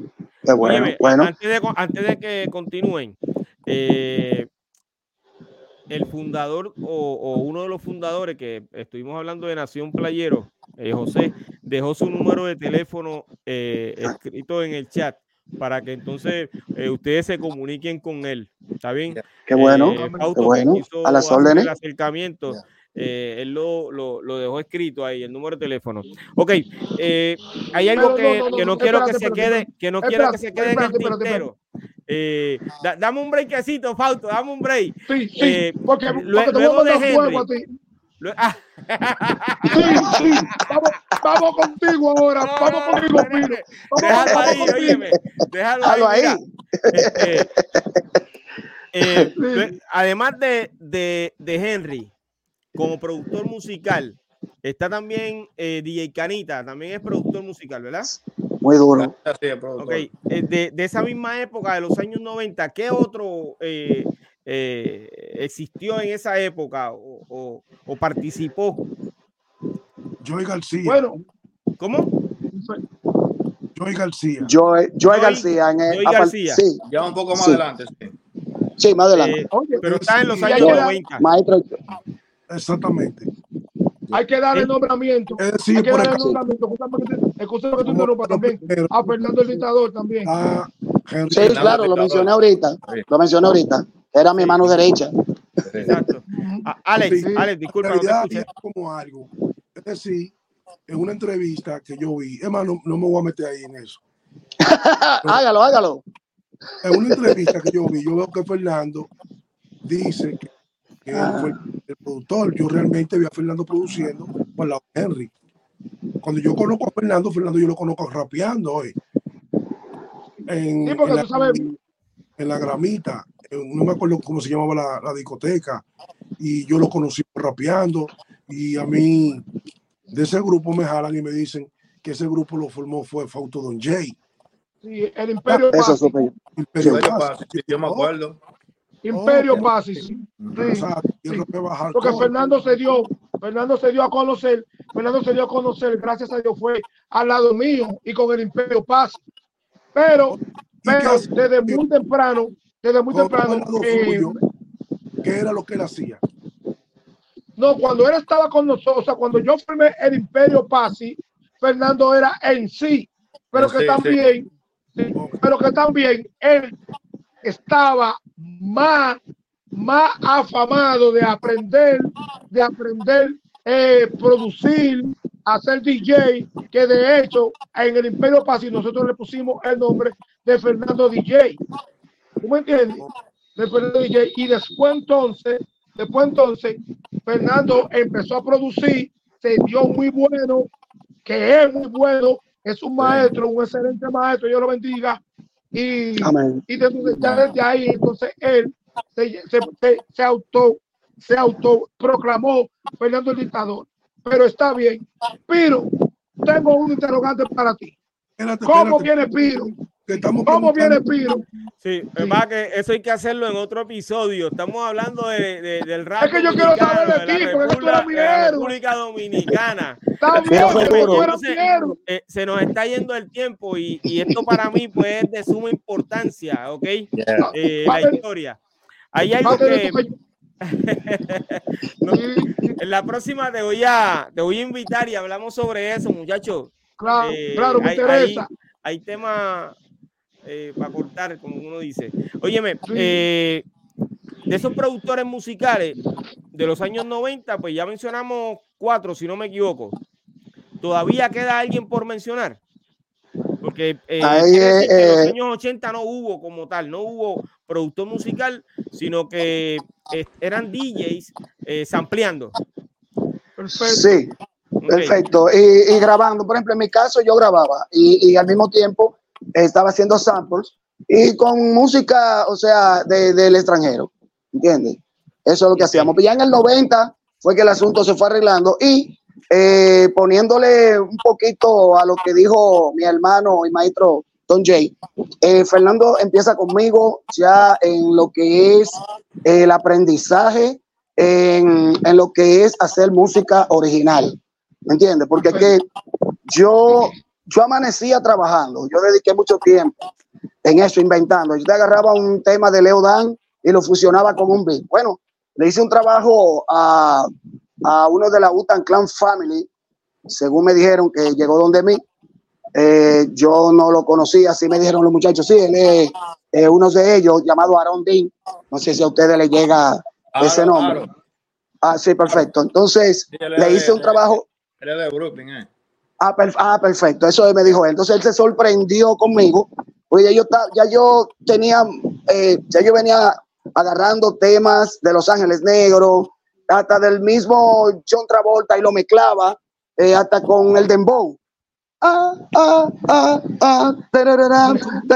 Qué bueno. bueno. Antes, de, antes de que continúen, eh, el fundador o, uno de los fundadores que estuvimos hablando de Nación Playero, eh, José, dejó su número de teléfono eh, escrito en el chat para que entonces eh, ustedes se comuniquen con él. ¿Está bien? Qué bueno, qué bueno. A las órdenes. El acercamiento. él lo, lo, lo, dejó escrito ahí, el número de teléfono. Ok, hay algo que, que no, quiero que se quede, que no quiero que se quede en el tintero. Eh, dame un breakcito, Fausto, dame un break. Sí, sí, eh, porque, luego de Henry. A ti. Ah. Sí, sí, vamos, vamos contigo ahora, vamos contigo, Pino. Déjalo ahí, óyeme, déjalo ahí. Este, eh, además de, de, de Henry, como productor musical, está también eh, DJ Canita, también es productor musical, ¿verdad? Muy duro. Okay. Eh, de, de, esa misma época, de los años 90, ¿qué otro eh, eh, existió en esa época o, o, o, participó? Joey García. Bueno, ¿cómo? Joey García. Joey, Joey García. En el, Joey García. Sí. Ya un poco más sí. adelante. Sí. sí, más adelante. Eh, pero está en los años 90. Maestro. Exactamente. Hay que dar el nombramiento. Es decir, hay que dar el nombramiento. Escúchame que tú interrumpas también. A Fernando el dictador también. Ah, sí, claro, lo mencioné ahorita. Lo mencioné ahorita. Era mi mano derecha. Exacto. Alex, Alex, disculpa. No como algo. Es decir, en una entrevista que yo vi, hermano, no, me voy a meter ahí en eso. hágalo, hágalo. En una entrevista que yo vi, yo veo que Fernando dice que que ah. fue el productor. Yo realmente vi a Fernando produciendo por la Henry. Cuando yo conozco a Fernando, Fernando yo lo conozco rapeando hoy. En, en, la, gramita, no me acuerdo cómo se llamaba la, discoteca, y yo lo conocí rapeando, y a mí de ese grupo me jalan y me dicen que ese grupo lo formó fue Fausto Don Jay. Sí, el Imperio Eso Imperio yo me acuerdo. Imperio Paz. Porque Fernando se dio, Fernando se dio a conocer, Fernando se dio a conocer, gracias a Dios fue al lado mío y con el Imperio Paz. Pero, pero desde muy temprano, desde muy temprano. Eh, ¿Qué era lo que él hacía? No, cuando él estaba con nosotros, o sea, cuando yo formé el Imperio Paz, Fernando era en sí, pero que también, pero que también él estaba más, más afamado de aprender, de aprender eh, producir, hacer DJ, que de hecho en el Imperio Paz nosotros le pusimos el nombre de Fernando DJ. ¿Tú me entiendes? De Fernando DJ. Y después entonces, después entonces, Fernando empezó a producir, se dio muy bueno, que es muy bueno, es un maestro, un excelente maestro, yo lo bendiga, y, y desde, ya desde ahí, entonces él se, se, se, auto se autoproclamó Fernando el dictador. Pero está bien. Pero tengo un interrogante para ti. ¿Cómo viene Piro? ¿Cómo viene Piro? Sí, es más que eso hay que hacerlo en otro episodio. Estamos hablando de, de, del rap. Es que yo quiero saber de ti, porque tú eres mi héroe. República Dominicana. Eh, se nos está yendo el tiempo y, y, esto para mí pues es de suma importancia, ¿ok? Eh, la historia. hay algo que... en la próxima te voy, a, te voy a invitar y hablamos sobre eso, muchachos. Claro, eh, claro, me hay, interesa. Hay, temas eh, para cortar, como uno dice. Óyeme, eh, de esos productores musicales de los años 90, pues ya mencionamos cuatro, si no me equivoco. ¿Todavía queda alguien por mencionar? Porque en los años 80 no hubo como tal, no hubo productor musical, sino que eran DJs sampleando. Perfecto. Sí, perfecto. Y, grabando, por ejemplo, en mi caso yo grababa y, al mismo tiempo estaba haciendo samples y con música, o sea, del extranjero, ¿entiendes? Eso es lo que hacíamos. Pero ya en el 90 fue que el asunto se fue arreglando y eh, poniéndole un poquito a lo que dijo mi hermano y maestro Don Jay, eh, Fernando empieza conmigo ya en lo que es el aprendizaje, en, lo que es hacer música original. ¿Me entiendes? Porque es que yo, yo amanecía trabajando, yo dediqué mucho tiempo en eso, inventando. Yo te agarraba un tema de Leo Dan y lo fusionaba con un beat. Bueno, le hice un trabajo a, a uno de la Utan Clan Family, según me dijeron que llegó donde mí, eh, yo no lo conocía, así me dijeron los muchachos, sí, él es eh, uno de ellos llamado Aaron Dean, no sé si a ustedes le llega ese nombre. Ah, sí, perfecto. Entonces, le hice un trabajo. Él de Brooklyn, ¿eh? Ah, ah, perfecto, eso me dijo él. Entonces él se sorprendió conmigo, porque yo, ya yo tenía, eh, ya yo venía agarrando temas de Los Ángeles Negros, hasta del mismo John Travolta y lo mezclaba hasta con el Dembow ah, ah, ah, ah,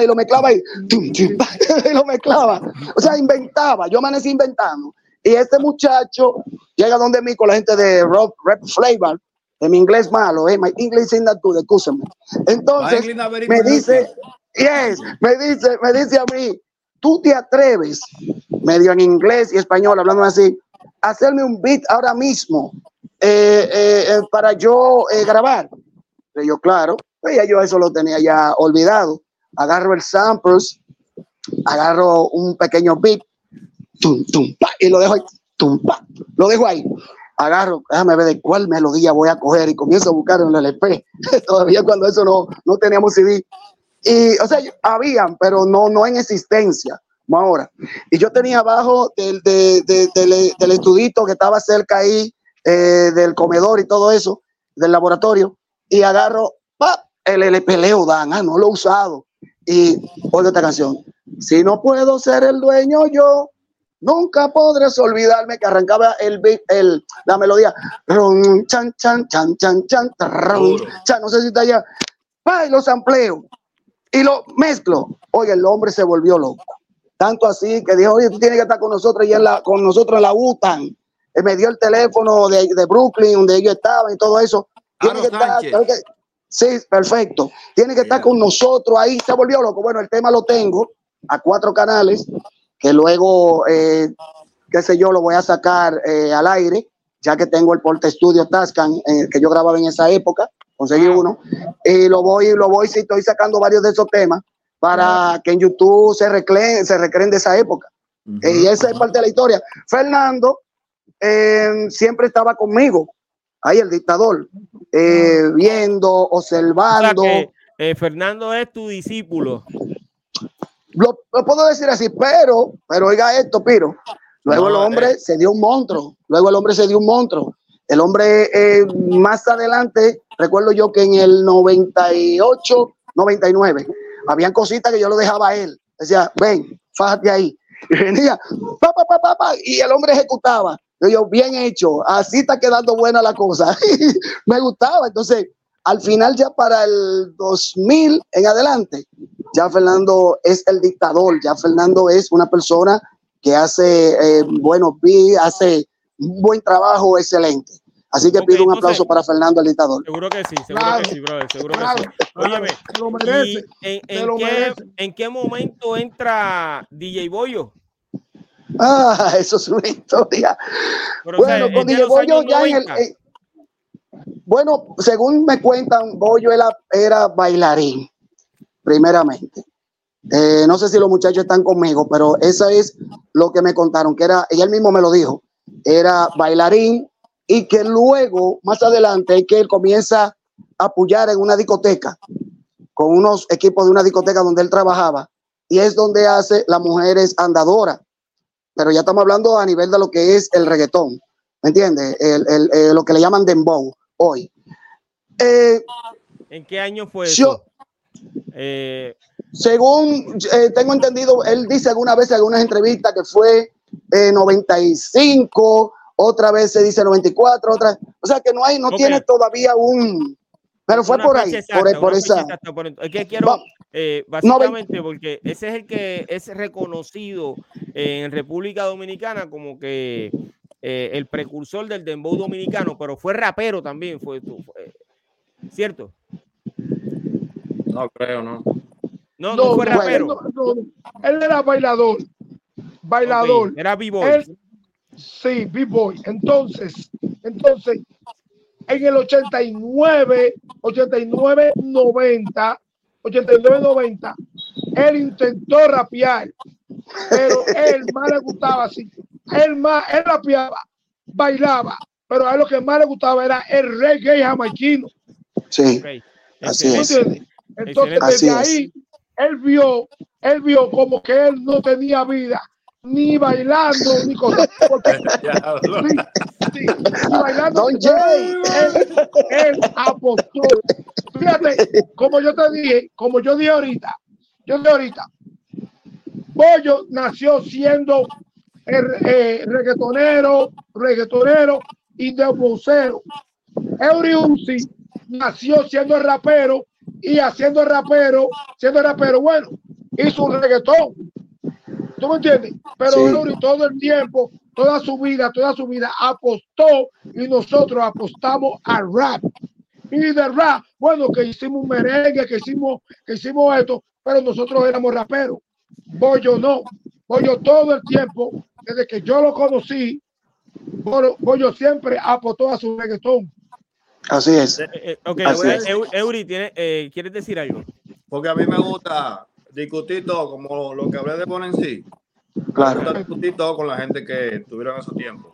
y lo mezclaba y, y lo mezclaba. O sea, inventaba, yo amanecí inventando. Y este muchacho llega donde mí con la gente de Rock Rap Flavor, de mi inglés malo, eh, my English is not good. Entonces, me dice, yes, me dice, me dice a mí, tú te atreves, medio en inglés y español, hablando así, a hacerme un beat ahora mismo eh, eh, eh para yo grabar yo, claro, pues ya yo eso lo tenía ya olvidado. Agarro el samples, agarro un pequeño beat, tum, tum, y lo dejo ahí, tum, lo dejo ahí. Agarro, déjame ver de cuál melodía voy a coger y comienzo a buscar en el LP. Todavía cuando eso no, no teníamos CD. Y, o sea, habían, pero no, no en existencia, ahora. Y yo tenía abajo del, del, del estudito que estaba cerca ahí, eh, del comedor y todo eso, del laboratorio, y agarro el LP Leo Dan, ah, no lo he usado. Y oigo esta canción. Si no puedo ser el dueño yo, nunca podrás olvidarme que arrancaba el, el la melodía. Chan, chan, chan, chan, chan, chan, no sé si está allá. Y los ampleo y lo mezclo. Oye, el hombre se volvió loco. Tanto así que dijo, oye, tú tienes que estar con nosotros y en la, con nosotros en la UTAN. me dio el teléfono de, de Brooklyn, donde ellos estaban y todo eso. Tiene que estar, sí, perfecto. Tiene que estar con nosotros ahí. Se volvió loco. Bueno, el tema lo tengo a cuatro canales que luego, eh, qué sé yo, lo voy a sacar eh, al aire, ya que tengo el Porte Studio Tascan, eh, que yo grababa en esa época, conseguí uno, y lo voy, lo voy, sí, estoy sacando varios de esos temas para que en YouTube se recreen, se recreen de esa época. y esa es parte de la historia. Fernando siempre estaba conmigo, ahí el dictador, eh, viendo, observando. Eh, Fernando es tu discípulo. Lo, puedo decir así, pero, pero oiga esto, Piro. Luego el hombre eh. se dio un monstruo, luego el hombre se dio un monstruo. El hombre más adelante, recuerdo yo que en el 98, 99, habían cositas que yo lo dejaba a él. Decía, ven, fájate ahí. Y venía, pa, pa, pa, y el hombre ejecutaba. Yo, bien hecho, así está quedando buena la cosa. me gustaba. Entonces, al final, ya para el 2000 en adelante, ya Fernando es el dictador, ya Fernando es una persona que hace eh, buenos hace un buen trabajo excelente. Así que pido un aplauso para Fernando el dictador. Seguro que sí, seguro que sí, brother, seguro que sí. Óyeme, en, qué, ¿en qué momento entra DJ Boyo? Ah, eso es una historia. bueno, con ya en el, eh, bueno, según me cuentan, Bollo era, era bailarín, primeramente. Eh, no sé si los muchachos están conmigo, pero eso es lo que me contaron, que era, ella mismo me lo dijo, era bailarín y que luego, más adelante, que él comienza a apoyar en una discoteca, con unos equipos de una discoteca donde él trabajaba, y es donde hace las mujeres andadoras. Pero ya estamos hablando a nivel de lo que es el reggaetón, ¿me entiendes? El, lo que le llaman dembow hoy. Eh, ¿En qué año fue eso? Eh, según eh, tengo entendido, él dice alguna vez en algunas entrevistas que fue 95, otra vez se dice 94, otra, o sea que no hay, no tiene todavía un, pero fue por ahí, por, esa. es que quiero, básicamente, porque ese es el que es reconocido en República Dominicana como que el precursor del dembow dominicano, pero fue rapero también, fue, fue ¿cierto? No creo, no. No, no, fue rapero. él era bailador. Bailador. era b-boy. Sí, b-boy. Entonces, entonces, en el 89, 89, 90, 89, 90, él intentó rapear, pero él más le gustaba así. Él más, él rapeaba, bailaba, pero a él lo que más le gustaba era el reggae jamaiquino. Sí. Así es. Entonces, desde ahí, él vio, él vio como que él no tenía vida, ni bailando, ni cosas. sí, ni bailando. Él, él, apostó. Fíjate, como yo te dije, como yo dije ahorita, yo dije ahorita, Bollo nació siendo el, eh, reggaetonero, reggaetonero y de vocero. Eury nació siendo rapero y haciendo rapero, siendo rapero, bueno, hizo un reggaetón. ¿Tú me entiendes? Pero todo el tiempo, toda su vida, toda su vida apostó y nosotros apostamos al rap. Y de rap, bueno, que hicimos un merengue, que hicimos, que hicimos esto, pero nosotros éramos raperos. Bollo no. Bollo todo el tiempo, desde que yo lo conocí, Bollo siempre apostó a su reggaetón. Así es. Eh, eh, ok, Eury, eh, ¿quieres decir algo? Porque a mí me gusta discutir todo, como lo que hablé de en sí. Claro. Me gusta discutir todo con la gente que tuvieron esos tiempos.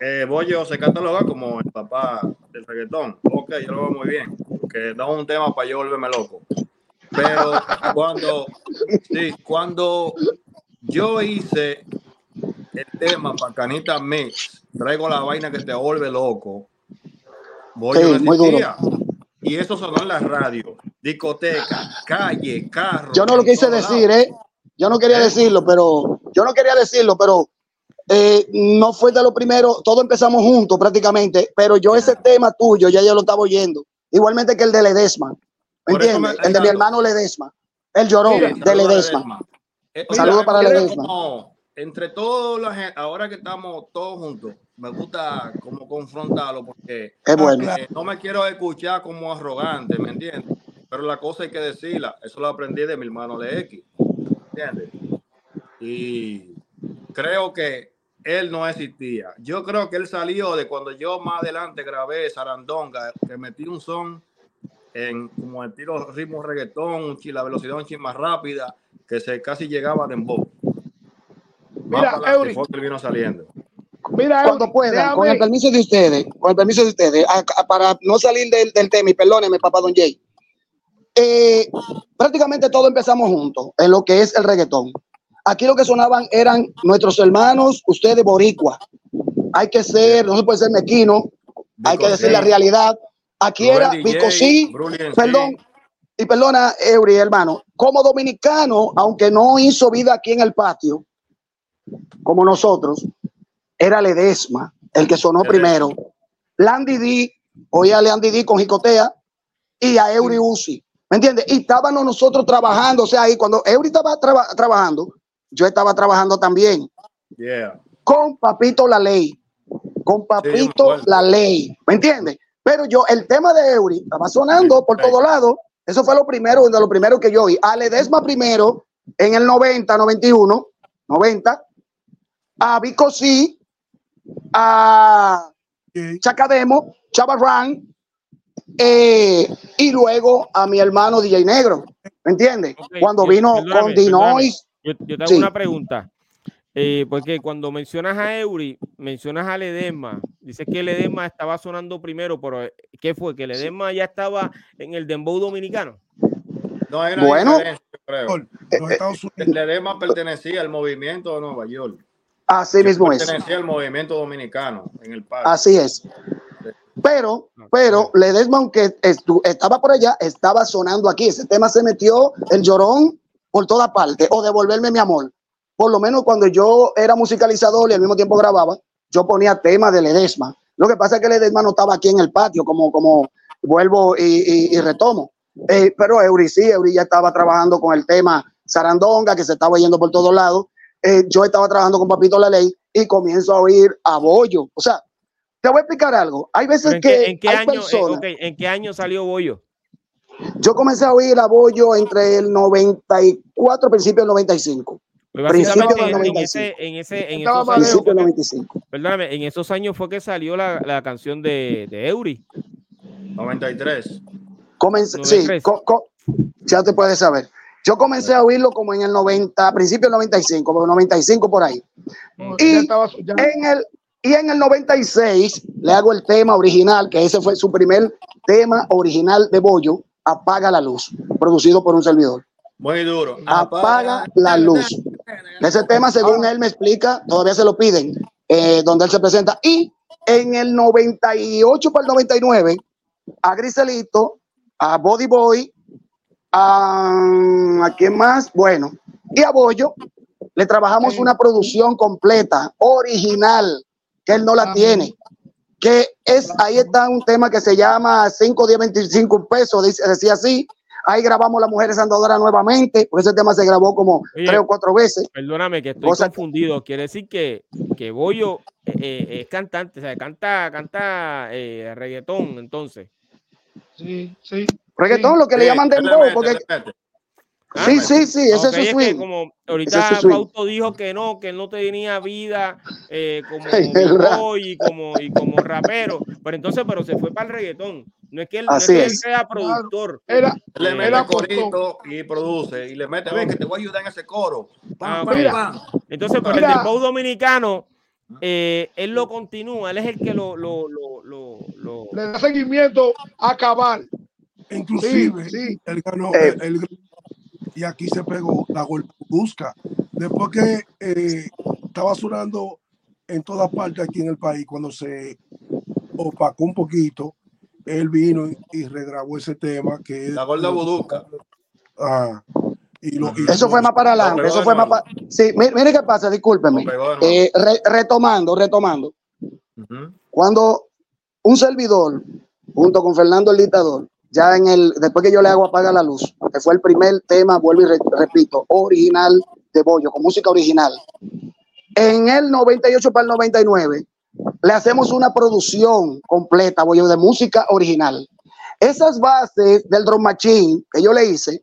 Eh, Bollo se cataloga como el papá del reggaetón. Ok, yo lo veo muy bien. Que da un tema para yo volverme loco. Pero cuando, sí, cuando yo hice el tema para Canita Mix, traigo la vaina que te vuelve loco Voy muy duro. Y eso sonó en la radio, discoteca, calle, carro. Yo no lo quise decir, ¿eh? Yo no quería ¿Eh? decirlo, pero yo no quería decirlo, pero eh, no fue de lo primero. Todos empezamos juntos prácticamente, pero yo ese tema tuyo ya yo lo estaba oyendo. Igualmente que el de Ledesma. ¿Me entiendes? el de mi hermano Ledesma. El lloró de Ledesma. Saludos para Ledesma. entre todos los, ahora que estamos todos juntos, me gusta como confrontarlo porque no me quiero escuchar como arrogante, ¿me entiendes? Pero la cosa hay que decirla, eso lo aprendí de mi hermano de X, ¿entiendes? Y creo que él no existía. Yo creo que él salió de cuando yo más adelante grabé Sarandonga, que metí un son en como el tiro ritmo reggaetón, la velocidad un más rápida, que se casi llegaba de voz. Mira, Eury, vino saliendo. Mira, cuando puedan, con el permiso de ustedes, con el permiso de ustedes, para no salir del, tema y perdóneme, papá Don Jay. Eh, prácticamente todo empezamos juntos en lo que es el reggaetón. Aquí lo que sonaban eran nuestros hermanos, ustedes boricua. Hay que ser, no se puede ser mequino, hay que decir la realidad. Aquí era Vico sí, perdón, y perdona, Eury, hermano, como dominicano, aunque no hizo vida aquí en el patio, como nosotros, era Ledesma, el que sonó primero. Landy D, oía a Landy D con Jicotea y a Eury Uzi. ¿Me entiendes? Y estábamos nosotros trabajando, o sea, ahí cuando Eury estaba trabajando, yo estaba trabajando también. Con Papito La Ley. Con Papito La Ley. ¿Me entiendes? Pero yo, el tema de Eury estaba sonando por todos lados. Eso fue lo primero, de lo primero que yo oí. A Ledesma primero, en el 90, 91, 90. A Vico sí, a Chacademo, Chavarran Eh, y luego a mi hermano DJ Negro, ¿me entiendes? Cuando vino con Dinois. Yo, yo te hago una pregunta. Eh, porque cuando mencionas a Eury, mencionas a Ledesma, dices que Ledesma estaba sonando primero, pero eh, ¿qué fue? ¿Que Ledesma ya estaba en el Dembow dominicano? No, era bueno, creo. Ledesma pertenecía al movimiento de Nueva York. Así mismo es. Pertenecía al movimiento dominicano en el parque. Así es. Pero, pero Ledesma, aunque estaba por allá, estaba sonando aquí. Ese tema se metió el llorón por toda parte. O devolverme mi amor por lo menos cuando yo era musicalizador y al mismo tiempo grababa, yo ponía temas de Ledesma. Lo que pasa es que Ledesma no estaba aquí en el patio, como, como vuelvo y, retomo. Eh, pero Eury sí, Eury ya estaba trabajando con el tema Sarandonga, que se estaba yendo por todos lados. Eh, yo estaba trabajando con Papito La Ley y comienzo a oír a Bollo. O sea, te voy a explicar algo. Hay veces que. ¿En qué, año, eh, ¿En qué año salió Bollo? Yo comencé a oír a Bollo entre el 94 y principio del 95. Principio en, ese, en, ese, en esos años, perdóname, en esos años fue que salió la, la canción de, de Eury. 93. Comencé, sí, ya te puedes saber. Yo comencé a oírlo como en el 90, principio del 95, como 95 por ahí. Y, en el, y en el 96 le hago el tema original, que ese fue su primer tema original de Bollo, Apaga la Luz, producido por un servidor. Muy duro. Apaga, la luz. Ese tema, según él me explica, todavía se lo piden, eh, donde él se presenta. Y en el 98 para el 99, a Griselito, a Body Boy, a, ¿a quién más? Bueno, y a Bollo, le trabajamos una producción completa, original, que él no la tiene. Que es, ahí está un tema que se llama 5, 10, 25 pesos, decía así, Ahí grabamos Las Mujeres Andadoras nuevamente, porque ese tema se grabó como tres o cuatro veces. Perdóname que estoy confundido. Quiere decir que, que Boyo eh, eh, es cantante, o sea, canta, canta eh, reggaetón, entonces. Sí, sí. Reggaetón, lo que le llaman dembow, porque... Ah, sí, sí, sí, ese es su swing. como ahorita Fausto dijo que no, que él no tenía vida eh, como y como y como rapero, pero entonces, pero se fue para el reggaetón. No es que él, sea productor. Era, le mete corito y produce y le mete, ven que te voy a ayudar en ese coro. Ah, entonces, pero el dembow dominicano, eh, él lo continúa, él es el que lo, lo, lo, lo, le da seguimiento a cabal. Inclusive, sí, Él ganó, eh, y aquí se pegó la busca. Después que eh, estaba sonando en todas partes aquí en el país, cuando se opacó un poquito, él vino y regrabó ese tema que La Gorda Budusca. Ah, y eso fue más para adelante, eso fue más para... Sí, mire, qué pasa, discúlpeme. Eh, retomando, retomando. Cuando un servidor, junto con Fernando el dictador, ya en el, después que yo le hago apaga la luz, que fue el primer tema, vuelvo y repito, original de Bollo, con música original. En el 98 para el 99, le hacemos una producción completa, Bollo, de música original. Esas bases del drum machine que yo le hice,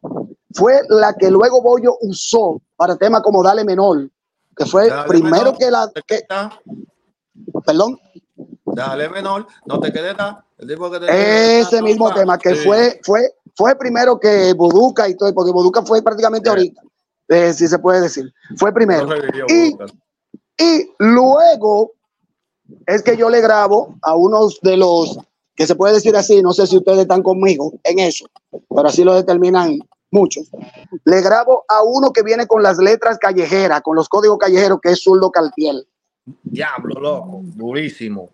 fue la que luego Bollo usó para temas como Dale Menor, que fue primero que la... Que, perdón. Dale menor, no te quedes Ese mismo tema que fue, fue, fue primero que Boduca y todo, porque Boduca fue prácticamente ahorita, eh, si se puede decir. Fue primero. y, y luego es que yo le grabo a unos de los que se puede decir así, no sé si ustedes están conmigo en eso, pero así lo determinan muchos. Le grabo a uno que viene con las letras callejeras, con los códigos callejeros, que es Zurdo Calpiel. Diablo, loco, durísimo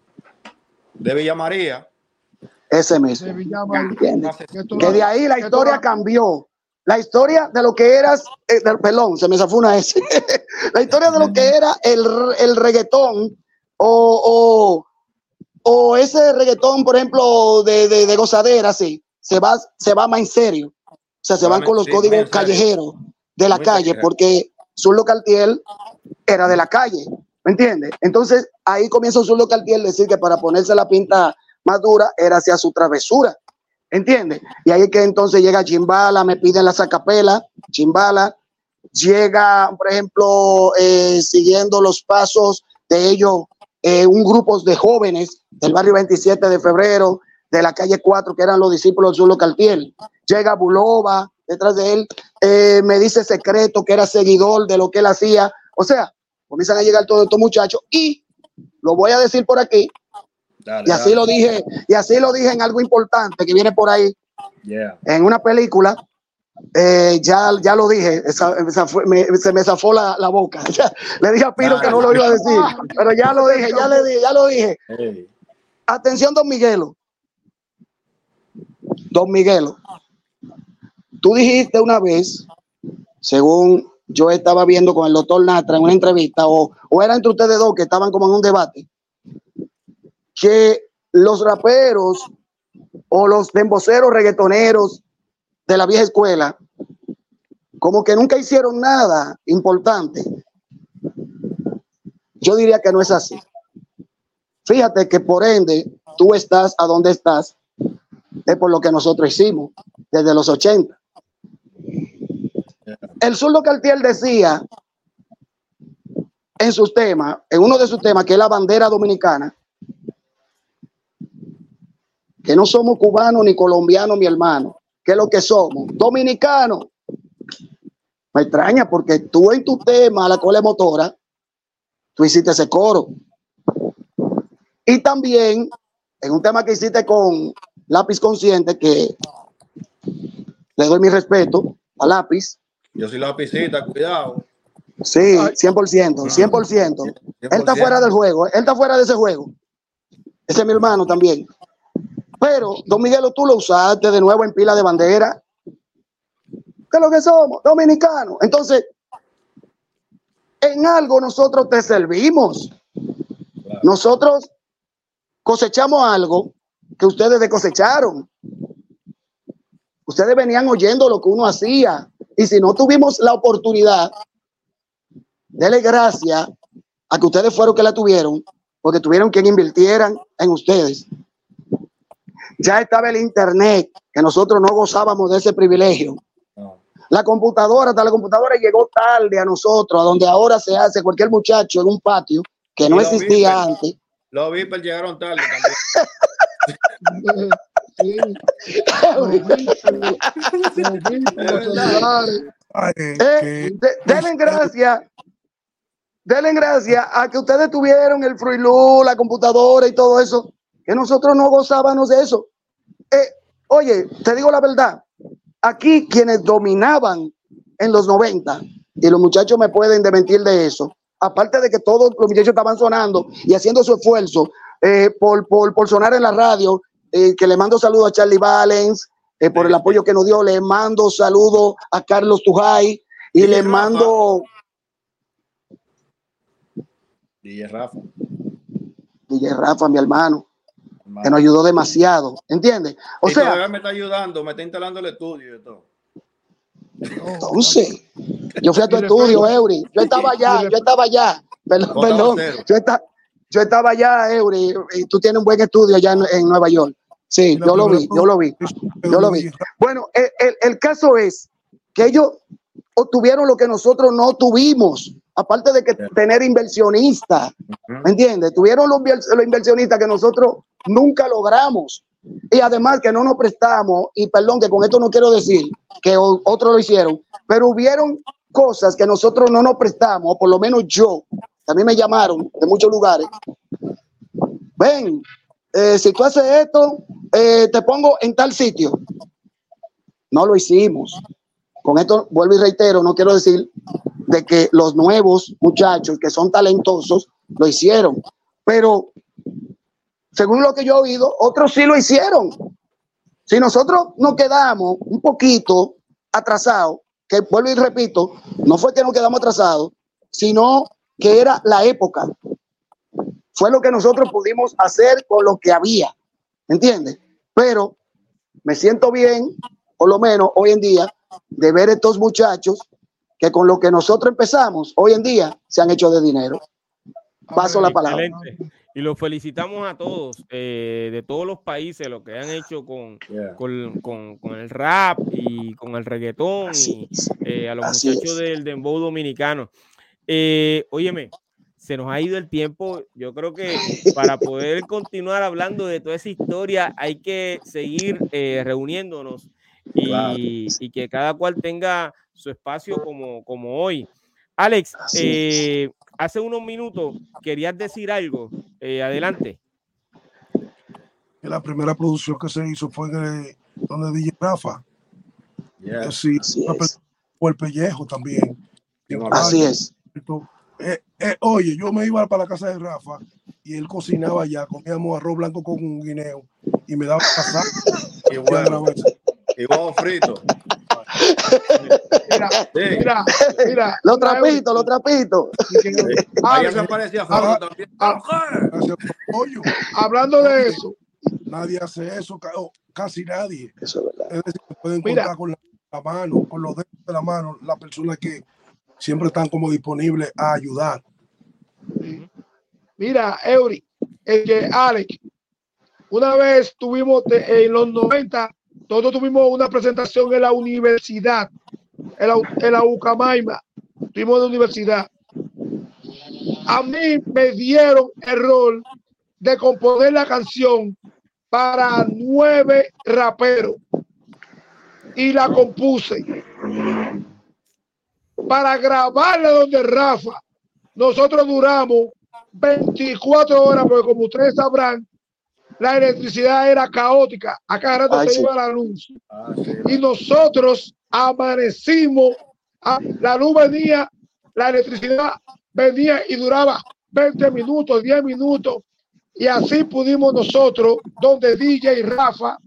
de Villa María. Ese mismo. Que de ahí la historia cambió. La historia de lo que eras, eh, perdón, se me zafó una S. la historia de lo que era el, el reggaetón o, o, ese reggaetón, por ejemplo, de, de, gozadera, sí, se va, se va más en serio. O sea, se van con los códigos callejeros de la calle, porque Zurdo Cartier era de la calle. ¿Me entiendes? Entonces ahí comienza local a decir que para ponerse la pinta más dura era hacia su travesura. ¿Entiendes? Y ahí que entonces llega Chimbala, me piden la sacapela, Chimbala, llega, por ejemplo, eh, siguiendo los pasos de ellos, eh, un grupo de jóvenes del barrio 27 de febrero, de la calle 4, que eran los discípulos de Zulo Cartier. Llega Bulova detrás de él, eh, me dice secreto que era seguidor de lo que él hacía. O sea, comienzan a llegar todos estos muchachos y lo voy a decir por aquí. y así lo dije, y así lo dije en algo importante que viene por ahí. En una película, eh, ya, ya lo dije, se me zafó la, la boca. le dije a Piro que no lo iba a decir, pero ya lo dije, ya le dije, ya lo dije. Atención, don Miguelo. Don Miguelo, tú dijiste una vez, según yo estaba viendo con el doctor Natra en una entrevista, o, o era entre ustedes dos que estaban como en un debate, que los raperos o los demboceros reggaetoneros de la vieja escuela, como que nunca hicieron nada importante. Yo diría que no es así. Fíjate que por ende tú estás a donde estás, es por lo que nosotros hicimos desde los 80. El zurdo Cartier decía en sus temas, en uno de sus temas, que es la bandera dominicana, que no somos cubanos ni colombianos, mi hermano, que es lo que somos, dominicanos. Me extraña porque tú en tu tema, la cole motora, tú hiciste ese coro. Y también en un tema que hiciste con Lápiz Consciente, que le doy mi respeto a Lápiz. Yo soy lapicita, cuidado. Sí, 100%, 100%. Él está fuera del juego, él está fuera de ese juego. Ese es mi hermano también. Pero, don Miguelo, tú lo usaste de nuevo en pila de bandera. ¿Qué es lo que somos? Dominicanos. Entonces, en algo nosotros te servimos. Nosotros cosechamos algo que ustedes cosecharon. Ustedes venían oyendo lo que uno hacía. Y si no tuvimos la oportunidad, dele gracias a que ustedes fueron que la tuvieron, porque tuvieron quien invirtieran en ustedes ya estaba el internet, que nosotros no gozábamos de ese privilegio. La computadora, hasta la computadora llegó tarde a nosotros, a donde ahora se hace cualquier muchacho en un patio que no existía antes. Los Vipers llegaron tarde también. eh, denle gracias denle gracias a que ustedes tuvieron el Fruilú, la computadora y todo eso que nosotros no gozábamos de eso. Eh, oye, te digo la verdad, aquí quienes dominaban en los 90, y los muchachos me pueden desmentir de eso, aparte de que todos los muchachos estaban sonando y haciendo su esfuerzo eh, por, por, sonar en la radio, eh, que le mando saludos a Charlie Valens, por el apoyo que nos dio, le mando saludos a Carlos Tujay y le mando... DJ Rafa. DJ Rafa, mi hermano que nos ayudó demasiado, ¿entiendes? O sea, me está ayudando, me está instalando el estudio y todo. Entonces, yo fui a tu estudio, Eury. Yo estaba allá, yo estaba allá. Perdón, perdón. Yo, estaba allá, Eury, y tú tienes un buen estudio allá en, Nueva York. Sí, yo lo vi, yo lo vi, yo lo vi. Bueno, el, el caso es que ellos obtuvieron lo que nosotros no tuvimos aparte de que tener inversionistas, ¿me entiendes? Tuvieron los, los, inversionistas que nosotros nunca logramos. Y además que no nos prestamos, y perdón que con esto no quiero decir que otros lo hicieron, pero hubieron cosas que nosotros no nos prestamos, o por lo menos yo, también me llamaron de muchos lugares. Ven, eh, si tú haces esto, eh, te pongo en tal sitio. No lo hicimos. Con esto vuelvo y reitero, no quiero decir de que los nuevos muchachos que son talentosos lo hicieron, pero según lo que yo he oído, otros sí lo hicieron. Si nosotros nos quedamos un poquito atrasados, que vuelvo y repito, no fue que nos quedamos atrasados, sino que era la época. Fue lo que nosotros pudimos hacer con lo que había, ¿entiendes? Pero me siento bien, por lo menos hoy en día, de ver estos muchachos que con lo que nosotros empezamos hoy en día se han hecho de dinero. Paso la palabra. Y los felicitamos a todos, eh, de todos los países, lo que han hecho con, con, el rap y con el reggaetón y eh, a los muchachos del dembow dominicano. Eh, óyeme, se nos ha ido el tiempo. Yo creo que para poder continuar hablando de toda esa historia hay que seguir eh, reuniéndonos y, y, que cada cual tenga su espacio como, como hoy. Alex, eh, hace unos minutos querías decir algo. Eh, adelante. La primera producción que se hizo fue de, donde DJ Rafa. Sí, fue el pellejo también. Así es. Eh, eh, oye, yo me iba para la casa de Rafa y él cocinaba ya, comíamos arroz blanco con un guineo y me daba pasar. y bueno, y huevo frito. Mira, mira, mira, los trapitos, los trapitos. Ahí se aparecía también. Hablando de eso. Nadie hace eso, casi nadie. Eso es verdad. Es decir, pueden contar con la, mano, con los dedos de la mano, la persona que siempre están como disponibles a ayudar. Mira, Eury, que Alex, una vez tuvimos en los 90 todos tuvimos una presentación en la universidad, en la, en la Ucamaima, tuvimos la universidad. A mí me dieron el rol de componer la canción para nueve raperos y la compuse para grabarla donde Rafa. Nosotros duramos 24 horas, porque como ustedes sabrán, la electricidad era caótica, acá rato se iba la luz. Ah, y nosotros amanecimos, la luz venía, la electricidad venía y duraba 20 minutos, 10 minutos. Y así pudimos nosotros, donde DJ y Rafa,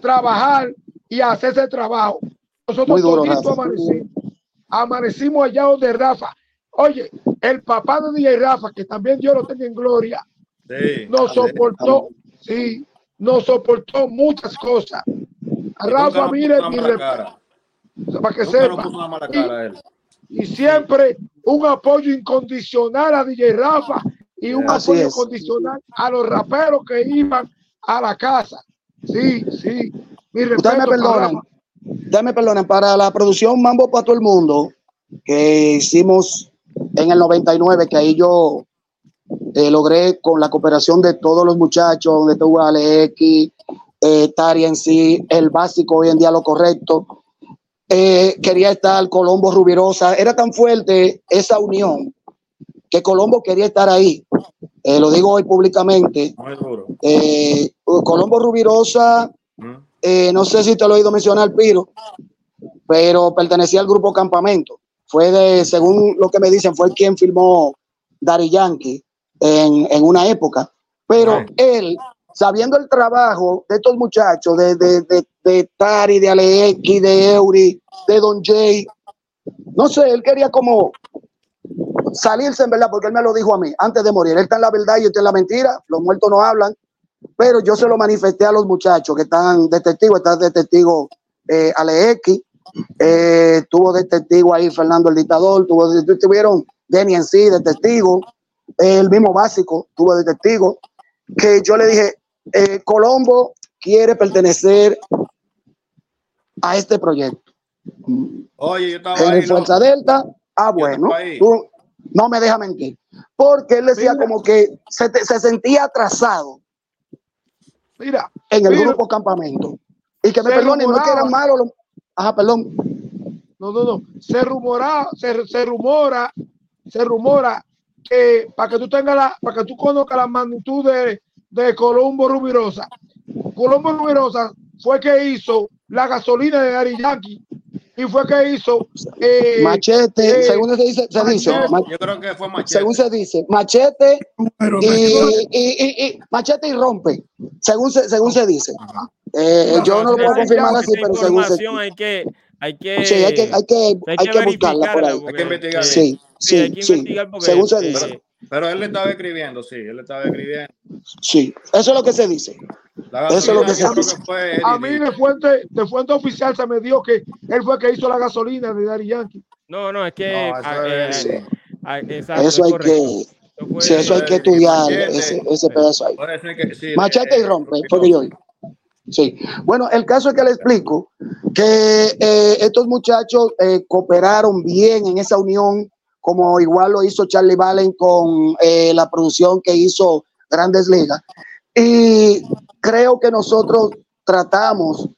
trabajar y hacer ese trabajo. Nosotros amanecimos, amanecimos allá donde Rafa. Oye, el papá de DJ Rafa, que también Dios lo tenga en gloria, nos soportó, sí, nos soportó muchas cosas. Rafa, mire, para que sepa. Y, siempre un apoyo incondicional a DJ Rafa y un apoyo incondicional a los raperos que iban a la casa. Sí, sí. Mi Ustedes me perdonan. Ustedes me perdonen. Para la producción Mambo para todo el mundo que hicimos en el 99, que ahí yo eh, logré con la cooperación de todos los muchachos, donde estuvo Alex, eh, Tari en sí, el básico hoy en día lo correcto. Eh, quería estar Colombo Rubirosa, era tan fuerte esa unión que Colombo quería estar ahí. Eh, lo digo hoy públicamente. Colombo Rubirosa, no sé si te lo he oído mencionar, Piro, pero pertenecía al grupo Campamento. Fue de, según lo que me dicen, fue quien filmó Dari Yankee en, una época. Pero él, sabiendo el trabajo de estos muchachos, de, de, de, de Tari, de Alex, de Eury, de Don Jay, no sé, él quería como salirse en verdad, porque él me lo dijo a mí antes de morir. Él está en la verdad y yo estoy en la mentira, los muertos no hablan, pero yo se lo manifesté a los muchachos que están de testigo, está de testigo eh, Alex, eh, tuvo de testigo ahí Fernando el dictador, tuvo, tuvieron Denny en sí de testigo, el mismo básico, tuvo de testigo, que yo le dije, eh, Colombo quiere pertenecer a este proyecto. Oye, yo estaba en Fuerza Delta, ah, bueno, tú no me dejas mentir. Porque él decía como que se, se, sentía atrasado. Mira, en el grupo campamento. Y que me perdonen, no es que eran malos. Ajá, perdón. No, no, no. Se rumora, se, se rumora, se rumora que para que tú tengas la, para que tú conozcas la magnitud de, de Colombo Rubirosa. Colombo Rubirosa fue que hizo la gasolina de Ari Yankee y fue que hizo eh, machete, eh, según se dice, se dice yo creo que fue machete. Según se dice, machete y, y, y, machete y rompe, según se, según se dice. Eh, yo no lo puedo confirmar así, pero según se hay que hay que sí, hay que hay que, hay que, buscarla por ahí. Hay que investigar. Sí. Sí, sí, según se dice. Pero, él le estaba escribiendo, sí, él le estaba escribiendo. Sí, eso es lo que se dice. Eso es lo que se dice. a mí de fuente, de fuente oficial se me dio que él fue el que hizo la gasolina de Dari Yankee. No, no, es que eso, eh, eh, eso hay que sí, eso hay que estudiar ese, ese pedazo ahí. Machete y rompe, porque yo Sí, bueno, el caso es que le explico que eh, estos muchachos eh, cooperaron bien en esa unión como igual lo hizo Charlie Valen con eh, la producción que hizo Grandes Ligas. Y creo que nosotros tratamos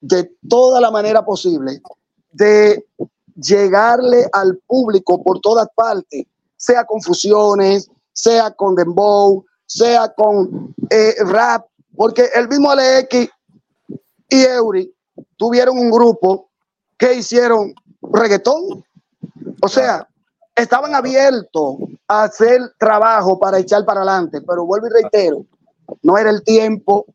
de toda la manera posible de llegarle al público por todas partes, sea con fusiones, sea con dembow, sea con eh, rap, porque el mismo Alex y Eury tuvieron un grupo que hicieron reggaetón. O sea, estaban abiertos a hacer trabajo para echar para adelante, pero vuelvo y reitero, no era el tiempo,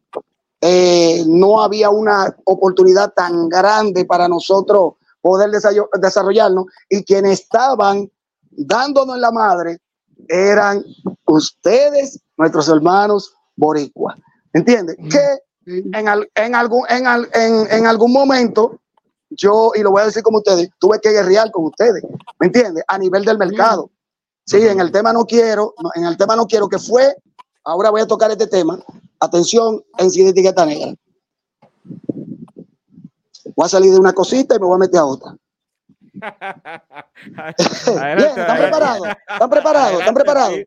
eh, no había una oportunidad tan grande para nosotros poder desarrollarnos y quienes estaban dándonos la madre eran ustedes, nuestros hermanos boricua. ¿Entiendes? Mm. Que en, algún, en, algún momento yo, y lo voy a decir como ustedes, tuve que guerrear con ustedes, ¿me entiendes? A nivel del mercado. Sí, en el tema no quiero, en el tema no quiero que fue, ahora voy a tocar este tema. Atención, en sin etiqueta negra. Voy a salir de una cosita y me voy a meter a otra. ¿están preparados? ¿Están preparados? ¿Están preparados?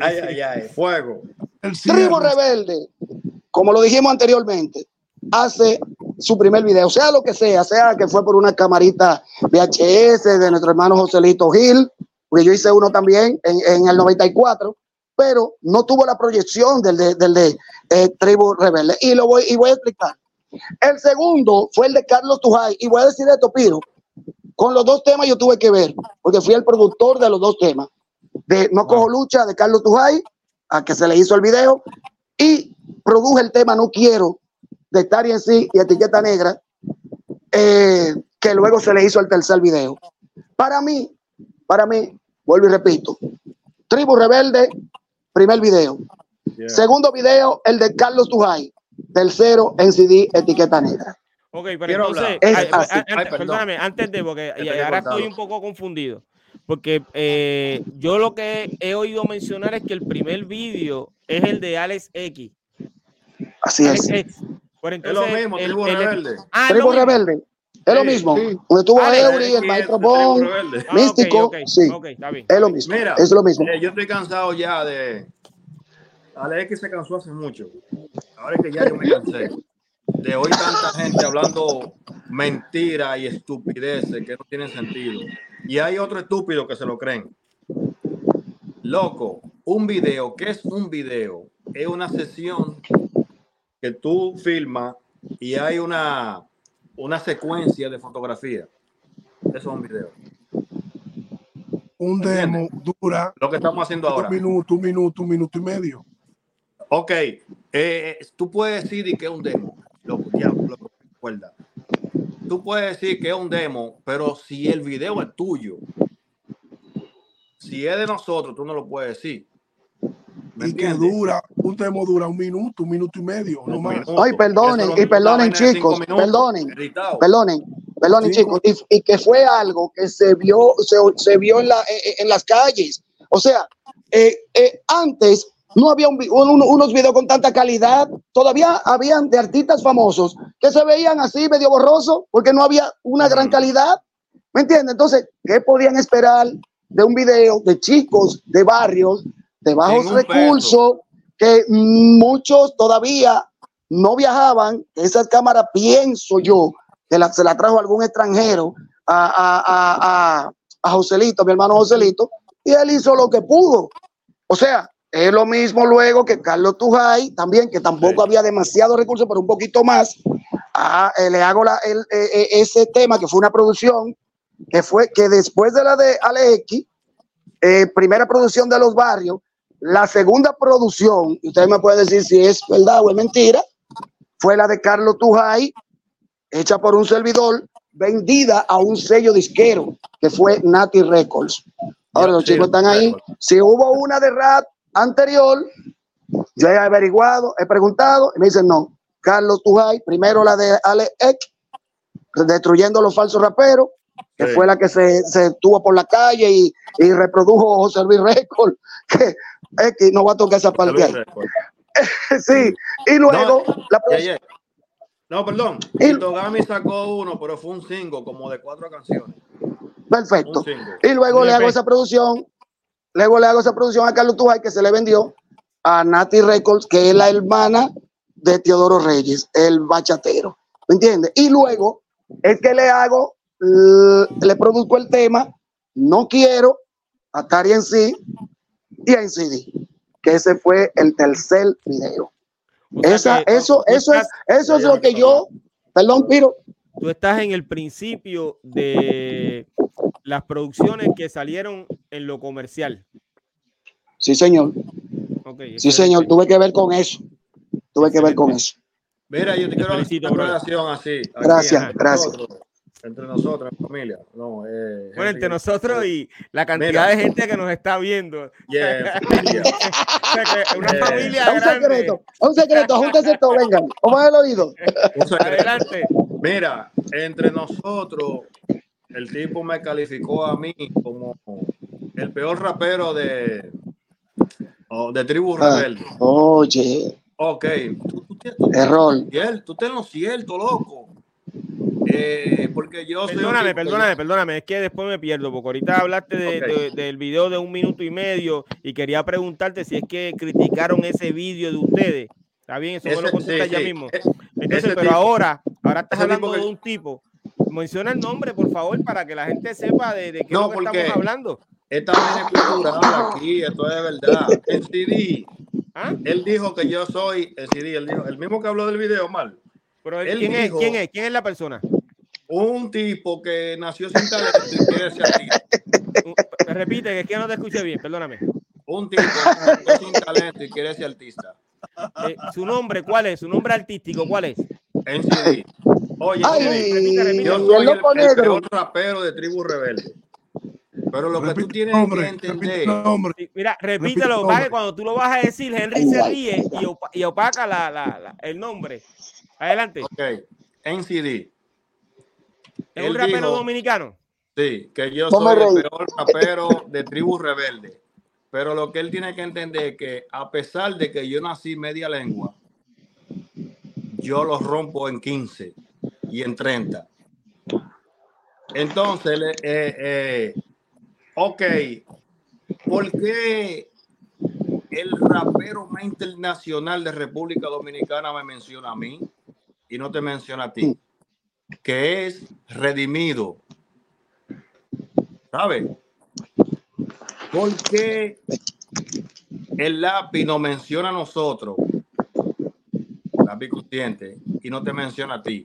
ay, ay, ay, fuego. Tribu Rebelde, como lo dijimos anteriormente, hace su primer video, sea lo que sea, sea que fue por una camarita VHS de nuestro hermano Joselito Gil, porque yo hice uno también en, el 94, pero no tuvo la proyección del de, del de eh, Tribu Rebelde. Y lo voy, y voy a explicar. El segundo fue el de Carlos Tujay, y voy a decir esto, Piro, con los dos temas yo tuve que ver, porque fui el productor de los dos temas, de No Cojo Lucha de Carlos Tujay, a que se le hizo el video, y produje el tema No Quiero de Tari en sí y Etiqueta Negra, eh, que luego se le hizo el tercer video. Para mí, para mí, vuelvo y repito, Tribu Rebelde, primer video. Segundo video, el de Carlos Tujay. Tercero, en CD, Etiqueta Negra. Ok, pero entonces, perdóname, antes de, porque ahora estoy un poco confundido. Porque eh, yo lo que he oído mencionar es que el primer vídeo es el de Alex X. Así es. Es lo mismo, el, Tribu Rebelde. Ah, Tribu Rebelde. Es lo mismo. Donde tuvo ah, Eury, el Maestro Bond, ah, Místico. sí, es lo mismo. Mira, es lo mismo. Eh, yo estoy cansado ya de. Alex X se cansó hace mucho. Ahora es que ya yo me cansé de hoy tanta gente hablando mentiras y estupideces que no tienen sentido. Y hay otro estúpido que se lo creen. Loco, un video, ¿qué es un video? Es una sesión que tú filmas y hay una, una secuencia de fotografía. Eso es un video. Un demo dura. Lo que estamos haciendo ahora. Un minuto, un minuto, un minuto y medio. Ok, eh, tú puedes decir que es un demo recuerda. Tú puedes decir que es un demo, pero si el video es tuyo, si es de nosotros, tú no lo puedes decir. Y que dura, un demo dura un minuto, un minuto y medio, no más. Ay, perdonen, y perdonen, chicos, perdonen, perdonen, perdonen, chicos, y, que fue algo que se vio, se, se vio en, la, en, las calles. O sea, eh, eh, antes no había unos videos con tanta calidad. Todavía habían de artistas famosos que se veían así medio borrosos porque no había una gran calidad. ¿Me entiendes? Entonces, ¿qué podían esperar de un video de chicos de barrios de bajos recursos que muchos todavía no viajaban? Esas cámaras, pienso yo, que se la trajo algún extranjero a, a, a, a Joselito, mi hermano Joselito, y él hizo lo que pudo. O sea, es lo mismo luego que Carlos Tujay, también, que tampoco había demasiados recursos, pero un poquito más. Ah, eh, le hago la, el, eh, eh, ese tema que fue una producción que fue que después de la de Alex, primera producción de los barrios, la segunda producción, y usted me puede decir si es verdad o es mentira, fue la de Carlos Tujay, hecha por un servidor, vendida a un sello disquero, que fue Nati Records. Ahora los chicos están ahí. Si hubo una de rap, anterior, yo he averiguado, he preguntado, y me dicen no. Carlos Tujay, primero la de Ale Ek, destruyendo los falsos raperos, que fue la que se, se tuvo por la calle y, y reprodujo José Luis Record, que X no va a tocar esa parte ahí. sí, y luego no, la No, perdón. Y Togami sacó uno, pero fue un single como de cuatro canciones. Perfecto. Y luego le hago esa producción, luego le hago esa producción a Carlos Tujay que se le vendió a Nati Records, que es la hermana de Teodoro Reyes, el bachatero. ¿Me entiendes? Y luego es que le hago, le produzco el tema, no quiero, a Tari en sí y a CD, que ese fue el tercer video. Esa, eso, eso es, eso es lo que yo, perdón, Piro. Tú estás en el principio de las producciones que salieron en lo comercial. Sí, señor. sí, señor, tuve que ver con eso. Tuve que ver con eso. Mira, yo te quiero hacer una relación así. Gracias, gracias. Entre nosotros, en familia. No, eh, bueno, entre nosotros y la cantidad de gente que nos está viendo. Yeah, familia. una eh, familia un secreto, un secreto, júntense todos, vengan. ¿Cómo el oído? Adelante. Mira, entre nosotros, el tipo me calificó a mí como el peor rapero de, de Tribu ah, Rebelde. Oye. Ok. Error. Tú estás en lo cierto, loco. Eh, porque yo perdóname, perdóname, perdóname, es que después me pierdo, porque ahorita hablaste de, del video de un minuto y medio y quería preguntarte si es que criticaron ese video de ustedes. Está bien, eso me lo contestas ya mismo. E, Entonces, pero ahora, ahora estás hablando de un tipo. Menciona el nombre, por favor, para que la gente sepa de, qué no, es lo que estamos hablando. Esta es cultural aquí, esto es verdad. El CD, ¿Ah? él dijo que yo soy el CD, él dijo, el mismo que habló del video mal. Pero ¿quién, es, ¿quién es? ¿Quién es la persona? Un tipo que nació sin talento y quiere ser artista. Repite, que aquí no te escuché bien, perdóname. Un tipo que nació sin talento y quiere ser artista. Eh, ¿Su nombre cuál es? ¿Su nombre artístico cuál es? NCD. Oye, repite, repite. yo soy el, el peor rapero de Tribu Rebelde. Pero lo que tú tienes que entender. Mira, repítelo, para que cuando tú lo vas a decir, Henry se ríe y, opaca la, la, el nombre. Adelante. Ok, NCD. ¿Es un rapero dominicano? Sí, que yo soy el peor rapero de Tribu Rebelde. Pero lo que él tiene que entender es que a pesar de que yo nací media lengua, yo los rompo en 15 y en 30. Entonces, eh, eh, ok, ¿por qué el rapero más internacional de República Dominicana me menciona a mí y no te menciona a ti? Que es redimido. ¿Sabes? ¿Por qué el lápiz nos menciona a nosotros, lápiz consciente, y no te menciona a ti?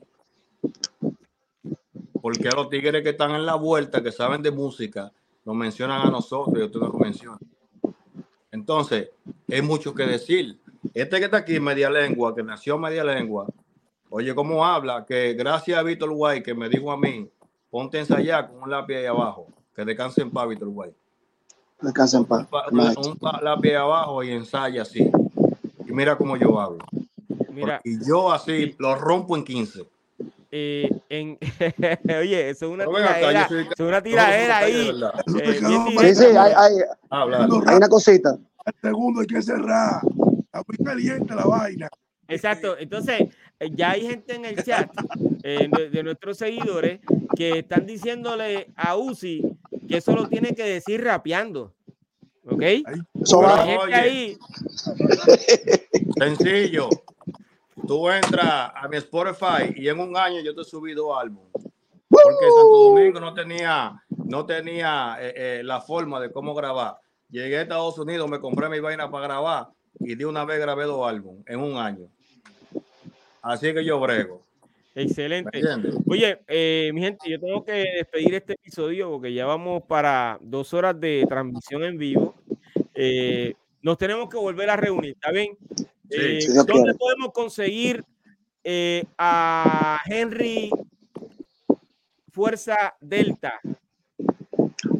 Porque a los tigres que están en la vuelta, que saben de música, nos mencionan a nosotros y ustedes no lo mencionan. Entonces, hay mucho que decir. Este que está aquí, media lengua, que nació media lengua, oye, ¿cómo habla? Que gracias a Víctor White, que me dijo a mí, ponte a ensayar con un lápiz ahí abajo, que descanse en paz, Víctor White. Descansa en paz. Un, lápiz abajo y ensaya así. Y mira cómo yo hablo. y yo así lo rompo en 15. Eh, en, oye, eso es una tiradera, es una tiradera ahí. Eh, sí, sí, hay, hay, hay, una cosita. El segundo hay que cerrar. Está muy caliente la vaina. Exacto. Entonces, eh, ya hay gente en el chat eh, de, nuestros seguidores que están diciéndole a Uzi que eso lo tiene que decir rapeando. ¿Ok? ahí. Sencillo. Tú entras a mi Spotify y en un año yo te he subido álbum. Porque Santo Domingo no tenía, no tenía eh, la forma de cómo grabar. Llegué a Estados Unidos, me compré mi vaina para grabar y de una vez grabé dos álbumes en un año. Así que yo brego. Excelente. Oye, eh, mi gente, yo tengo que despedir este episodio porque ya vamos para dos horas de transmisión en vivo. Eh, nos tenemos que volver a reunir, ¿está bien? Eh, ¿Dónde podemos conseguir a Henry Fuerza Delta?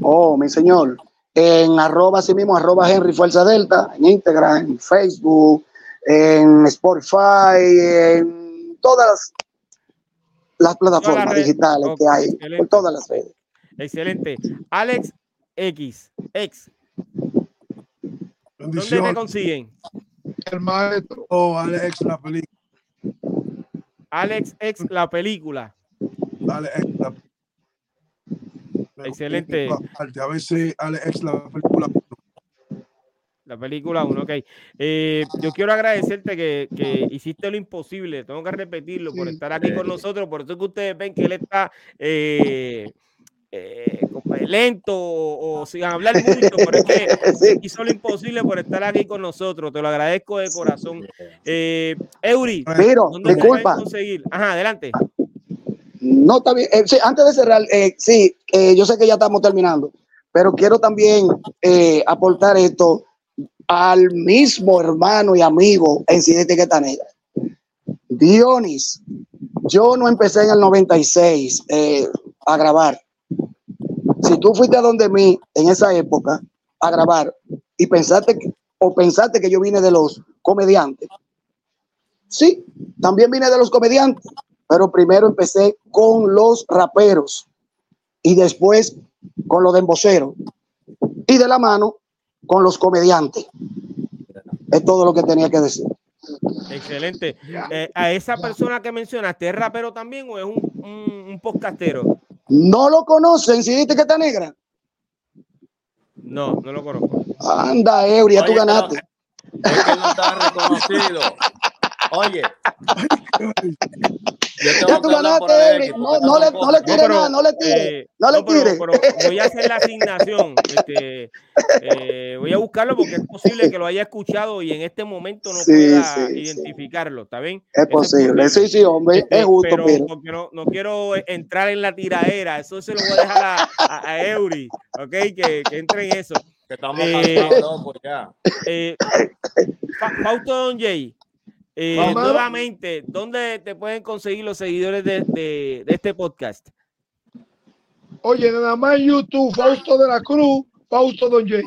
Oh, mi señor. En arroba, así mismo, arroba Henry Fuerza Delta, en Instagram, en Facebook, en Spotify, en todas las, plataformas digitales que hay, en todas las redes. Excelente. Alex X, X. ¿Dónde te consiguen? El maestro o Alex la película. Alex X la película. Alex la Excelente. A veces Alex la película la película 1, ok. Eh, yo quiero agradecerte que, que, hiciste lo imposible, tengo que repetirlo, por estar aquí con nosotros, por eso que ustedes ven que él está eh, eh, lento o, sin hablar mucho, pero es que hizo lo imposible por estar aquí con nosotros, te lo agradezco de corazón. Eury, pero, disculpa. Conseguir? Ajá, adelante. No, está bien. antes de cerrar, sí, yo sé que ya estamos terminando, pero quiero también aportar esto al mismo hermano y amigo en Cine Etiqueta Negra. Dionis, yo no empecé en el 96 eh, a grabar. Si tú fuiste a donde mí en esa época a grabar y pensaste que, o pensaste que yo vine de los comediantes, sí, también vine de los comediantes, pero primero empecé con los raperos y después con los de emboceros y de la mano con los comediantes. Es todo lo que tenía que decir. Excelente. Eh, ¿A esa persona que mencionaste es rapero también o es un, un, podcastero? No lo conocen, si dijiste que está negra. No, no lo conozco. Anda, Euria, tú ganaste. es que no está reconocido. Oye, ya tú ganaste, no, no, le, no le tire nada, no le tire, no le tire. voy a hacer la asignación, este, eh, voy a buscarlo porque es posible que lo haya escuchado y en este momento no pueda identificarlo, ¿está bien? Es posible, sí, sí, hombre, es este, justo. Pero, porque no, no, quiero entrar en la tiraera, eso se lo voy a dejar a, a, a Eury, ¿ok? Que, que entre en eso. Que estamos eh, ya. Eh, Fausto Don Jay. Eh, nuevamente, ¿dónde te pueden conseguir los seguidores de, de, este podcast? Oye, nada más en YouTube, Fausto de la Cruz, Fausto Don Jay.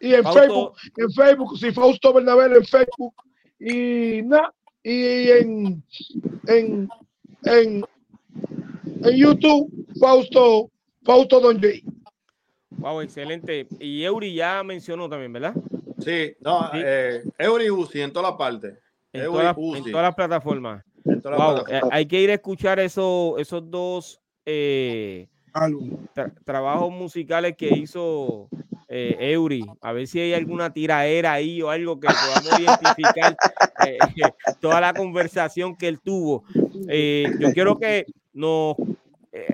Y en Facebook, en Facebook, sí, Fausto Bernabé en Facebook. Y nada, y en, en, en, en YouTube, Fausto, Fausto Don Jay. Wow, excelente. Y Eury ya mencionó también, ¿verdad? Sí, no, Eh, Eury Uzi en toda la parte. En, todas las plataformas. wow, eh, hay que ir a escuchar eso, esos dos eh, trabajos musicales que hizo eh, Eury. A ver si hay alguna tiraera ahí o algo que podamos identificar eh, toda la conversación que él tuvo. yo quiero que nos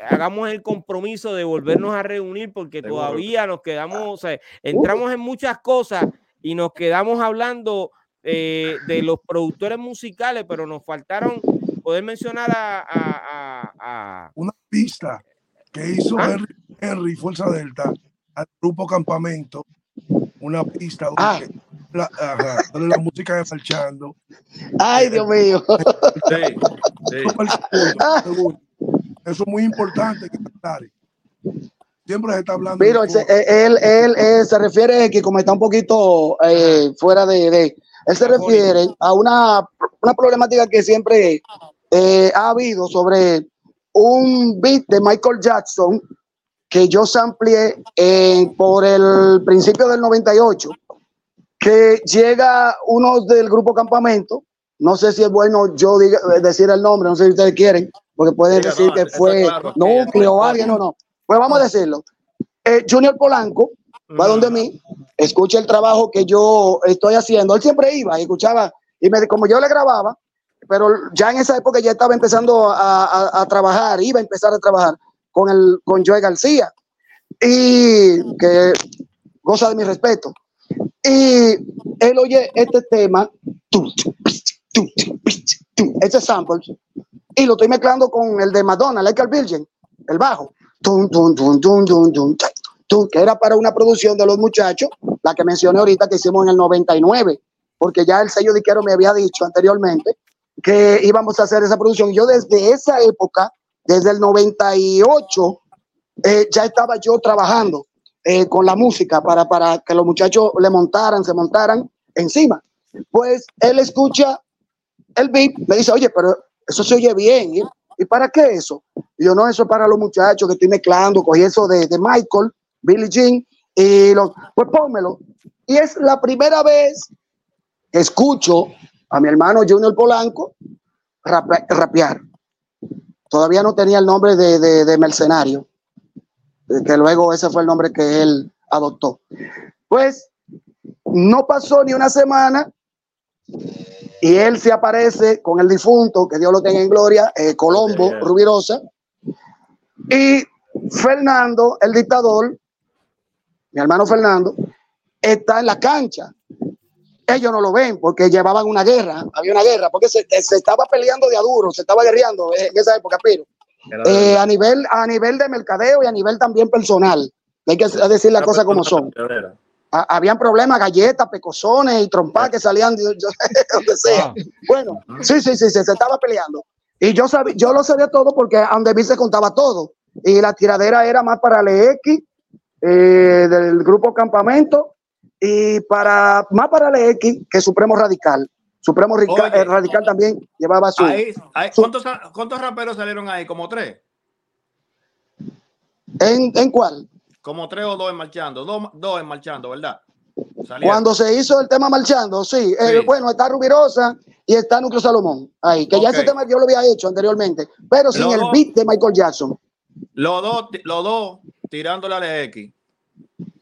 hagamos el compromiso de volvernos a reunir porque todavía nos quedamos, o sea, entramos en muchas cosas y nos quedamos hablando eh, de los productores musicales, pero nos faltaron poder mencionar a, una pista que hizo ¿Ah? Henry, Fuerza Delta al grupo Campamento, una pista donde, ah. la, la, música de marchando. Ay, Dios mío. Eso es muy importante que Siempre se está hablando. Pero él, él, se refiere a que como está un poquito eh, fuera de, Él se refiere a una, una problemática que siempre eh, ha habido sobre un beat de Michael Jackson que yo samplié por el principio del 98, que llega uno del grupo Campamento, no sé si es bueno yo diga, decir el nombre, no sé si ustedes quieren, porque pueden decir que fue núcleo o alguien, no, no. Pues vamos a decirlo. Eh, Junior Polanco va donde mí, escucha el trabajo que yo estoy haciendo. Él siempre iba y escuchaba, y me, como yo le grababa, pero ya en esa época ya estaba empezando a, trabajar, iba a empezar a trabajar con, el, con Joe García, y que goza de mi respeto. Y él oye este tema, este sample, y lo estoy mezclando con el de Madonna, Like a Virgin, el bajo que era para una producción de los muchachos, la que mencioné ahorita que hicimos en el 99, porque ya el sello diquero me había dicho anteriormente que íbamos a hacer esa producción. Yo desde esa época, desde el 98, eh, ya estaba yo trabajando eh, con la música para, para que los muchachos le montaran, se montaran encima. Pues él escucha el beat, me dice, oye, pero eso se oye bien. ¿eh? ¿Y para qué eso? yo, no, eso es para los muchachos que estoy mezclando, cogí eso de, de Michael, Billie Jean, y lo, pues pónmelo. Y es la primera vez que escucho a mi hermano Junior Polanco rapear. Todavía no tenía el nombre de, de, de mercenario. que luego ese fue el nombre que él adoptó. Pues no pasó ni una semana y él se aparece con el difunto, que Dios lo tenga en gloria, eh, Colombo, Rubirosa, y Fernando, el dictador, mi hermano Fernando, está en la cancha. Ellos no lo ven porque llevaban una guerra, había una guerra, porque se, estaba peleando de aduro, se estaba guerreando en esa época, pero eh, a, nivel, a nivel de mercadeo y a nivel también personal. Hay que decir las cosas como son. Habían problemas, galletas, pecosones y trompas que salían de donde sea. Ah. Bueno, sí, sí, sí, se estaba peleando. Y yo, sabía, yo lo sabía todo porque a donde vi se contaba todo. Y la tiradera era más para el X eh, del grupo Campamento y para más para el X que Supremo Radical. Supremo Radical, también llevaba su, ¿cuántos, raperos salieron ahí? ¿Como tres? ¿En, ¿En cuál? Como tres o dos en marchando, dos, dos en marchando, ¿verdad? Cuando se hizo el tema marchando, sí. Eh, bueno, está Rubirosa y está Núcleo Salomón ahí, que ya ese tema yo lo había hecho anteriormente, pero sin el beat de Michael Jackson. Los dos, los dos tirándole al X.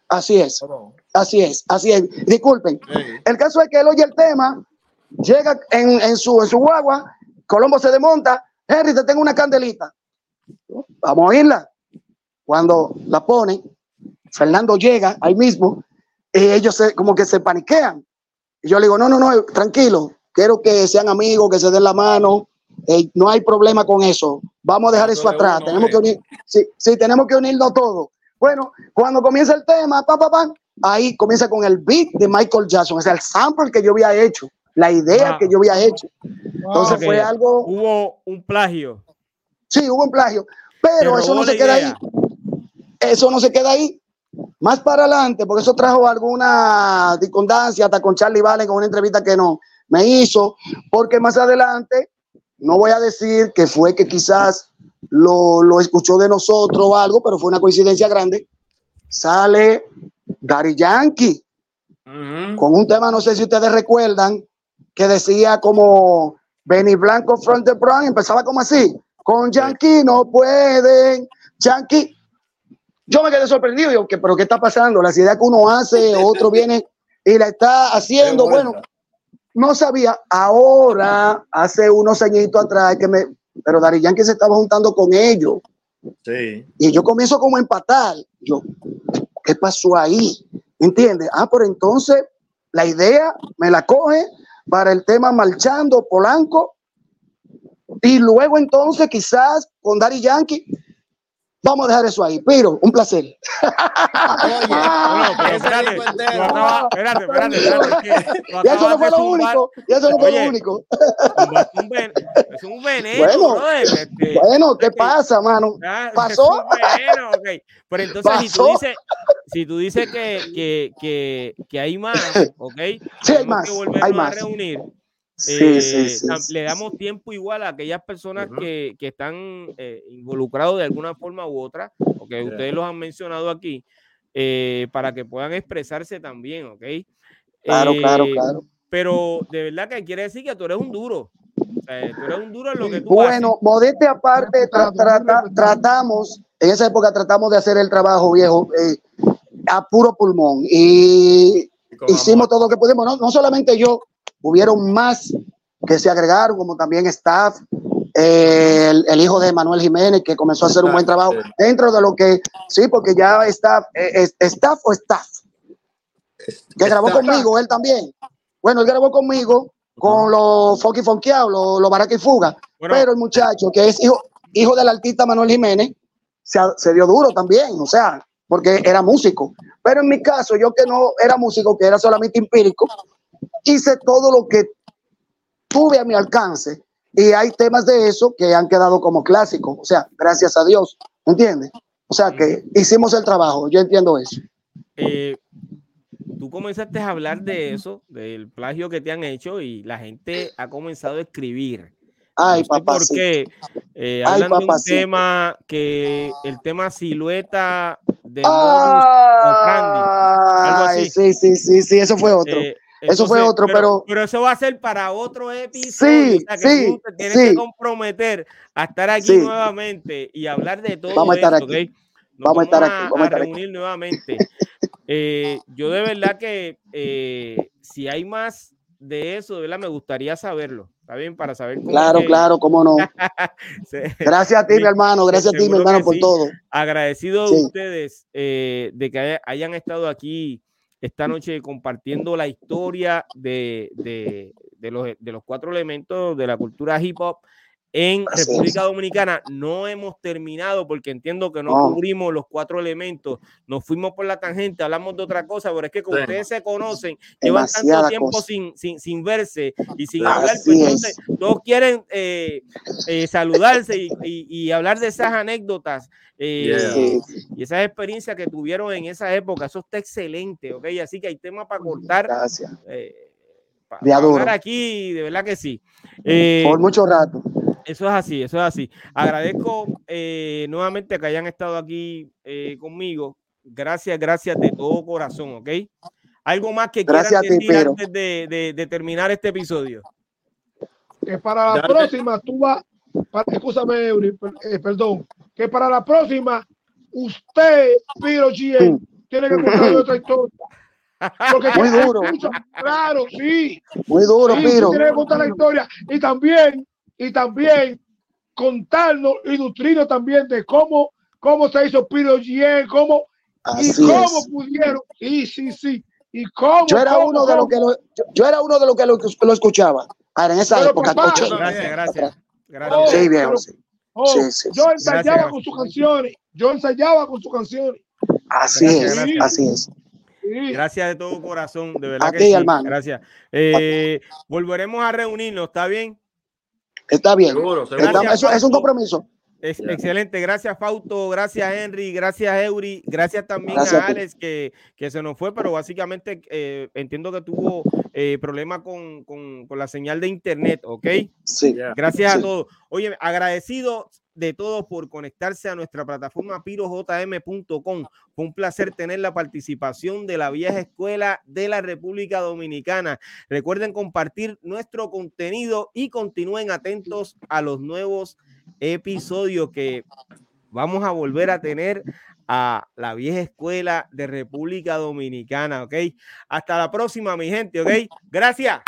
Así es. Así es, así es. Disculpen. El caso es que él oye el tema, llega en, su, en su guagua, Colombo se desmonta. Henry, te tengo una candelita. Vamos a oírla. Cuando la ponen, Fernando llega ahí mismo y ellos como que se paniquean. Y yo le digo, no, no, no, tranquilo, quiero que sean amigos, que se den la mano, eh, no hay problema con eso. Vamos a dejar eso atrás. tenemos que unir, sí, sí, tenemos que unirnos todos. Bueno, cuando comienza el tema, pa, pa, pa, ahí comienza con el beat de Michael Jackson, o sea, el sample que yo había hecho, la idea que yo había hecho. Entonces fue algo. Hubo un plagio. Sí, hubo un plagio, pero eso no se queda ahí. Eso no se queda ahí. Más para adelante, porque eso trajo alguna discordancia hasta con Charlie Valen con una entrevista que no me hizo, porque más adelante no voy a decir que fue que quizás lo, lo escuchó de nosotros o algo, pero fue una coincidencia grande. Sale Gary Yankee con un tema, no sé si ustedes recuerdan, que decía como Benny Blanco front the Brown, empezaba como así, con Yankee no pueden, Yankee. Yo me quedé sorprendido, yo, pero ¿qué está pasando? La idea que uno hace, otro viene y la está haciendo, bueno, no sabía, ahora, hace unos añitos atrás, que me, pero Dari Yankee se estaba juntando con ellos. Sí. Y yo comienzo como a empatar. Yo, ¿qué pasó ahí? ¿Entiendes? Ah, pero entonces la idea me la coge para el tema marchando Polanco. Y luego entonces quizás con Dari Yankee Vamos a dejar eso ahí. Pero, un placer. Oye, pero espérate, espérate, espérate, espérate, Y eso no fue lo único. Y eso no fue lo único. Es un veneno. Bueno, este, bueno ¿qué pasa, mano? ¿Pasó? Veneno, okay. Pero entonces, si tú dices, si tú dices que, que, que, que hay más, ¿ok? Sí, hay más. Que hay más. a reunir eh, le damos tiempo igual a aquellas personas que, que, están eh, involucrados de alguna forma u otra, porque ustedes los han mencionado aquí, eh, para que puedan expresarse también, ¿ok? Claro, claro, claro. Pero de verdad que quiere decir que tú eres un duro. O sea, tú eres un duro en lo que tú Bueno, modeste aparte, tratamos, en esa época tratamos de hacer el trabajo viejo a puro pulmón y, hicimos todo lo que pudimos, no, no solamente yo, hubieron más que se agregaron, como también staff, eh, el, hijo de Manuel Jiménez, que comenzó a hacer un buen trabajo dentro de lo que, sí, porque ya staff, eh, staff o staff, que grabó conmigo, él también. Bueno, él grabó conmigo con los funky funkeados, los, los y fuga, pero el muchacho que es hijo, hijo del artista Manuel Jiménez, se, se dio duro también, o sea, porque era músico. Pero en mi caso, yo que no era músico, que era solamente empírico, hice todo lo que tuve a mi alcance y hay temas de eso que han quedado como clásicos, o sea, gracias a Dios, ¿entiendes? O sea que hicimos el trabajo, yo entiendo eso. Eh, tú comenzaste a hablar de eso, del plagio que te han hecho y la gente ha comenzado a escribir. Ay, papá. Porque eh, hablan de un tema que el tema silueta de Ay, sí, sí, sí, sí, eso fue otro. Eh, eso fue otro, pero, pero, eso va a ser para otro episodio. Sí, sí, tienes que comprometer a estar aquí nuevamente y hablar de todo Vamos a estar aquí. vamos, a estar aquí. Vamos a, reunir nuevamente. Eh, yo de verdad que eh, si hay más de eso, de verdad me gustaría saberlo. ¿Está bien? Para saber cómo Claro, claro, cómo no. Gracias a ti, mi hermano. Gracias a ti, mi hermano, por todo. Agradecido a ustedes eh, de que hayan estado aquí esta noche compartiendo la historia de, de, de, los, de los cuatro elementos de la cultura hip hop en República Dominicana. No hemos terminado porque entiendo que no cubrimos los cuatro elementos. Nos fuimos por la tangente, hablamos de otra cosa, pero es que como ustedes se conocen, llevan tanto tiempo sin, sin, sin, verse y sin hablar, pues entonces todos quieren eh, eh, saludarse y, y, hablar de esas anécdotas. Eh, y esas experiencias que tuvieron en esa época, eso está excelente, ¿ok? Así que hay tema para cortar. Gracias. para, hablar aquí, de verdad que sí. Por mucho rato. Eso es así, eso es así. Agradezco eh, nuevamente que hayan estado aquí eh, conmigo. Gracias, gracias de todo corazón, ¿ok? Algo más que quieran decir antes de, terminar este episodio. Que para la próxima tú vas, escúchame, eh, perdón, que para la próxima usted, Piro G, tiene que contar otra historia. Porque muy duro. claro, sí. Muy duro, Piro. Tiene que contar la historia. Y también y también contarnos y nutrirnos también de cómo, cómo se hizo Piro G, cómo y cómo pudieron. Y sí, sí. Y cómo, yo era uno de los que lo, yo, era uno de los que lo, escuchaba. Ahora, en esa época. gracias, gracias. gracias. sí, bien, oh, sí. sí, yo ensayaba con sus canciones. Yo ensayaba con sus canciones. Así es, así es. Gracias de todo corazón, de verdad. que sí. hermano. Gracias. Eh, volveremos a reunirnos, ¿está bien? Está bien. eso, es un compromiso. excelente, gracias Fausto, gracias Henry, gracias Eury, gracias también a Alex que, que, se nos fue, pero básicamente eh, entiendo que tuvo eh, problemas con, con, con, la señal de internet, ¿ok? Sí. Gracias a todos. Oye, agradecido de todos por conectarse a nuestra plataforma pirojm.com. Fue un placer tener la participación de la vieja escuela de la República Dominicana. Recuerden compartir nuestro contenido y continúen atentos a los nuevos episodios que vamos a volver a tener a la vieja escuela de República Dominicana, ¿ok? Hasta la próxima, mi gente, ¿ok? Gracias.